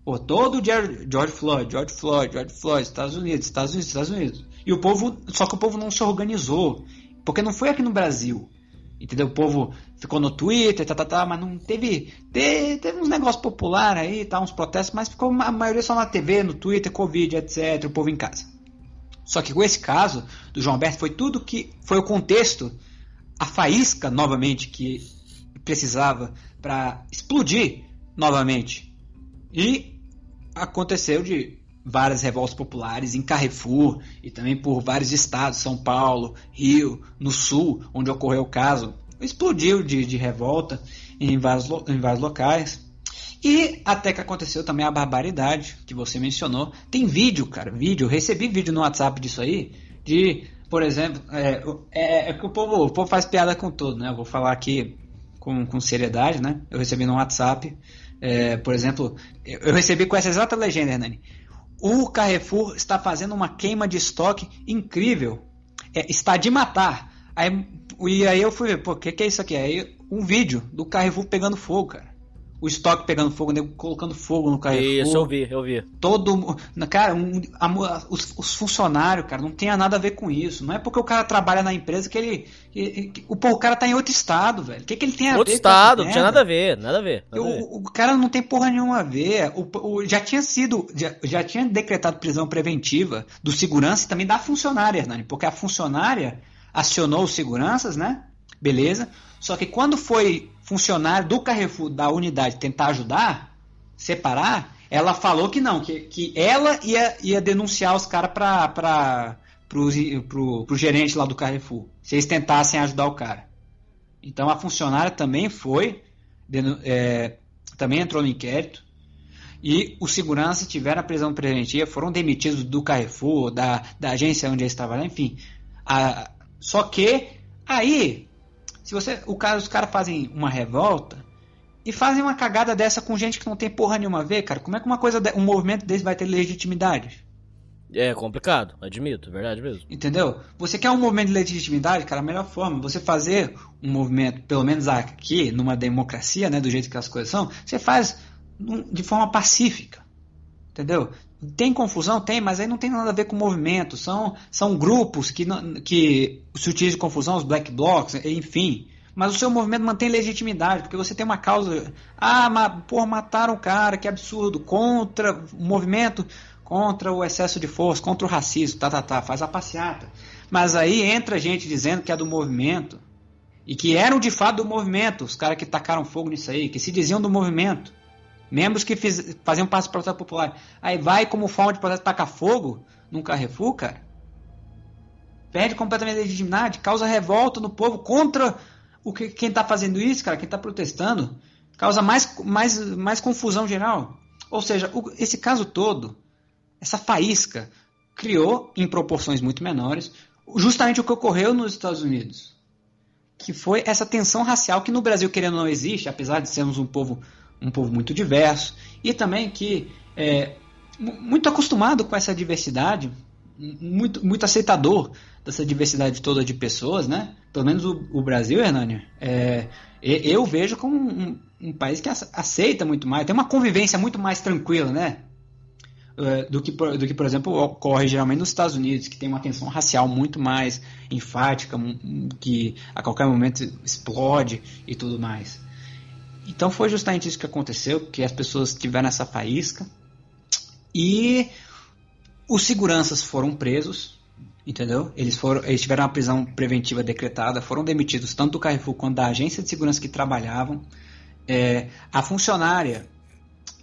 Pô, todo dia George Floyd, George Floyd, George Floyd, Estados Unidos, Estados Unidos, Estados Unidos. E o povo, só que o povo não se organizou, porque não foi aqui no Brasil. Entendeu? O povo ficou no Twitter, tá, tá, tá, mas não teve. Teve, teve uns negócios populares aí, tá, uns protestos, mas ficou a maioria só na TV, no Twitter, Covid, etc. O povo em casa. Só que com esse caso do João Alberto foi tudo que. Foi o contexto, a faísca novamente que precisava para explodir novamente. E aconteceu de várias revoltas populares em Carrefour e também por vários estados, São Paulo, Rio, no Sul, onde ocorreu o caso. Explodiu de, de revolta em vários, em vários locais. E até que aconteceu também a barbaridade que você mencionou. Tem vídeo, cara, vídeo. Recebi vídeo no WhatsApp disso aí. De, por exemplo, é, é, é que o povo, o povo faz piada com tudo, né? Eu vou falar aqui com, com seriedade, né? Eu recebi no WhatsApp é, por exemplo, eu recebi com essa exata legenda, Hernani. O Carrefour está fazendo uma queima de estoque incrível. É, está de matar. Aí, e aí eu fui ver, pô, o que, que é isso aqui? Aí um vídeo do Carrefour pegando fogo, cara o estoque pegando fogo, nego colocando fogo no Carrefour. Isso, eu vi, eu vi. Todo. Cara, um, a, os, os, funcionários, cara, não tem nada a ver com isso. Não é porque o cara trabalha na empresa que ele. Que, que, o, pô, o cara tá em outro estado, velho. O que, que ele tem a outro ver estado, não tinha nada a ver, nada a ver. Nada o, a ver. o, cara não tem porra nenhuma a ver. O, já tinha sido. Já, já tinha decretado prisão preventiva do segurança e também da funcionária, Hernani. Porque a funcionária acionou os seguranças, né? Beleza. Só que quando foi funcionário do Carrefour da unidade tentar ajudar, separar, ela falou que não, que, que ela ia, ia denunciar os caras para pro, pro, pro gerente lá do Carrefour, se eles tentassem ajudar o cara. Então a funcionária também foi, é, também entrou no inquérito, e os seguranças tiveram a prisão preventiva, foram demitidos do Carrefour, da, da agência onde eles estavam, enfim. A, só que aí se você, o cara, os caras fazem uma revolta e fazem uma cagada dessa com gente que não tem porra nenhuma a ver, cara, como é que uma coisa, um movimento desse vai ter legitimidade? É complicado, admito, verdade mesmo. Entendeu? Você quer um movimento de legitimidade, cara, a melhor forma, você fazer um movimento, pelo menos aqui, numa democracia, né, do jeito que as coisas são, você faz de forma pacífica. Entendeu? Tem confusão? Tem, mas aí não tem nada a ver com movimento. São, são grupos que, que se utilizam de confusão, os black blocs, enfim. Mas o seu movimento mantém legitimidade, porque você tem uma causa. Ah, mas, porra, mataram o cara, que absurdo. Contra o movimento, contra o excesso de força, contra o racismo, tá, tá, tá, faz a passeata. Mas aí entra gente dizendo que é do movimento. E que eram de fato do movimento, os caras que tacaram fogo nisso aí, que se diziam do movimento. Membros que fiz, faziam parte do protesto popular. Aí vai como forma de protesto tacar fogo num Carrefour, cara. Perde completamente a legitimidade, causa revolta no povo contra o que, quem está fazendo isso, cara, quem está protestando. Causa mais, mais, mais confusão geral. Ou seja, o, esse caso todo, essa faísca, criou em proporções muito menores justamente o que ocorreu nos Estados Unidos. Que foi essa tensão racial que no Brasil, querendo ou não, existe, apesar de sermos um povo um povo muito diverso e também que é muito acostumado com essa diversidade, muito, muito aceitador dessa diversidade toda de pessoas, né? Pelo menos o, o Brasil, Hernani, é, eu vejo como um, um, país que aceita muito mais, tem uma convivência muito mais tranquila, né? É, do que, do que, por exemplo, ocorre geralmente nos Estados Unidos, que tem uma tensão racial muito mais enfática, que a qualquer momento explode e tudo mais. Então foi justamente isso que aconteceu, que as pessoas tiveram essa faísca e os seguranças foram presos, entendeu? Eles foram, eles tiveram uma prisão preventiva decretada, foram demitidos tanto do Carrefour quanto da agência de segurança que trabalhavam. É, a funcionária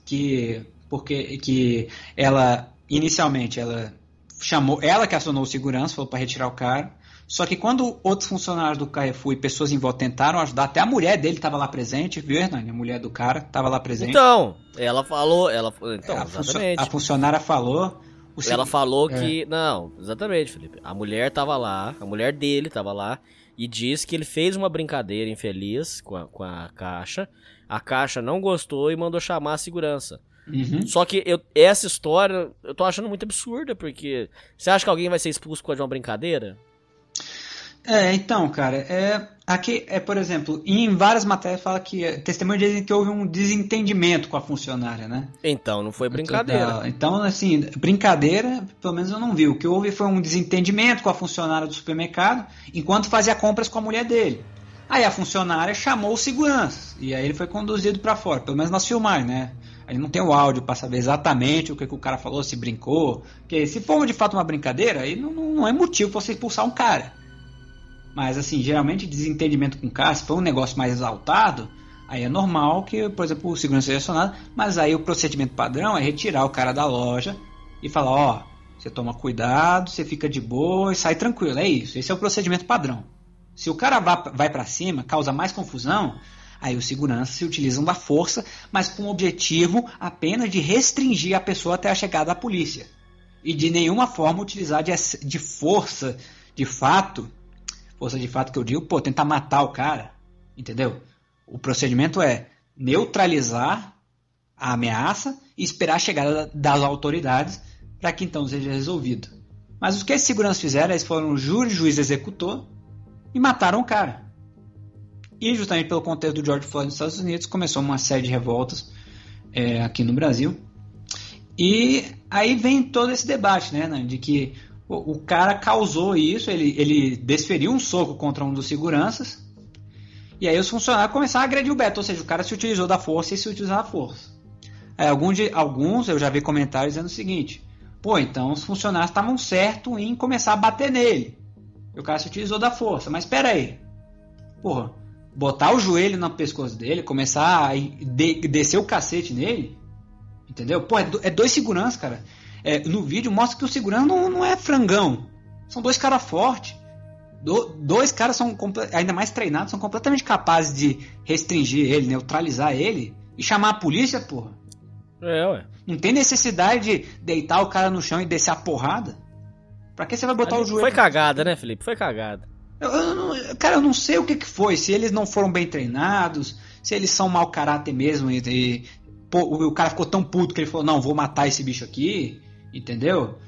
que porque que ela inicialmente ela chamou, ela que acionou o segurança, falou para retirar o cara. Só que quando outros funcionários do Carrefour e pessoas em volta tentaram ajudar, até a mulher dele estava lá presente, viu, Hernani? A mulher do cara estava lá presente. Então, ela falou, ela então, a, exatamente. a funcionária falou, O Ela falou É. que. Não, exatamente, Felipe. A mulher tava lá, a mulher dele tava lá, e disse que ele fez uma brincadeira infeliz com a, com a caixa. A caixa não gostou e mandou chamar a segurança. Uhum. Só que eu- essa história eu tô achando muito absurda, porque. Você acha que alguém vai ser expulso por causa de uma brincadeira? É, então, cara, é, aqui, é, por exemplo, em várias matérias fala que é, testemunhas dizem que houve um desentendimento com a funcionária, né? Então, não foi brincadeira. Então, assim, brincadeira, pelo menos eu não vi. O que houve foi um desentendimento com a funcionária do supermercado, enquanto fazia compras com a mulher dele. Aí a funcionária chamou o segurança, e aí ele foi conduzido pra fora, pelo menos nas filmagens, né? Aí não tem o áudio pra saber exatamente o que, que o cara falou, se brincou. Porque se for de fato uma brincadeira, aí não, não é motivo pra você expulsar um cara. Mas assim, geralmente desentendimento com o cara, se for um negócio mais exaltado, aí é normal que, por exemplo, o segurança seja acionado, mas aí o procedimento padrão é retirar o cara da loja e falar, ó, você toma cuidado, você fica de boa e sai tranquilo, é isso. Esse é o procedimento padrão. Se o cara va- vai pra cima, causa mais confusão, aí os seguranças se utilizam da força, mas com o objetivo apenas de restringir a pessoa até a chegada da polícia. E de nenhuma forma utilizar de força, de fato, força de fato que eu digo, pô, tentar matar o cara, entendeu? O procedimento é neutralizar a ameaça e esperar a chegada das autoridades para que então seja resolvido. Mas o que esses seguranças fizeram, eles foram júri, juiz, executor e mataram o cara. E justamente pelo contexto do George Floyd nos Estados Unidos, começou uma série de revoltas é, aqui no Brasil. E aí vem todo esse debate, né, de que o, o cara causou isso, ele, ele desferiu um soco contra um dos seguranças, e aí os funcionários começaram a agredir o Beto, ou seja, o cara se utilizou da força e se utilizou da força. Alguns, alguns eu já vi comentários dizendo o seguinte: pô, então os funcionários estavam certos em começar a bater nele. E o cara se utilizou da força, mas espera aí. Porra, botar o joelho no pescoço dele, começar a de- descer o cacete nele, entendeu? Pô, é, do- é dois seguranças, cara. É, no vídeo mostra que o segurança não, não é frangão. São dois caras fortes. Do- dois caras são ainda mais treinados, são completamente capazes de restringir ele, neutralizar ele e chamar a polícia, porra. É, ué. Não tem necessidade de deitar o cara no chão e descer a porrada. Pra que você vai botar o joelho? Foi cagada, né, Felipe? Foi cagada. Eu- eu não- cara, eu não sei o que, que foi. Se eles não foram bem treinados, se eles são mau caráter mesmo. E, e- pô, o, o cara ficou tão puto que ele falou: Não, vou matar esse bicho aqui. Entendeu?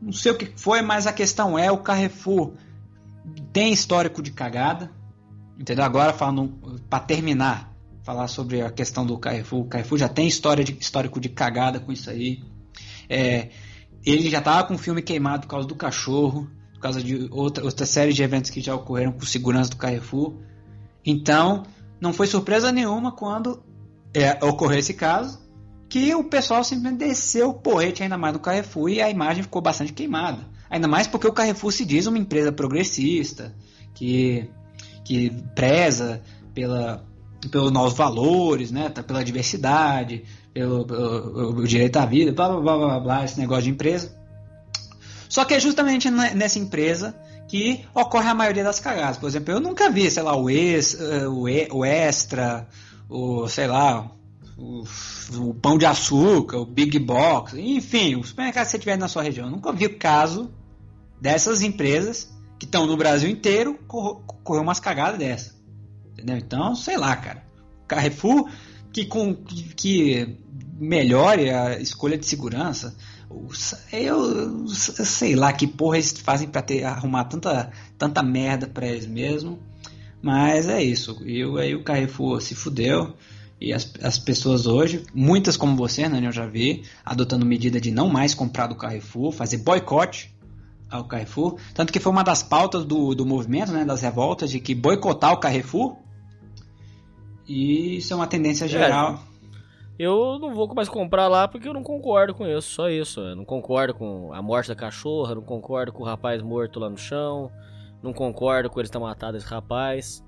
Não sei o que foi, mas a questão é: o Carrefour tem histórico de cagada. Entendeu? Agora, falando para terminar, falar sobre a questão do Carrefour. O Carrefour já tem história de, histórico de cagada com isso aí. É, ele já tava com o filme queimado por causa do cachorro, por causa de outra, outra série de eventos que já ocorreram com segurança do Carrefour. Então, não foi surpresa nenhuma quando é, ocorreu esse caso, que o pessoal simplesmente desceu o porrete ainda mais no Carrefour e a imagem ficou bastante queimada. Ainda mais porque o Carrefour se diz uma empresa progressista, que, que preza pela, pelos novos valores, né, tá, pela diversidade, pelo, pelo- o direito à vida, blá blá blá blá blá, esse negócio de empresa. Só que é justamente ne- nessa empresa que ocorre a maioria das cagadas. Por exemplo, eu nunca vi, sei lá, o, ex, eh, o Extra, o, sei lá, o, Pão de Açúcar, o Big Box, enfim, o supermercado que você tiver na sua região. Eu nunca vi o caso dessas empresas que estão no Brasil inteiro cor- correr umas cagadas dessas. Entendeu? Então, sei lá, cara. Carrefour que, com, que, melhore a escolha de segurança. Eu, eu sei lá que porra eles fazem ter, arrumar tanta, tanta merda pra eles mesmo. Mas é isso. E aí o Carrefour se fudeu. E as, as pessoas hoje, muitas como você, né, eu já vi, adotando medida de não mais comprar do Carrefour, fazer boicote ao Carrefour. Tanto que foi uma das pautas do, do movimento, né, das revoltas, de que boicotar o Carrefour. E isso é uma tendência geral. Eu não vou mais comprar lá porque eu não concordo com isso, só isso. Eu não concordo com a morte da cachorra, não concordo com o rapaz morto lá no chão, não concordo com eles ter matado esse rapaz.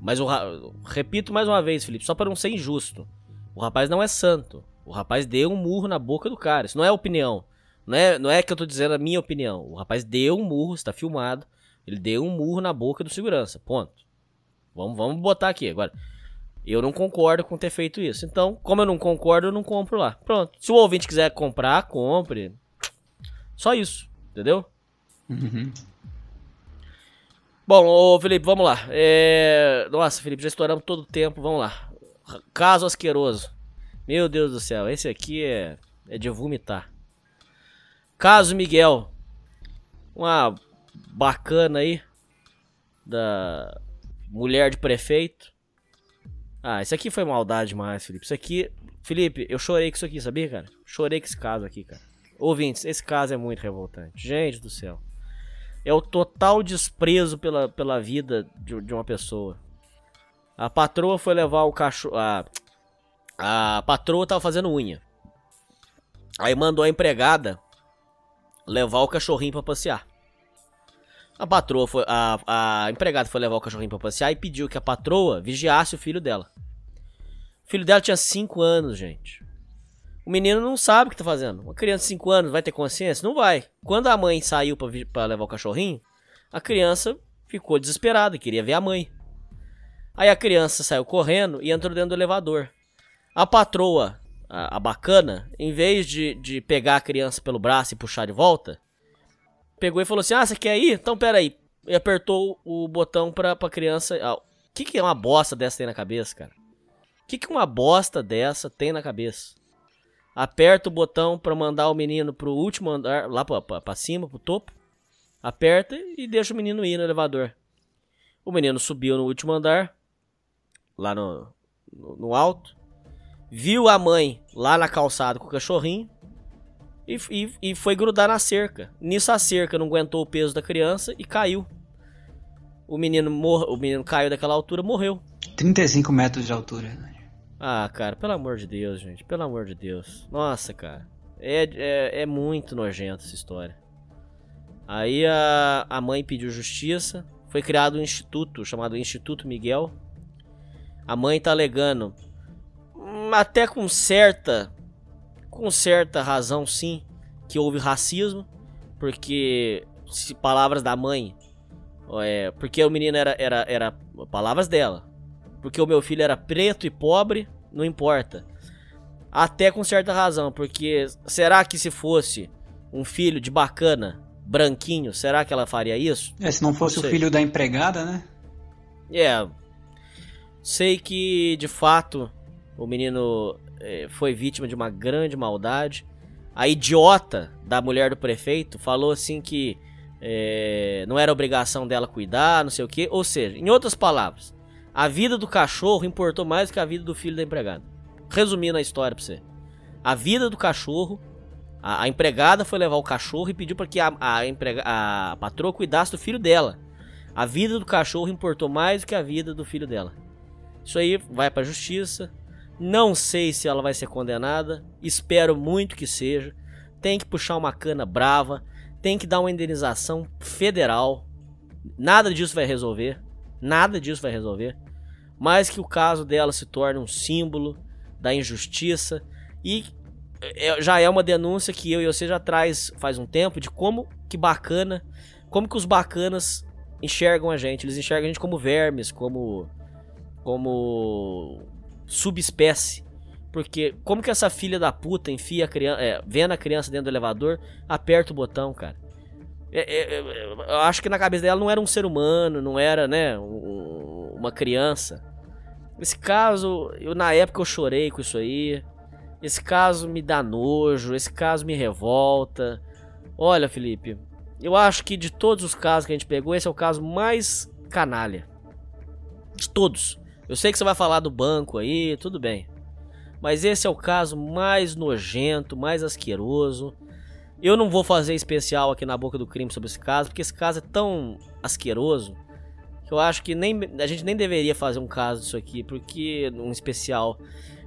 Mas o ra- repito mais uma vez, Felipe, só para não ser injusto. O rapaz não é santo. O rapaz deu um murro na boca do cara. Isso não é opinião. Não é, não é que eu tô dizendo a minha opinião. O rapaz deu um murro, está filmado. Ele deu um murro na boca do segurança. Ponto. Vamos, vamos botar aqui agora. Eu não concordo com ter feito isso. Então, como eu não concordo, eu não compro lá. Pronto. Se o ouvinte quiser comprar, compre. Só isso, entendeu? Uhum. Bom, ô Felipe, vamos lá. É... Nossa, Felipe, já estouramos todo o tempo, vamos lá. Caso asqueroso. Meu Deus do céu, esse aqui é, é de vomitar. Caso Miguel. Uma bacana aí. Da mulher de prefeito. Ah, isso aqui foi maldade demais, Felipe. Isso aqui. Felipe, eu chorei com isso aqui, sabia, cara? Chorei com esse caso aqui, cara. Ouvintes, esse caso é muito revoltante. Gente do céu. É o total desprezo pela, pela vida de, de uma pessoa. A patroa foi levar o cachorro. A, a patroa tava fazendo unha. Aí mandou a empregada levar o cachorrinho para passear. A patroa foi. A, a empregada foi levar o cachorrinho para passear e pediu que a patroa vigiasse o filho dela. O filho dela tinha 5 anos, gente. O menino não sabe o que tá fazendo. Uma criança de 5 anos vai ter consciência? Não vai. Quando a mãe saiu para levar o cachorrinho, a criança ficou desesperada, queria ver a mãe. Aí a criança saiu correndo e entrou dentro do elevador. A patroa, a, a bacana, em vez de, de pegar a criança pelo braço e puxar de volta, pegou e falou assim: Ah, você quer ir? Então pera aí. E apertou o botão pra, pra criança. O ah, que, que é uma bosta dessa tem na cabeça, cara? O que, que uma bosta dessa tem na cabeça? Aperta o botão pra mandar o menino pro último andar, lá pra cima, pro topo. Aperta e deixa o menino ir no elevador. O menino subiu no último andar, lá no, no, no alto, viu a mãe lá na calçada com o cachorrinho e, e, e, foi grudar na cerca. Nisso a cerca não aguentou o peso da criança e caiu. O menino, mor o menino caiu daquela altura morreu. 35 metros de altura. Ah, cara, pelo amor de Deus, gente. Pelo amor de Deus. Nossa, cara. É, é, é muito nojento essa história. Aí a, a mãe pediu justiça. Foi criado um instituto chamado Instituto Miguel a mãe tá alegando, hum, até com certa, com certa razão sim, que houve racismo, porque se palavras da mãe, é, porque o menino era, era, era palavras dela, porque o meu filho era preto e pobre, não importa. Até com certa razão, porque será que se fosse um filho de bacana, branquinho, será que ela faria isso? É, se não fosse não o filho da empregada, né? É, Sei que, de fato, o menino é, foi vítima de uma grande maldade. A idiota da mulher do prefeito falou assim que é, não era obrigação dela cuidar, não sei o que. Ou seja, em outras palavras, a vida do cachorro importou mais que a vida do filho da empregada. Resumindo a história pra você. A vida do cachorro, a, a empregada foi levar o cachorro e pediu para que a, a, emprega, a patroa cuidasse do filho dela. A vida do cachorro importou mais do que a vida do filho dela. Isso aí vai para a justiça. Não sei se ela vai ser condenada. Espero muito que seja. Tem que puxar uma cana brava. Tem que dar uma indenização federal. Nada disso vai resolver. Nada disso vai resolver. Mas que o caso dela se torne um símbolo da injustiça. E é, já é uma denúncia que eu e você já traz faz um tempo de como que bacana, como que os bacanas enxergam a gente. Eles enxergam a gente como vermes, como como subespécie. Porque como que essa filha da puta enfia a criança, é, vendo a criança dentro do elevador, aperta o botão, cara. É, é, é, eu acho que na cabeça dela não era um ser humano, não era, né, um, uma criança. Esse caso, eu na época eu chorei com isso aí. Esse caso me dá nojo, esse caso me revolta. Olha, Felipe, eu acho que de todos os casos que a gente pegou, esse é o caso mais canalha. De todos. Eu sei que você vai falar do banco aí, tudo bem. Mas esse é o caso mais nojento, mais asqueroso. Eu não vou fazer especial aqui na boca do crime sobre esse caso, porque esse caso é tão asqueroso que eu acho que nem, a gente nem deveria fazer um caso disso aqui, porque um especial.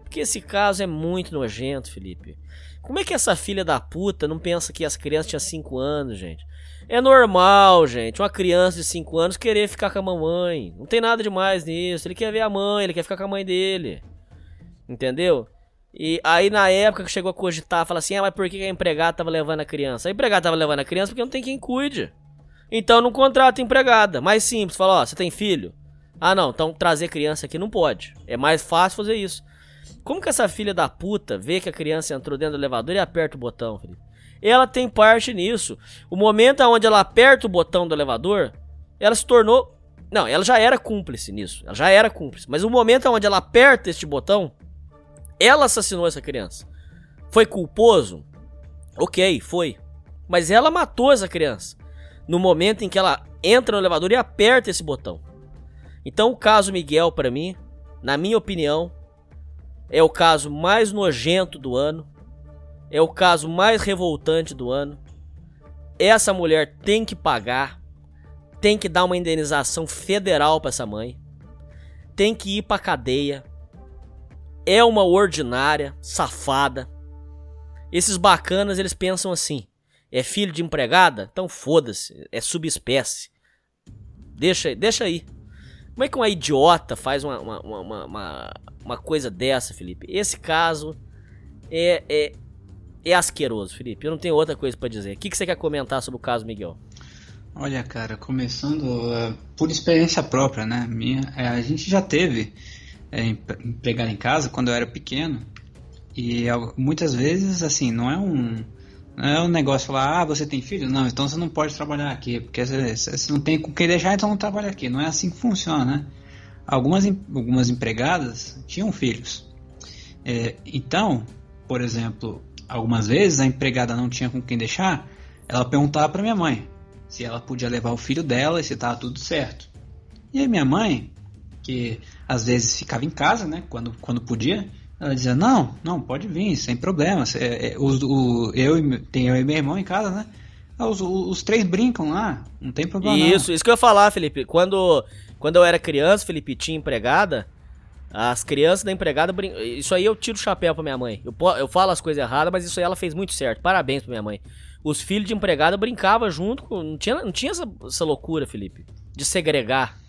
Porque esse caso é muito nojento, Felipe. Como é que essa filha da puta não pensa que as crianças tinham 5 anos, gente? É normal, gente, uma criança de 5 anos querer ficar com a mamãe. Não tem nada demais nisso. Ele quer ver a mãe, ele quer ficar com a mãe dele. Entendeu? E aí na época que chegou a cogitar, fala assim: "Ah, mas por que a empregada tava levando a criança?" A empregada tava levando a criança porque não tem quem cuide. Então não contrata empregada. Mais simples, fala, ó, você tem filho? Ah, não, então trazer criança aqui não pode. É mais fácil fazer isso. Como que essa filha da puta vê que a criança entrou dentro do elevador e aperta o botão, Felipe? ela tem parte nisso. O momento onde ela aperta o botão do elevador, ela se tornou. Não, ela já era cúmplice nisso. Ela já era cúmplice. Mas o momento onde ela aperta este botão, ela assassinou essa criança. Foi culposo? Ok, foi. Mas ela matou essa criança. No momento em que ela entra no elevador e aperta esse botão. Então o caso Miguel, para mim, na minha opinião, é o caso mais nojento do ano. É o caso mais revoltante do ano. Essa mulher tem que pagar. Tem que dar uma indenização federal para essa mãe. Tem que ir pra cadeia. É uma ordinária, safada. Esses bacanas, eles pensam assim: é filho de empregada? Então foda-se, é subespécie. Deixa, deixa aí. Como é que uma idiota faz uma, uma, uma, uma, uma coisa dessa, Felipe? Esse caso é, é, é asqueroso, Felipe. Eu não tenho outra coisa para dizer. O que, que você quer comentar sobre o caso Miguel? Olha, cara, começando uh, por experiência própria, né? Minha, é, a gente já teve é, empregado em casa quando eu era pequeno. E muitas vezes, assim, não é um não é um negócio lá, ah, você tem filho? Não, então você não pode trabalhar aqui, porque você, você não tem com quem deixar, então não trabalha aqui. Não é assim que funciona, né? Algumas, algumas empregadas tinham filhos. É, então, por exemplo, algumas vezes a empregada não tinha com quem deixar, ela perguntava para minha mãe se ela podia levar o filho dela e se estava tudo certo. E aí minha mãe, que às vezes ficava em casa, né, quando, quando podia, ela dizia, não, não, pode vir, sem problema. É, é, o, eu, tem eu e meu irmão em casa, né? Ah, os, os, três brincam lá, não tem problema Isso, não. isso que eu ia falar, Felipe. Quando, quando eu era criança, Felipe, tinha empregada, as crianças da empregada brincam. Isso aí eu tiro o chapéu pra minha mãe. Eu, eu falo as coisas erradas, mas isso aí ela fez muito certo. Parabéns pra minha mãe. Os filhos de empregada brincavam junto. Não tinha, não tinha essa, essa loucura, Felipe, de segregar.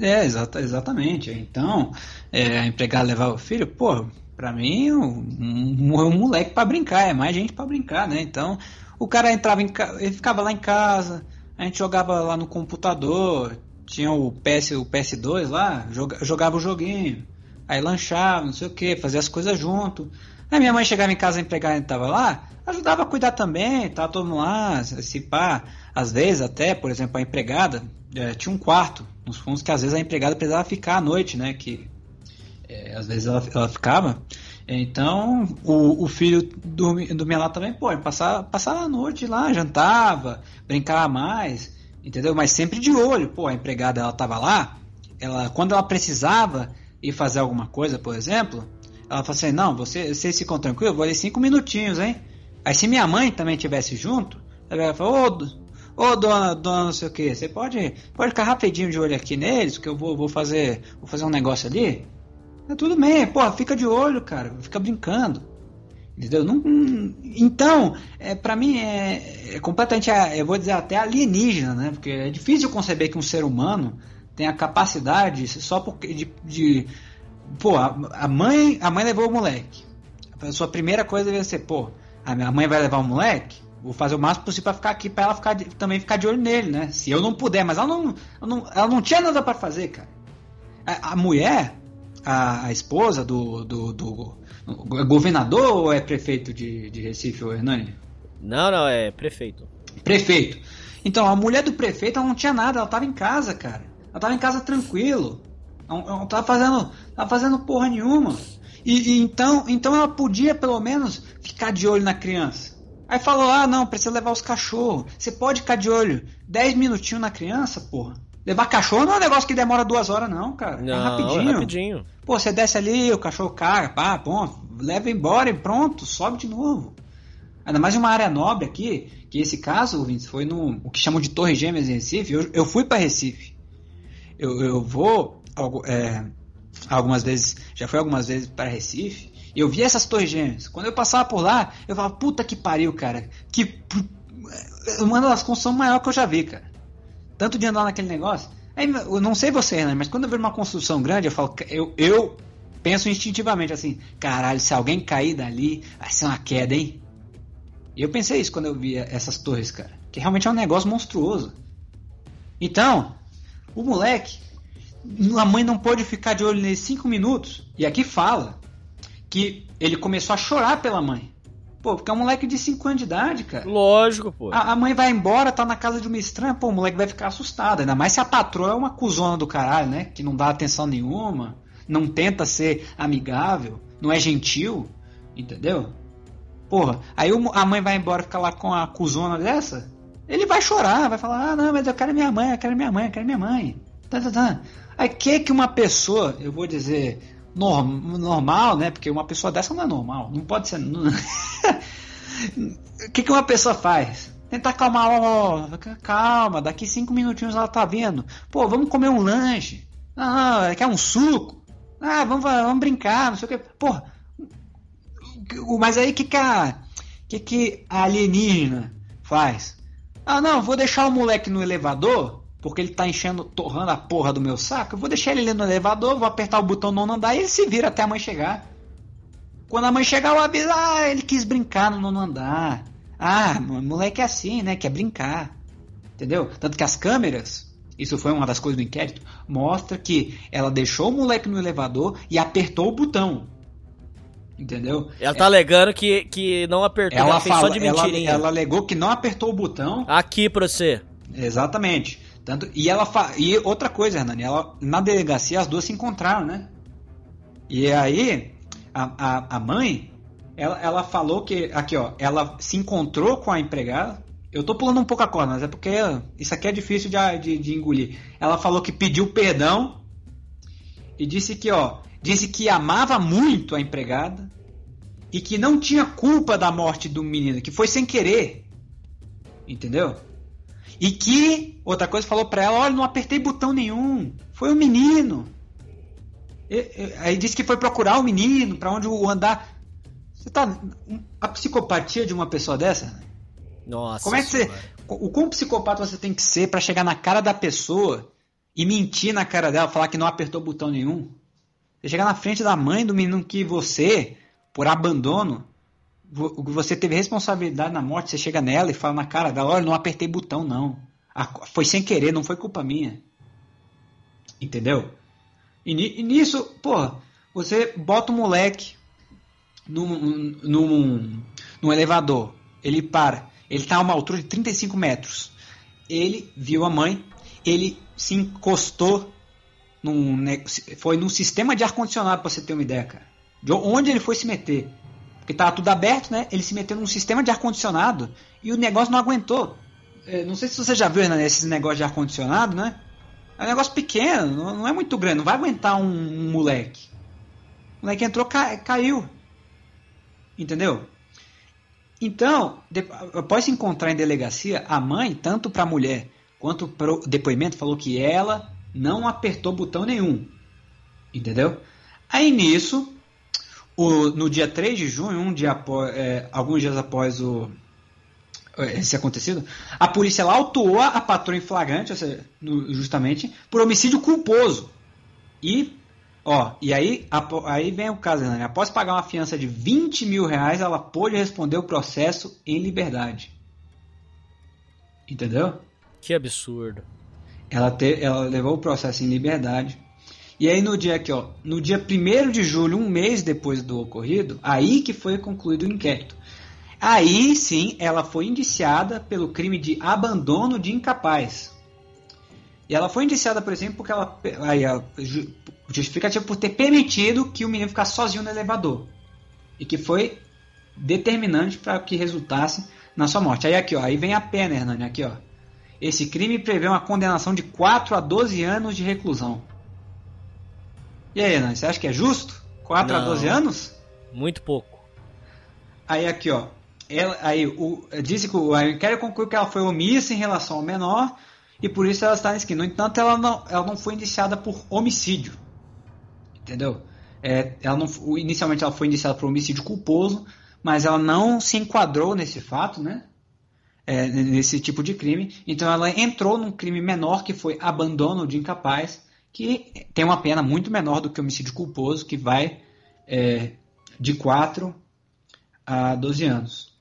É, exata, exatamente. Então, é, a empregada levar o filho, pô, pra mim, um, um, um moleque para brincar, é mais gente para brincar, né? Então, o cara entrava em ele ficava lá em casa, a gente jogava lá no computador, tinha o PS, o PS2 lá, joga, jogava o joguinho, aí lanchava, não sei o que, fazia as coisas junto. Aí minha mãe chegava em casa, a empregada estava lá, ajudava a cuidar também, tava todo mundo lá, se pá, às vezes até, por exemplo, a empregada é, tinha um quarto nos fundos que às vezes a empregada precisava ficar à noite, né? Que é, às vezes ela, ela ficava. Então o, o filho dormia, dormia lá também, pô, passava, passava a noite lá, jantava, brincava mais, entendeu? Mas sempre de olho, pô, a empregada ela tava lá, ela quando ela precisava ir fazer alguma coisa, por exemplo, ela falou assim, não, você, vocês ficam tranquilos, eu vou ali cinco minutinhos, hein? Aí se minha mãe também tivesse junto, ela falou, ô, Ô dona, dona não sei o que, você pode, pode ficar rapidinho de olho aqui neles, que eu vou, vou fazer vou fazer um negócio ali. É tudo bem, porra, fica de olho, cara, fica brincando. Entendeu? Não, então, é, para mim é, é, completamente, eu vou dizer até alienígena, né? Porque é difícil conceber que um ser humano tenha capacidade só porque de, de pô, a, a, mãe, a mãe levou o moleque. A sua primeira coisa deve ser, pô, a minha mãe vai levar o moleque? Vou fazer o máximo possível para ficar aqui, para ela ficar, também ficar de olho nele, né? Se eu não puder, mas ela não, ela não, ela não tinha nada para fazer, cara. A, a mulher, a, a, esposa do, do, do, do, governador ou é prefeito de, de Recife, o Hernani? Não, não, é prefeito. Prefeito. Então, a mulher do prefeito, ela não tinha nada, ela tava em casa, cara. Ela tava em casa tranquilo. Ela não tava fazendo, tava fazendo porra nenhuma. E, e, então, então ela podia pelo menos ficar de olho na criança. Aí falou: ah, não, precisa levar os cachorros. Você pode ficar de olho 10 minutinhos na criança, porra. Levar cachorro não é um negócio que demora duas horas, não, cara. É não, é rapidinho. É rapidinho. Pô, você desce ali, o cachorro caga, pá, bom, leva embora e pronto, sobe de novo. Ainda mais em uma área nobre aqui, que esse caso, ouvintes, foi no o que chamam de Torre Gêmeas em Recife. Eu, eu fui para Recife. Eu, eu vou é, algumas vezes, já fui algumas vezes para Recife. Eu vi essas torres gêmeas. Quando eu passava por lá, eu falava, puta que pariu, cara. Que. Uma das construções maiores que eu já vi, cara. Tanto de andar naquele negócio. Aí, eu não sei você, né? Mas quando eu vejo uma construção grande, eu falo, eu, eu penso instintivamente assim, caralho, se alguém cair dali, vai ser uma queda, hein? Eu pensei isso quando eu vi essas torres, cara. Que realmente é um negócio monstruoso. Então, o moleque, a mãe não pode ficar de olho nesses 5 minutos. E aqui fala que ele começou a chorar pela mãe. Pô, porque é um moleque de 5 anos de idade, cara. Lógico, pô. A, a mãe vai embora, tá na casa de uma estranha, pô, o moleque vai ficar assustado. Ainda mais se a patroa é uma cuzona do caralho, né? Que não dá atenção nenhuma, não tenta ser amigável, não é gentil, entendeu? Porra, aí o- a mãe vai embora ficar lá com a cuzona dessa, ele vai chorar, vai falar, ah, não, mas eu quero minha mãe, eu quero minha mãe, eu quero minha mãe. Tá, tá, tá. Aí que que uma pessoa, eu vou dizer, norm- normal, né? Porque uma pessoa dessa não é normal, não pode ser. não- <laughs> O que, que uma pessoa faz? Tentar acalmar, ó, calma, daqui cinco minutinhos ela tá vindo. Pô, vamos comer um lanche. Ah, quer um suco? Ah, vamos, vamos brincar, não sei o que. Porra, mas aí o que, que, a, que, que a alienígena faz? Ah, não, vou deixar o moleque no elevador, porque ele tá enchendo, torrando a porra do meu saco. Eu vou deixar ele ali no elevador, vou apertar o botão não andar e ele se vira até a mãe chegar. Quando a mãe chegar, eu aviso, ah, ele quis brincar no nono andar. Ah, mo- moleque é assim, né? Quer brincar. Entendeu? Tanto que as câmeras, isso foi uma das coisas do inquérito, mostra que ela deixou o moleque no elevador e apertou o botão. Entendeu? Ela tá alegando que, que não apertou, ela, Ela, fez só fala, de ela, mentirinha. ela alegou que não apertou o botão. Aqui pra você. Exatamente. Tanto, e ela fa- e outra coisa, Hernani, ela, na delegacia as duas se encontraram, né? E aí a, a, a mãe, ela, ela falou que aqui ó, ela se encontrou com a empregada. Eu tô pulando um pouco a corda, mas é porque isso aqui é difícil de, de, de engolir. Ela falou que pediu perdão e disse que ó, disse que amava muito a empregada e que não tinha culpa da morte do menino, que foi sem querer. Entendeu? E que, outra coisa, falou pra ela: olha, não apertei botão nenhum, foi o menino. E- e- aí disse que foi procurar o menino, pra onde o andar. Você tá. A psicopatia de uma pessoa dessa? Nossa. Como é que você. O quão psicopata você tem que ser pra chegar na cara da pessoa e mentir na cara dela, falar que não apertou botão nenhum? Você chegar na frente da mãe do menino que você, por abandono, você teve responsabilidade na morte, você chega nela e fala na cara dela, olha, não apertei botão não. Foi sem querer, não foi culpa minha. Entendeu? E, ni- nisso, porra, você bota o moleque num, num, num elevador, ele para, ele tá a uma altura de 35 metros. Ele viu a mãe, ele se encostou num, foi num sistema de ar-condicionado, pra você ter uma ideia, cara. De onde ele foi se meter. Porque tava tudo aberto, né? Ele se meteu num sistema de ar-condicionado e o negócio não aguentou. É, não sei se você já viu né, esses negócios de ar-condicionado, né? É um negócio pequeno, não, é muito grande, não vai aguentar um, um moleque. O moleque entrou, ca- caiu. Entendeu? Então, de- após se encontrar em delegacia, a mãe, tanto para a mulher quanto para o depoimento, falou que ela não apertou botão nenhum. Entendeu? Aí nisso, o- no dia 3 de junho, um dia após, é, alguns dias após o, esse acontecido, a polícia lá autuou a patroa em flagrante, ou seja, no- justamente, por homicídio culposo. E, ó, e aí, aí vem o caso, né? após pagar uma fiança de 20 mil reais, ela pôde responder o processo em liberdade. Entendeu? Que absurdo. Ela, te, ela levou o processo em liberdade. E aí no dia aqui, ó, no dia 1 de julho, um mês depois do ocorrido, aí que foi concluído o inquérito. Aí sim ela foi indiciada pelo crime de abandono de incapaz. E ela foi indiciada, por exemplo, porque ela aí ela ju- justificativa por ter permitido que o menino ficasse sozinho no elevador. E que foi determinante para que resultasse na sua morte. Aí aqui, ó, aí vem a pena, Hernani, aqui, ó. Esse crime prevê uma condenação de 4 a 12 anos de reclusão. E aí, Hernani, você acha que é justo? 4 a Não. 12 anos? Muito pouco. Aí aqui, ó. Ela, aí, o, disse que o inquérito concluiu que ela foi omissa em relação ao menor e por isso ela está nesse crime. No entanto, ela não, ela não foi indiciada por homicídio. Entendeu? É, ela não, inicialmente ela foi indiciada por homicídio culposo, mas ela não se enquadrou nesse fato, né? É, nesse tipo de crime. Então ela entrou num crime menor que foi abandono de incapaz, que tem uma pena muito menor do que homicídio culposo, que vai é, de 4 a 12 anos.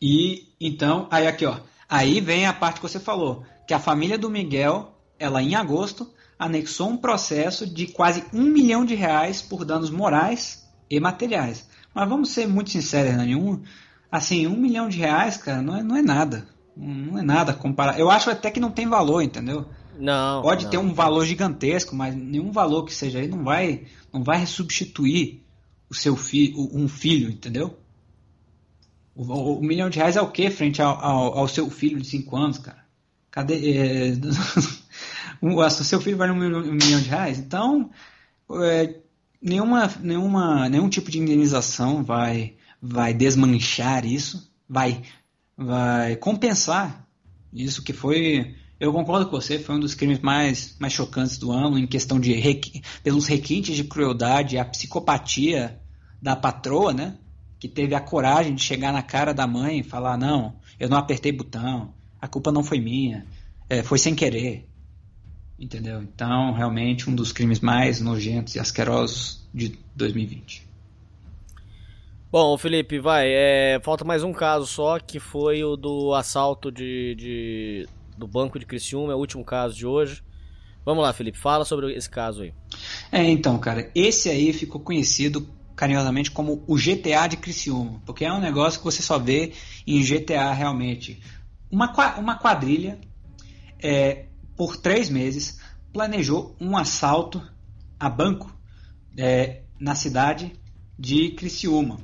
E então, aí aqui ó, aí vem a parte que você falou, que a família do Miguel, ela em agosto anexou um processo de quase um milhão de reais por danos morais e materiais. Mas vamos ser muito sinceros, Hernani. Um, assim, um milhão de reais, cara, não é, não é nada. Não é nada comparar. Eu acho até que não tem valor, entendeu? Não. Pode não. ter um valor gigantesco, mas nenhum valor que seja aí não vai, não vai substituir o seu filho, um filho, entendeu? O, o, o, milhão de reais é o que frente ao, ao, ao, seu filho de 5 anos, cara? Cadê. É, <laughs> o seu filho vale um milhão, um milhão de reais? Então, é, nenhuma, nenhuma, nenhum tipo de indenização vai, vai desmanchar isso, vai, vai compensar isso que foi. Eu concordo com você, foi um dos crimes mais, mais chocantes do ano, em questão de requ... pelos requintes de crueldade, a psicopatia da patroa, né? Que teve a coragem de chegar na cara da mãe e falar: Não, eu não apertei botão, a culpa não foi minha, é, foi sem querer. Entendeu? Então, realmente, um dos crimes mais nojentos e asquerosos de 2020. Bom, Felipe, vai. É, falta mais um caso só, que foi o do assalto de, de, do Banco de Criciúma, é o último caso de hoje. Vamos lá, Felipe, fala sobre esse caso aí. É, então, cara, esse aí ficou conhecido carinhosamente como o GTA de Criciúma, porque é um negócio que você só vê em GTA realmente. Uma, uma quadrilha é, por três meses, planejou um assalto a banco é, na cidade de Criciúma.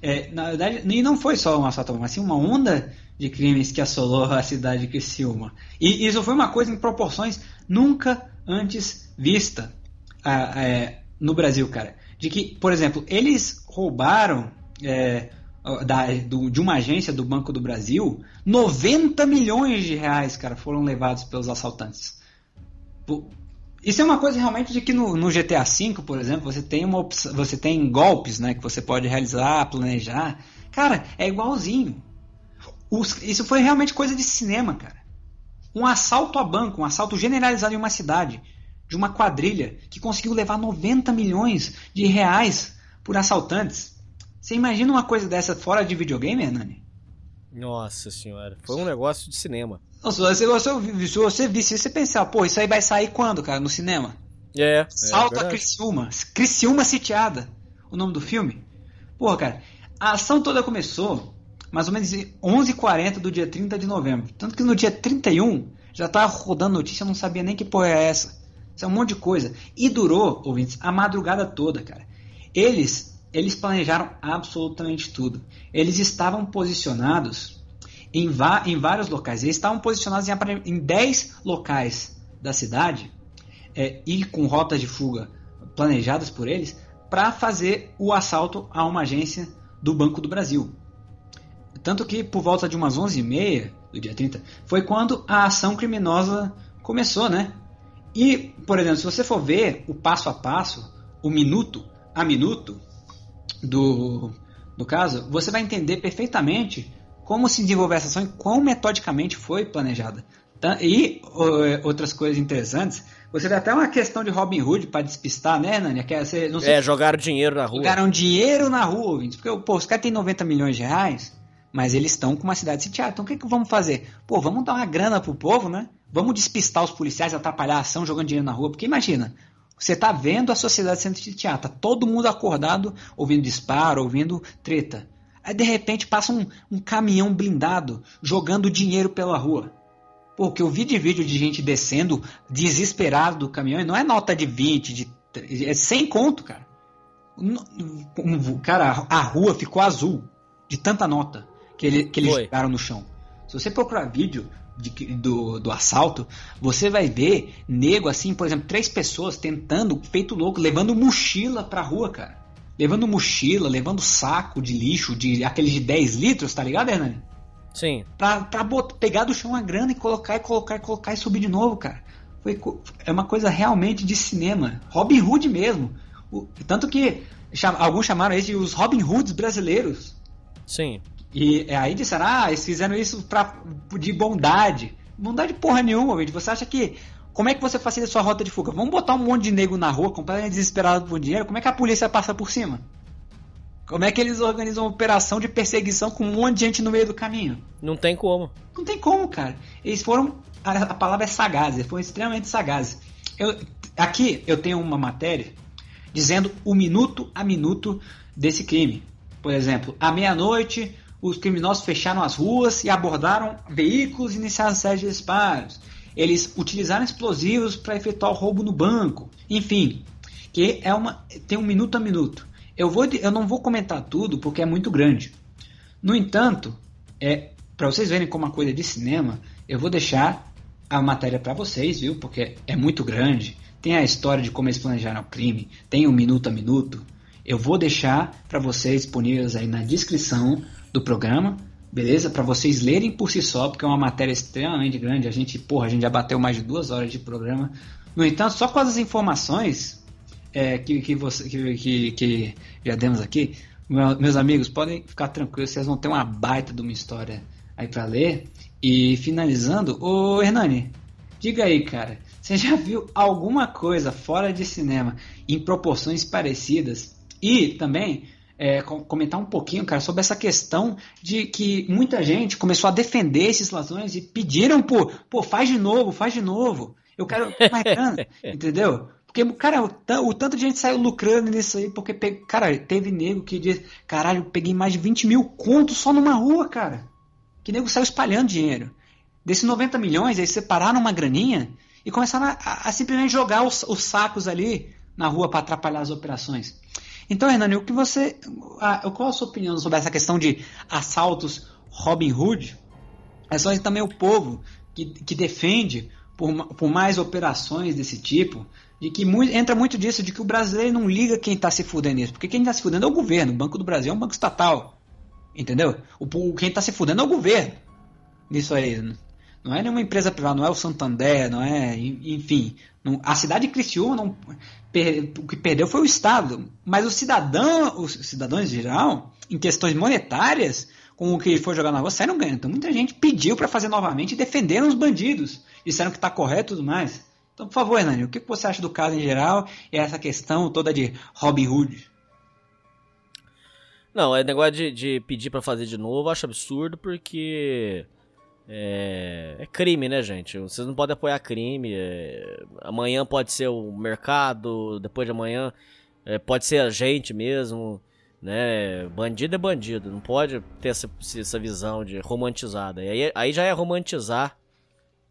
É, na verdade, e não foi só um assalto mas sim uma onda de crimes que assolou a cidade de Criciúma. E isso foi uma coisa em proporções nunca antes vista é, no Brasil, cara. De que, por exemplo, eles roubaram é, da, do, de uma agência do Banco do Brasil, 90 milhões de reais, cara, foram levados pelos assaltantes. Isso é uma coisa realmente de que no, no GTA V, por exemplo, você tem uma opção, você tem golpes, né, que você pode realizar, planejar. Cara, é igualzinho. Os, isso foi realmente coisa de cinema, cara. Um assalto a banco, um assalto generalizado em uma cidade, de uma quadrilha que conseguiu levar 90 milhões de reais por assaltantes. Você imagina uma coisa dessa fora de videogame, Hernani? Nossa senhora, foi um negócio de cinema. Nossa, se, você, se você visse você pensar, pô, isso aí vai sair quando, cara, no cinema? É. Salto é a Criciúma. Criciúma sitiada. O nome do filme? Porra, cara, a ação toda começou mais ou menos 11h40 do dia 30 de novembro. Tanto que no dia 31 já tava rodando notícia, eu não sabia nem que porra é essa. Isso é um monte de coisa. E durou, ouvintes, a madrugada toda, cara. Eles eles planejaram absolutamente tudo. Eles estavam posicionados em, em vários locais. Eles estavam posicionados em, em 10 locais da cidade é, e com rotas de fuga planejadas por eles para fazer o assalto a uma agência do Banco do Brasil. Tanto que por volta de umas 11h30 do dia 30 foi quando a ação criminosa começou, né? E, por exemplo, se você for ver o passo a passo, o minuto a minuto, do, do caso, você vai entender perfeitamente como se desenvolveu essa ação e quão metodicamente foi planejada. E outras coisas interessantes, você vê até uma questão de Robin Hood para despistar, né, Nani? Que é, você, não sei, é, jogaram dinheiro na rua. Jogaram dinheiro na rua, ouvintes. Porque, pô, os caras têm 90 milhões de reais, mas eles estão com uma cidade sitiada. Então o que, que vamos fazer? Pô, vamos dar uma grana pro povo, né? Vamos despistar os policiais, atrapalhar a ação jogando dinheiro na rua. Porque imagina, você está vendo a sociedade sendo sitiada, tá todo mundo acordado, ouvindo disparo, ouvindo treta. Aí de repente passa um, um caminhão blindado jogando dinheiro pela rua. Pô, que eu vi de vídeo de gente descendo desesperado do caminhão, e não é nota de 20, de, é 100 conto, cara. Cara, a rua ficou azul de tanta nota que, ele, que eles jogaram no chão. Se você procurar vídeo, de, do, do assalto, você vai ver nego assim, por exemplo, três pessoas tentando, feito louco, levando mochila pra rua, cara. Levando mochila, levando saco de lixo, de aqueles de 10 litros, tá ligado, Hernani? Sim. Pra, pra botar, pegar do chão a grana e colocar e colocar e colocar e subir de novo, cara. Foi, é uma coisa realmente de cinema. Robin Hood mesmo. O, tanto que cham, alguns chamaram eles de os Robin Hoods brasileiros. Sim. E aí disseram, ah, eles fizeram isso pra, de bondade. Bondade porra nenhuma, gente. Você acha que. Como é que você facilita sua rota de fuga? Vamos botar um monte de nego na rua, completamente desesperado por dinheiro. Como é que a polícia passa por cima? Como é que eles organizam uma operação de perseguição com um monte de gente no meio do caminho? Não tem como. Não tem como, cara. Eles foram. A, a palavra é sagazes, eles foram extremamente sagazes. Eu, aqui eu tenho uma matéria dizendo o minuto a minuto desse crime. Por exemplo, à meia-noite, os criminosos fecharam as ruas e abordaram veículos e iniciaram série de disparos. Eles utilizaram explosivos para efetuar o roubo no banco. Enfim, que é uma tem um minuto a minuto. Eu, vou, eu não vou comentar tudo porque é muito grande. No entanto, é para vocês verem como uma coisa de cinema, eu vou deixar a matéria para vocês, viu? Porque é muito grande. Tem a história de como eles planejaram o crime, tem um minuto a minuto. Eu vou deixar para vocês disponíveis aí na descrição do programa, beleza? Para vocês lerem por si só, porque é uma matéria extremamente grande. A gente, porra, a gente já bateu mais de duas horas de programa. No entanto, só com as informações é, que, que, você, que, que, que já demos aqui, meus amigos, podem ficar tranquilos, vocês vão ter uma baita de uma história aí para ler. E finalizando, ô Hernani, diga aí, cara, você já viu alguma coisa fora de cinema em proporções parecidas? E também é, comentar um pouquinho, cara, sobre essa questão de que muita gente começou a defender esses ladrões e pediram, pô, pô, faz de novo, faz de novo. Eu quero <laughs> grana, entendeu? Porque, cara, o, tanto de gente saiu lucrando nisso aí, porque, cara, teve nego que diz, caralho, peguei mais de 20 mil contos só numa rua, cara. Que nego saiu espalhando dinheiro. Desses 90 milhões, eles separaram uma graninha e começaram a, a, a simplesmente jogar os, os, sacos ali na rua para atrapalhar as operações. Então, Hernani, o que você. A, qual a sua opinião sobre essa questão de assaltos Robin Hood? É só também o povo que, que defende por, por mais operações desse tipo, de que muito, entra muito disso, de que o brasileiro não liga quem está se fudendo nisso. Porque quem está se fudendo é o governo. O Banco do Brasil é um banco estatal. Entendeu? O, quem está se fudendo é o governo. Nisso aí. Não é nenhuma empresa privada, não é o Santander, não é. Enfim. Não, a cidade de Criciúma, não, per, o que perdeu foi o Estado. Mas o cidadão, os cidadãos em geral, em questões monetárias, com o que foi jogar na rua, saíram ganhando. Então muita gente pediu para fazer novamente e defenderam os bandidos. Disseram que está correto e tudo mais. Então, por favor, Hernani, o que você acha do caso em geral e essa questão toda de Robin Hood? Não, é negócio de, de pedir para fazer de novo, eu acho absurdo porque é, é, crime, né, gente? Vocês não podem apoiar crime. É, amanhã pode ser o mercado, depois de amanhã é, pode ser a gente mesmo, né? Bandido é bandido, não pode ter essa, essa visão de romantizada. E aí, aí já é romantizar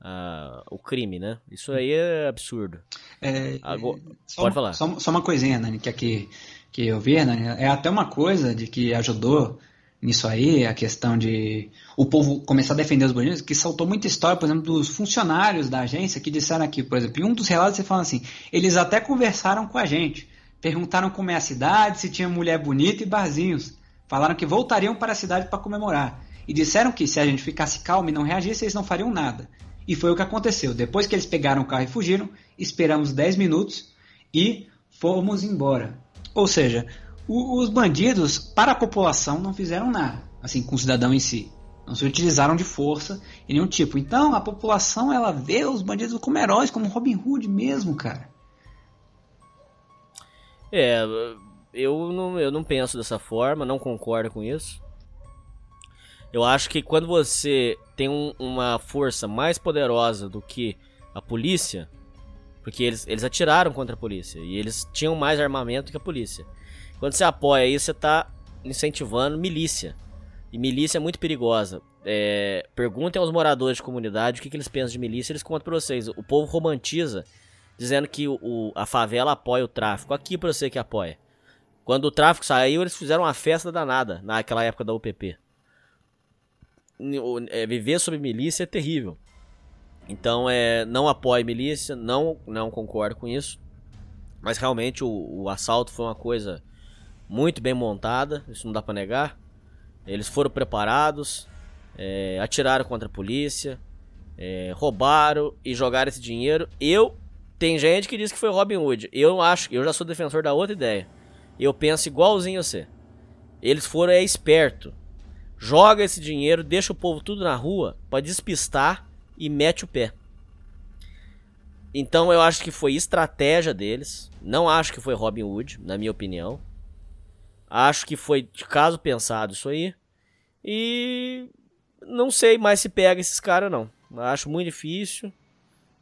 uh, o crime, né? Isso aí é absurdo. É, Agora, só, pode falar. Só, só, uma coisinha, Nani, que aqui que eu vi, Nani, é até uma coisa de que ajudou nisso aí, a questão de o povo começar a defender os bandidos, que saltou muita história, por exemplo, dos funcionários da agência que disseram aqui, por exemplo, em um dos relatos você fala assim, eles até conversaram com a gente, perguntaram como é a cidade, se tinha mulher bonita e barzinhos, falaram que voltariam para a cidade para comemorar, e disseram que se a gente ficasse calmo e não reagisse, eles não fariam nada. E foi o que aconteceu. Depois que eles pegaram o carro e fugiram, esperamos 10 minutos e fomos embora. Ou seja, os bandidos, para a população, não fizeram nada, assim, com o cidadão em si. Não se utilizaram de força em nenhum tipo. Então, a população, ela vê os bandidos como heróis, como Robin Hood mesmo, cara. É, eu não, eu não penso dessa forma, não concordo com isso. Eu acho que quando você tem um, uma força mais poderosa do que a polícia, porque eles, eles atiraram contra a polícia e eles tinham mais armamento que a polícia. Quando você apoia isso, você está incentivando milícia. E milícia é muito perigosa. É, perguntem aos moradores de comunidade o que, que eles pensam de milícia, eles contam pra vocês. O povo romantiza, dizendo que o, a favela apoia o tráfico. Aqui pra você que apoia. Quando o tráfico saiu, eles fizeram uma festa danada naquela época da UPP é, viver sob milícia é terrível. Então, é, não apoio milícia, não, não concordo com isso. Mas realmente o, o assalto foi uma coisa muito bem montada, isso não dá para negar. Eles foram preparados, é, atiraram contra a polícia, é, roubaram e jogaram esse dinheiro. Eu tem gente que diz que foi Robin Hood. Eu acho, eu já sou defensor da outra ideia. Eu penso igualzinho a você. Eles foram é esperto joga esse dinheiro, deixa o povo tudo na rua para despistar e mete o pé. Então eu acho que foi estratégia deles. Não acho que foi Robin Hood, na minha opinião. Acho que foi de caso pensado isso aí. E não sei mais se pega esses caras não. Acho muito difícil.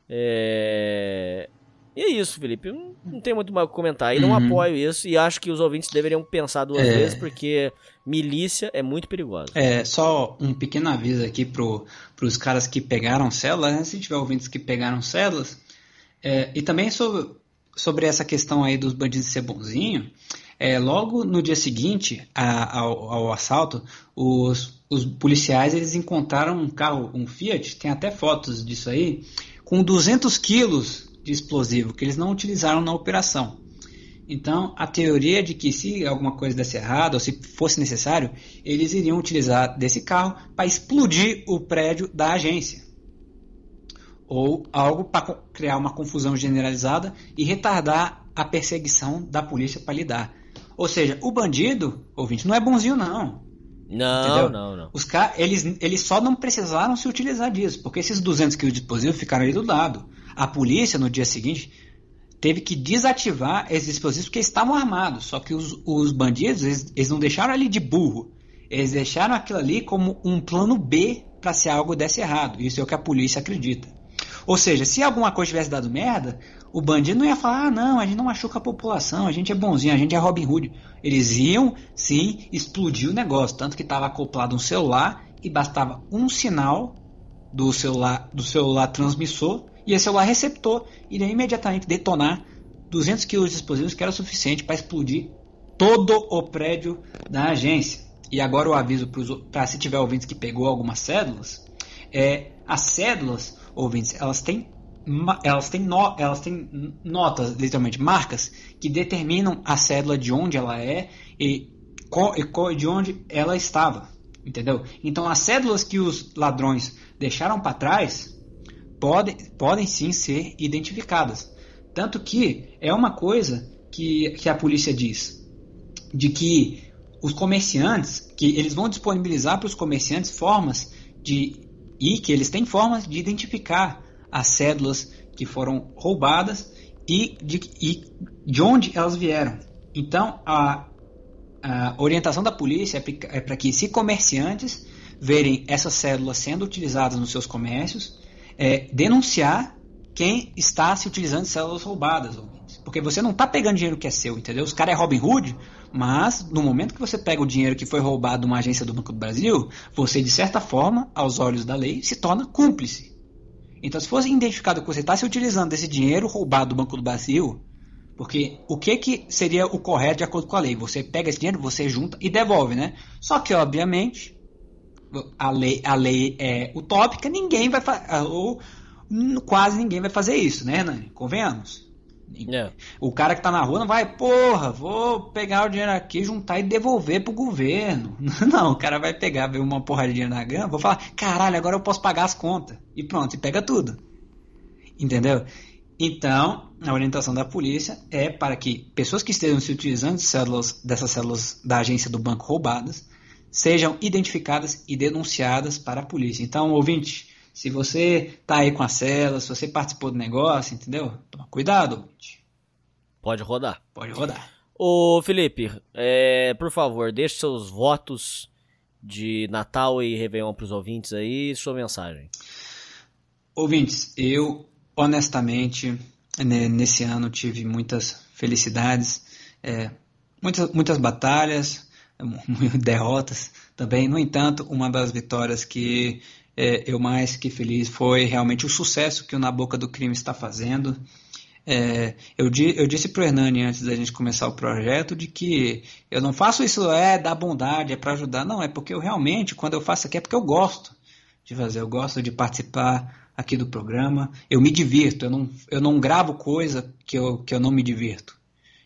É... E é isso, Felipe. Não, não tem muito mais o que comentar. E não Uhum. apoio isso. E acho que os ouvintes deveriam pensar duas É. vezes, porque milícia é muito perigosa. É, só um pequeno aviso aqui pro, pros caras que pegaram células, né? Se tiver ouvintes que pegaram células. É, e também sobre, sobre essa questão aí dos bandidos ser bonzinho. É, logo no dia seguinte a- ao, ao assalto, os, os policiais eles encontraram um carro, um Fiat, tem até fotos disso aí, com 200 quilos de explosivo que eles não utilizaram na operação. Então, a teoria de que se alguma coisa desse errado, ou se fosse necessário, eles iriam utilizar desse carro para explodir o prédio da agência. Ou algo para criar uma confusão generalizada e retardar a perseguição da polícia para lidar. Ou seja, o bandido, ouvinte, não é bonzinho não. Não, Entendeu? não, não. Os car eles, eles só não precisaram se utilizar disso, porque esses 200 quilos de explosivo ficaram ali do lado. A polícia, no dia seguinte, teve que desativar esses explosivos porque estavam armados. Só que os, os bandidos, eles, eles não deixaram ali de burro. Eles deixaram aquilo ali como um plano B para se algo desse errado. Isso é o que a polícia acredita. Ou seja, se alguma coisa tivesse dado merda, o bandido não ia falar, ah, não, a gente não machuca a população, a gente é bonzinho, a gente é Robin Hood. Eles iam, sim, explodir o negócio. Tanto que estava acoplado um celular e bastava um sinal do celular, do celular transmissor e esse celular receptor iria imediatamente detonar 200 kg de explosivos, que era suficiente para explodir todo o prédio da agência. E agora o aviso para se tiver ouvintes que pegou algumas cédulas, é as cédulas, ouvintes, elas têm elas têm, no- elas têm notas, literalmente, marcas, que determinam a cédula de onde ela é e, co- e co- de onde ela estava. Entendeu? Então, as cédulas que os ladrões deixaram para trás podem, podem sim ser identificadas. Tanto que é uma coisa que, que a polícia diz, de que os comerciantes, que eles vão disponibilizar para os comerciantes formas de e que eles têm formas de identificar as cédulas que foram roubadas e de, e de onde elas vieram. Então, a, a orientação da polícia é para que, se comerciantes verem essas cédulas sendo utilizadas nos seus comércios, é, denunciar quem está se utilizando células roubadas. Porque você não está pegando dinheiro que é seu, entendeu? Os caras é Robin Hood, mas no momento que você pega o dinheiro que foi roubado de uma agência do Banco do Brasil, você, de certa forma, aos olhos da lei, se torna cúmplice. Então, se fosse identificado que você está se utilizando desse dinheiro roubado do Banco do Brasil, porque o que, que seria o correto de acordo com a lei? Você pega esse dinheiro, você junta e devolve, né? Só que, obviamente, a lei, a lei é utópica, ninguém vai fazer, ou quase ninguém vai fazer isso, né, Hernani? Convenhamos. É. O cara que tá na rua não vai, porra, vou pegar o dinheiro aqui, juntar e devolver pro governo. <laughs> Não, o cara vai pegar, ver uma porra de dinheiro na grama, vou falar, caralho, agora eu posso pagar as contas. E pronto, e pega tudo. Entendeu? Então, a orientação da polícia é para que pessoas que estejam se utilizando de células, dessas células da agência do banco roubadas sejam identificadas e denunciadas para a polícia. Então, ouvinte, se você tá aí com a célula, se você participou do negócio, entendeu? Toma cuidado, ouvinte. Pode rodar. Pode rodar. Ô, Felipe, é, por favor, deixe seus votos de Natal e Réveillon pros ouvintes aí, sua mensagem. Ouvintes, eu honestamente né, nesse ano tive muitas felicidades, é, muitas, muitas batalhas, <laughs> derrotas também. No entanto, uma das vitórias que é, eu mais fiquei feliz foi realmente o sucesso que o Na Boca do Crime está fazendo. É, eu, di, eu, disse para o Hernani antes da gente começar o projeto de que eu não faço isso é da bondade, é para ajudar. Não, é porque eu realmente, quando eu faço aqui, é porque eu gosto de fazer, eu gosto de participar aqui do programa. Eu me divirto, eu não, eu não gravo coisa que eu, que eu não me divirto.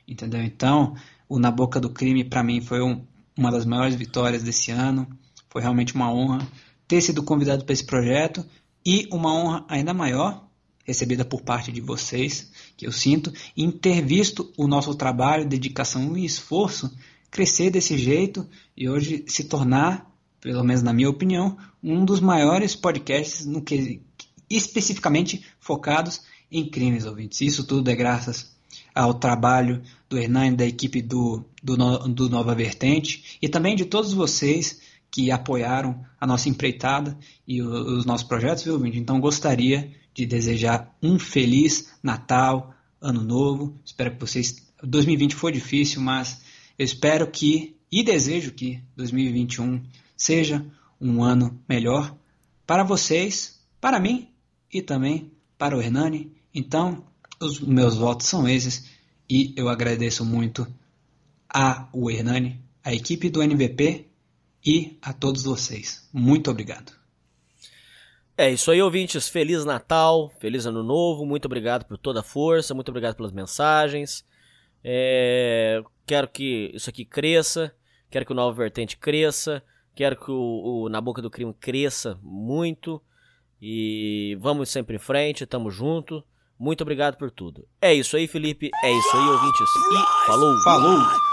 Entendeu? Então, o Na Boca do Crime, para mim, foi um, uma das maiores vitórias desse ano. Foi realmente uma honra ter sido convidado para esse projeto e uma honra ainda maior recebida por parte de vocês, que eu sinto, em ter visto o nosso trabalho, dedicação e esforço crescer desse jeito e hoje se tornar, pelo menos na minha opinião, um dos maiores podcasts no que especificamente focados em crimes ouvintes. Isso tudo é graças ao trabalho do Hernani, da equipe do, do, do Nova Vertente e também de todos vocês que apoiaram a nossa empreitada e os nossos projetos, viu, ouvinte? Então gostaria de desejar um feliz Natal, ano novo. Espero que vocês. 2020 foi difícil, mas eu espero que e desejo que 2021 seja um ano melhor para vocês, para mim e também para o Hernani. Então, os meus votos são esses e eu agradeço muito a o Hernani, a equipe do NVP e a todos vocês. Muito obrigado. É isso aí, ouvintes. Feliz Natal, feliz Ano Novo. Muito obrigado por toda a força, muito obrigado pelas mensagens. É... Quero que isso aqui cresça, quero que o Nova Vertente cresça, quero que o, o Na Boca do Crime cresça muito. E vamos sempre em frente, tamo junto. Muito obrigado por tudo. É isso aí, Felipe. É isso aí, ouvintes. E falou! Falou!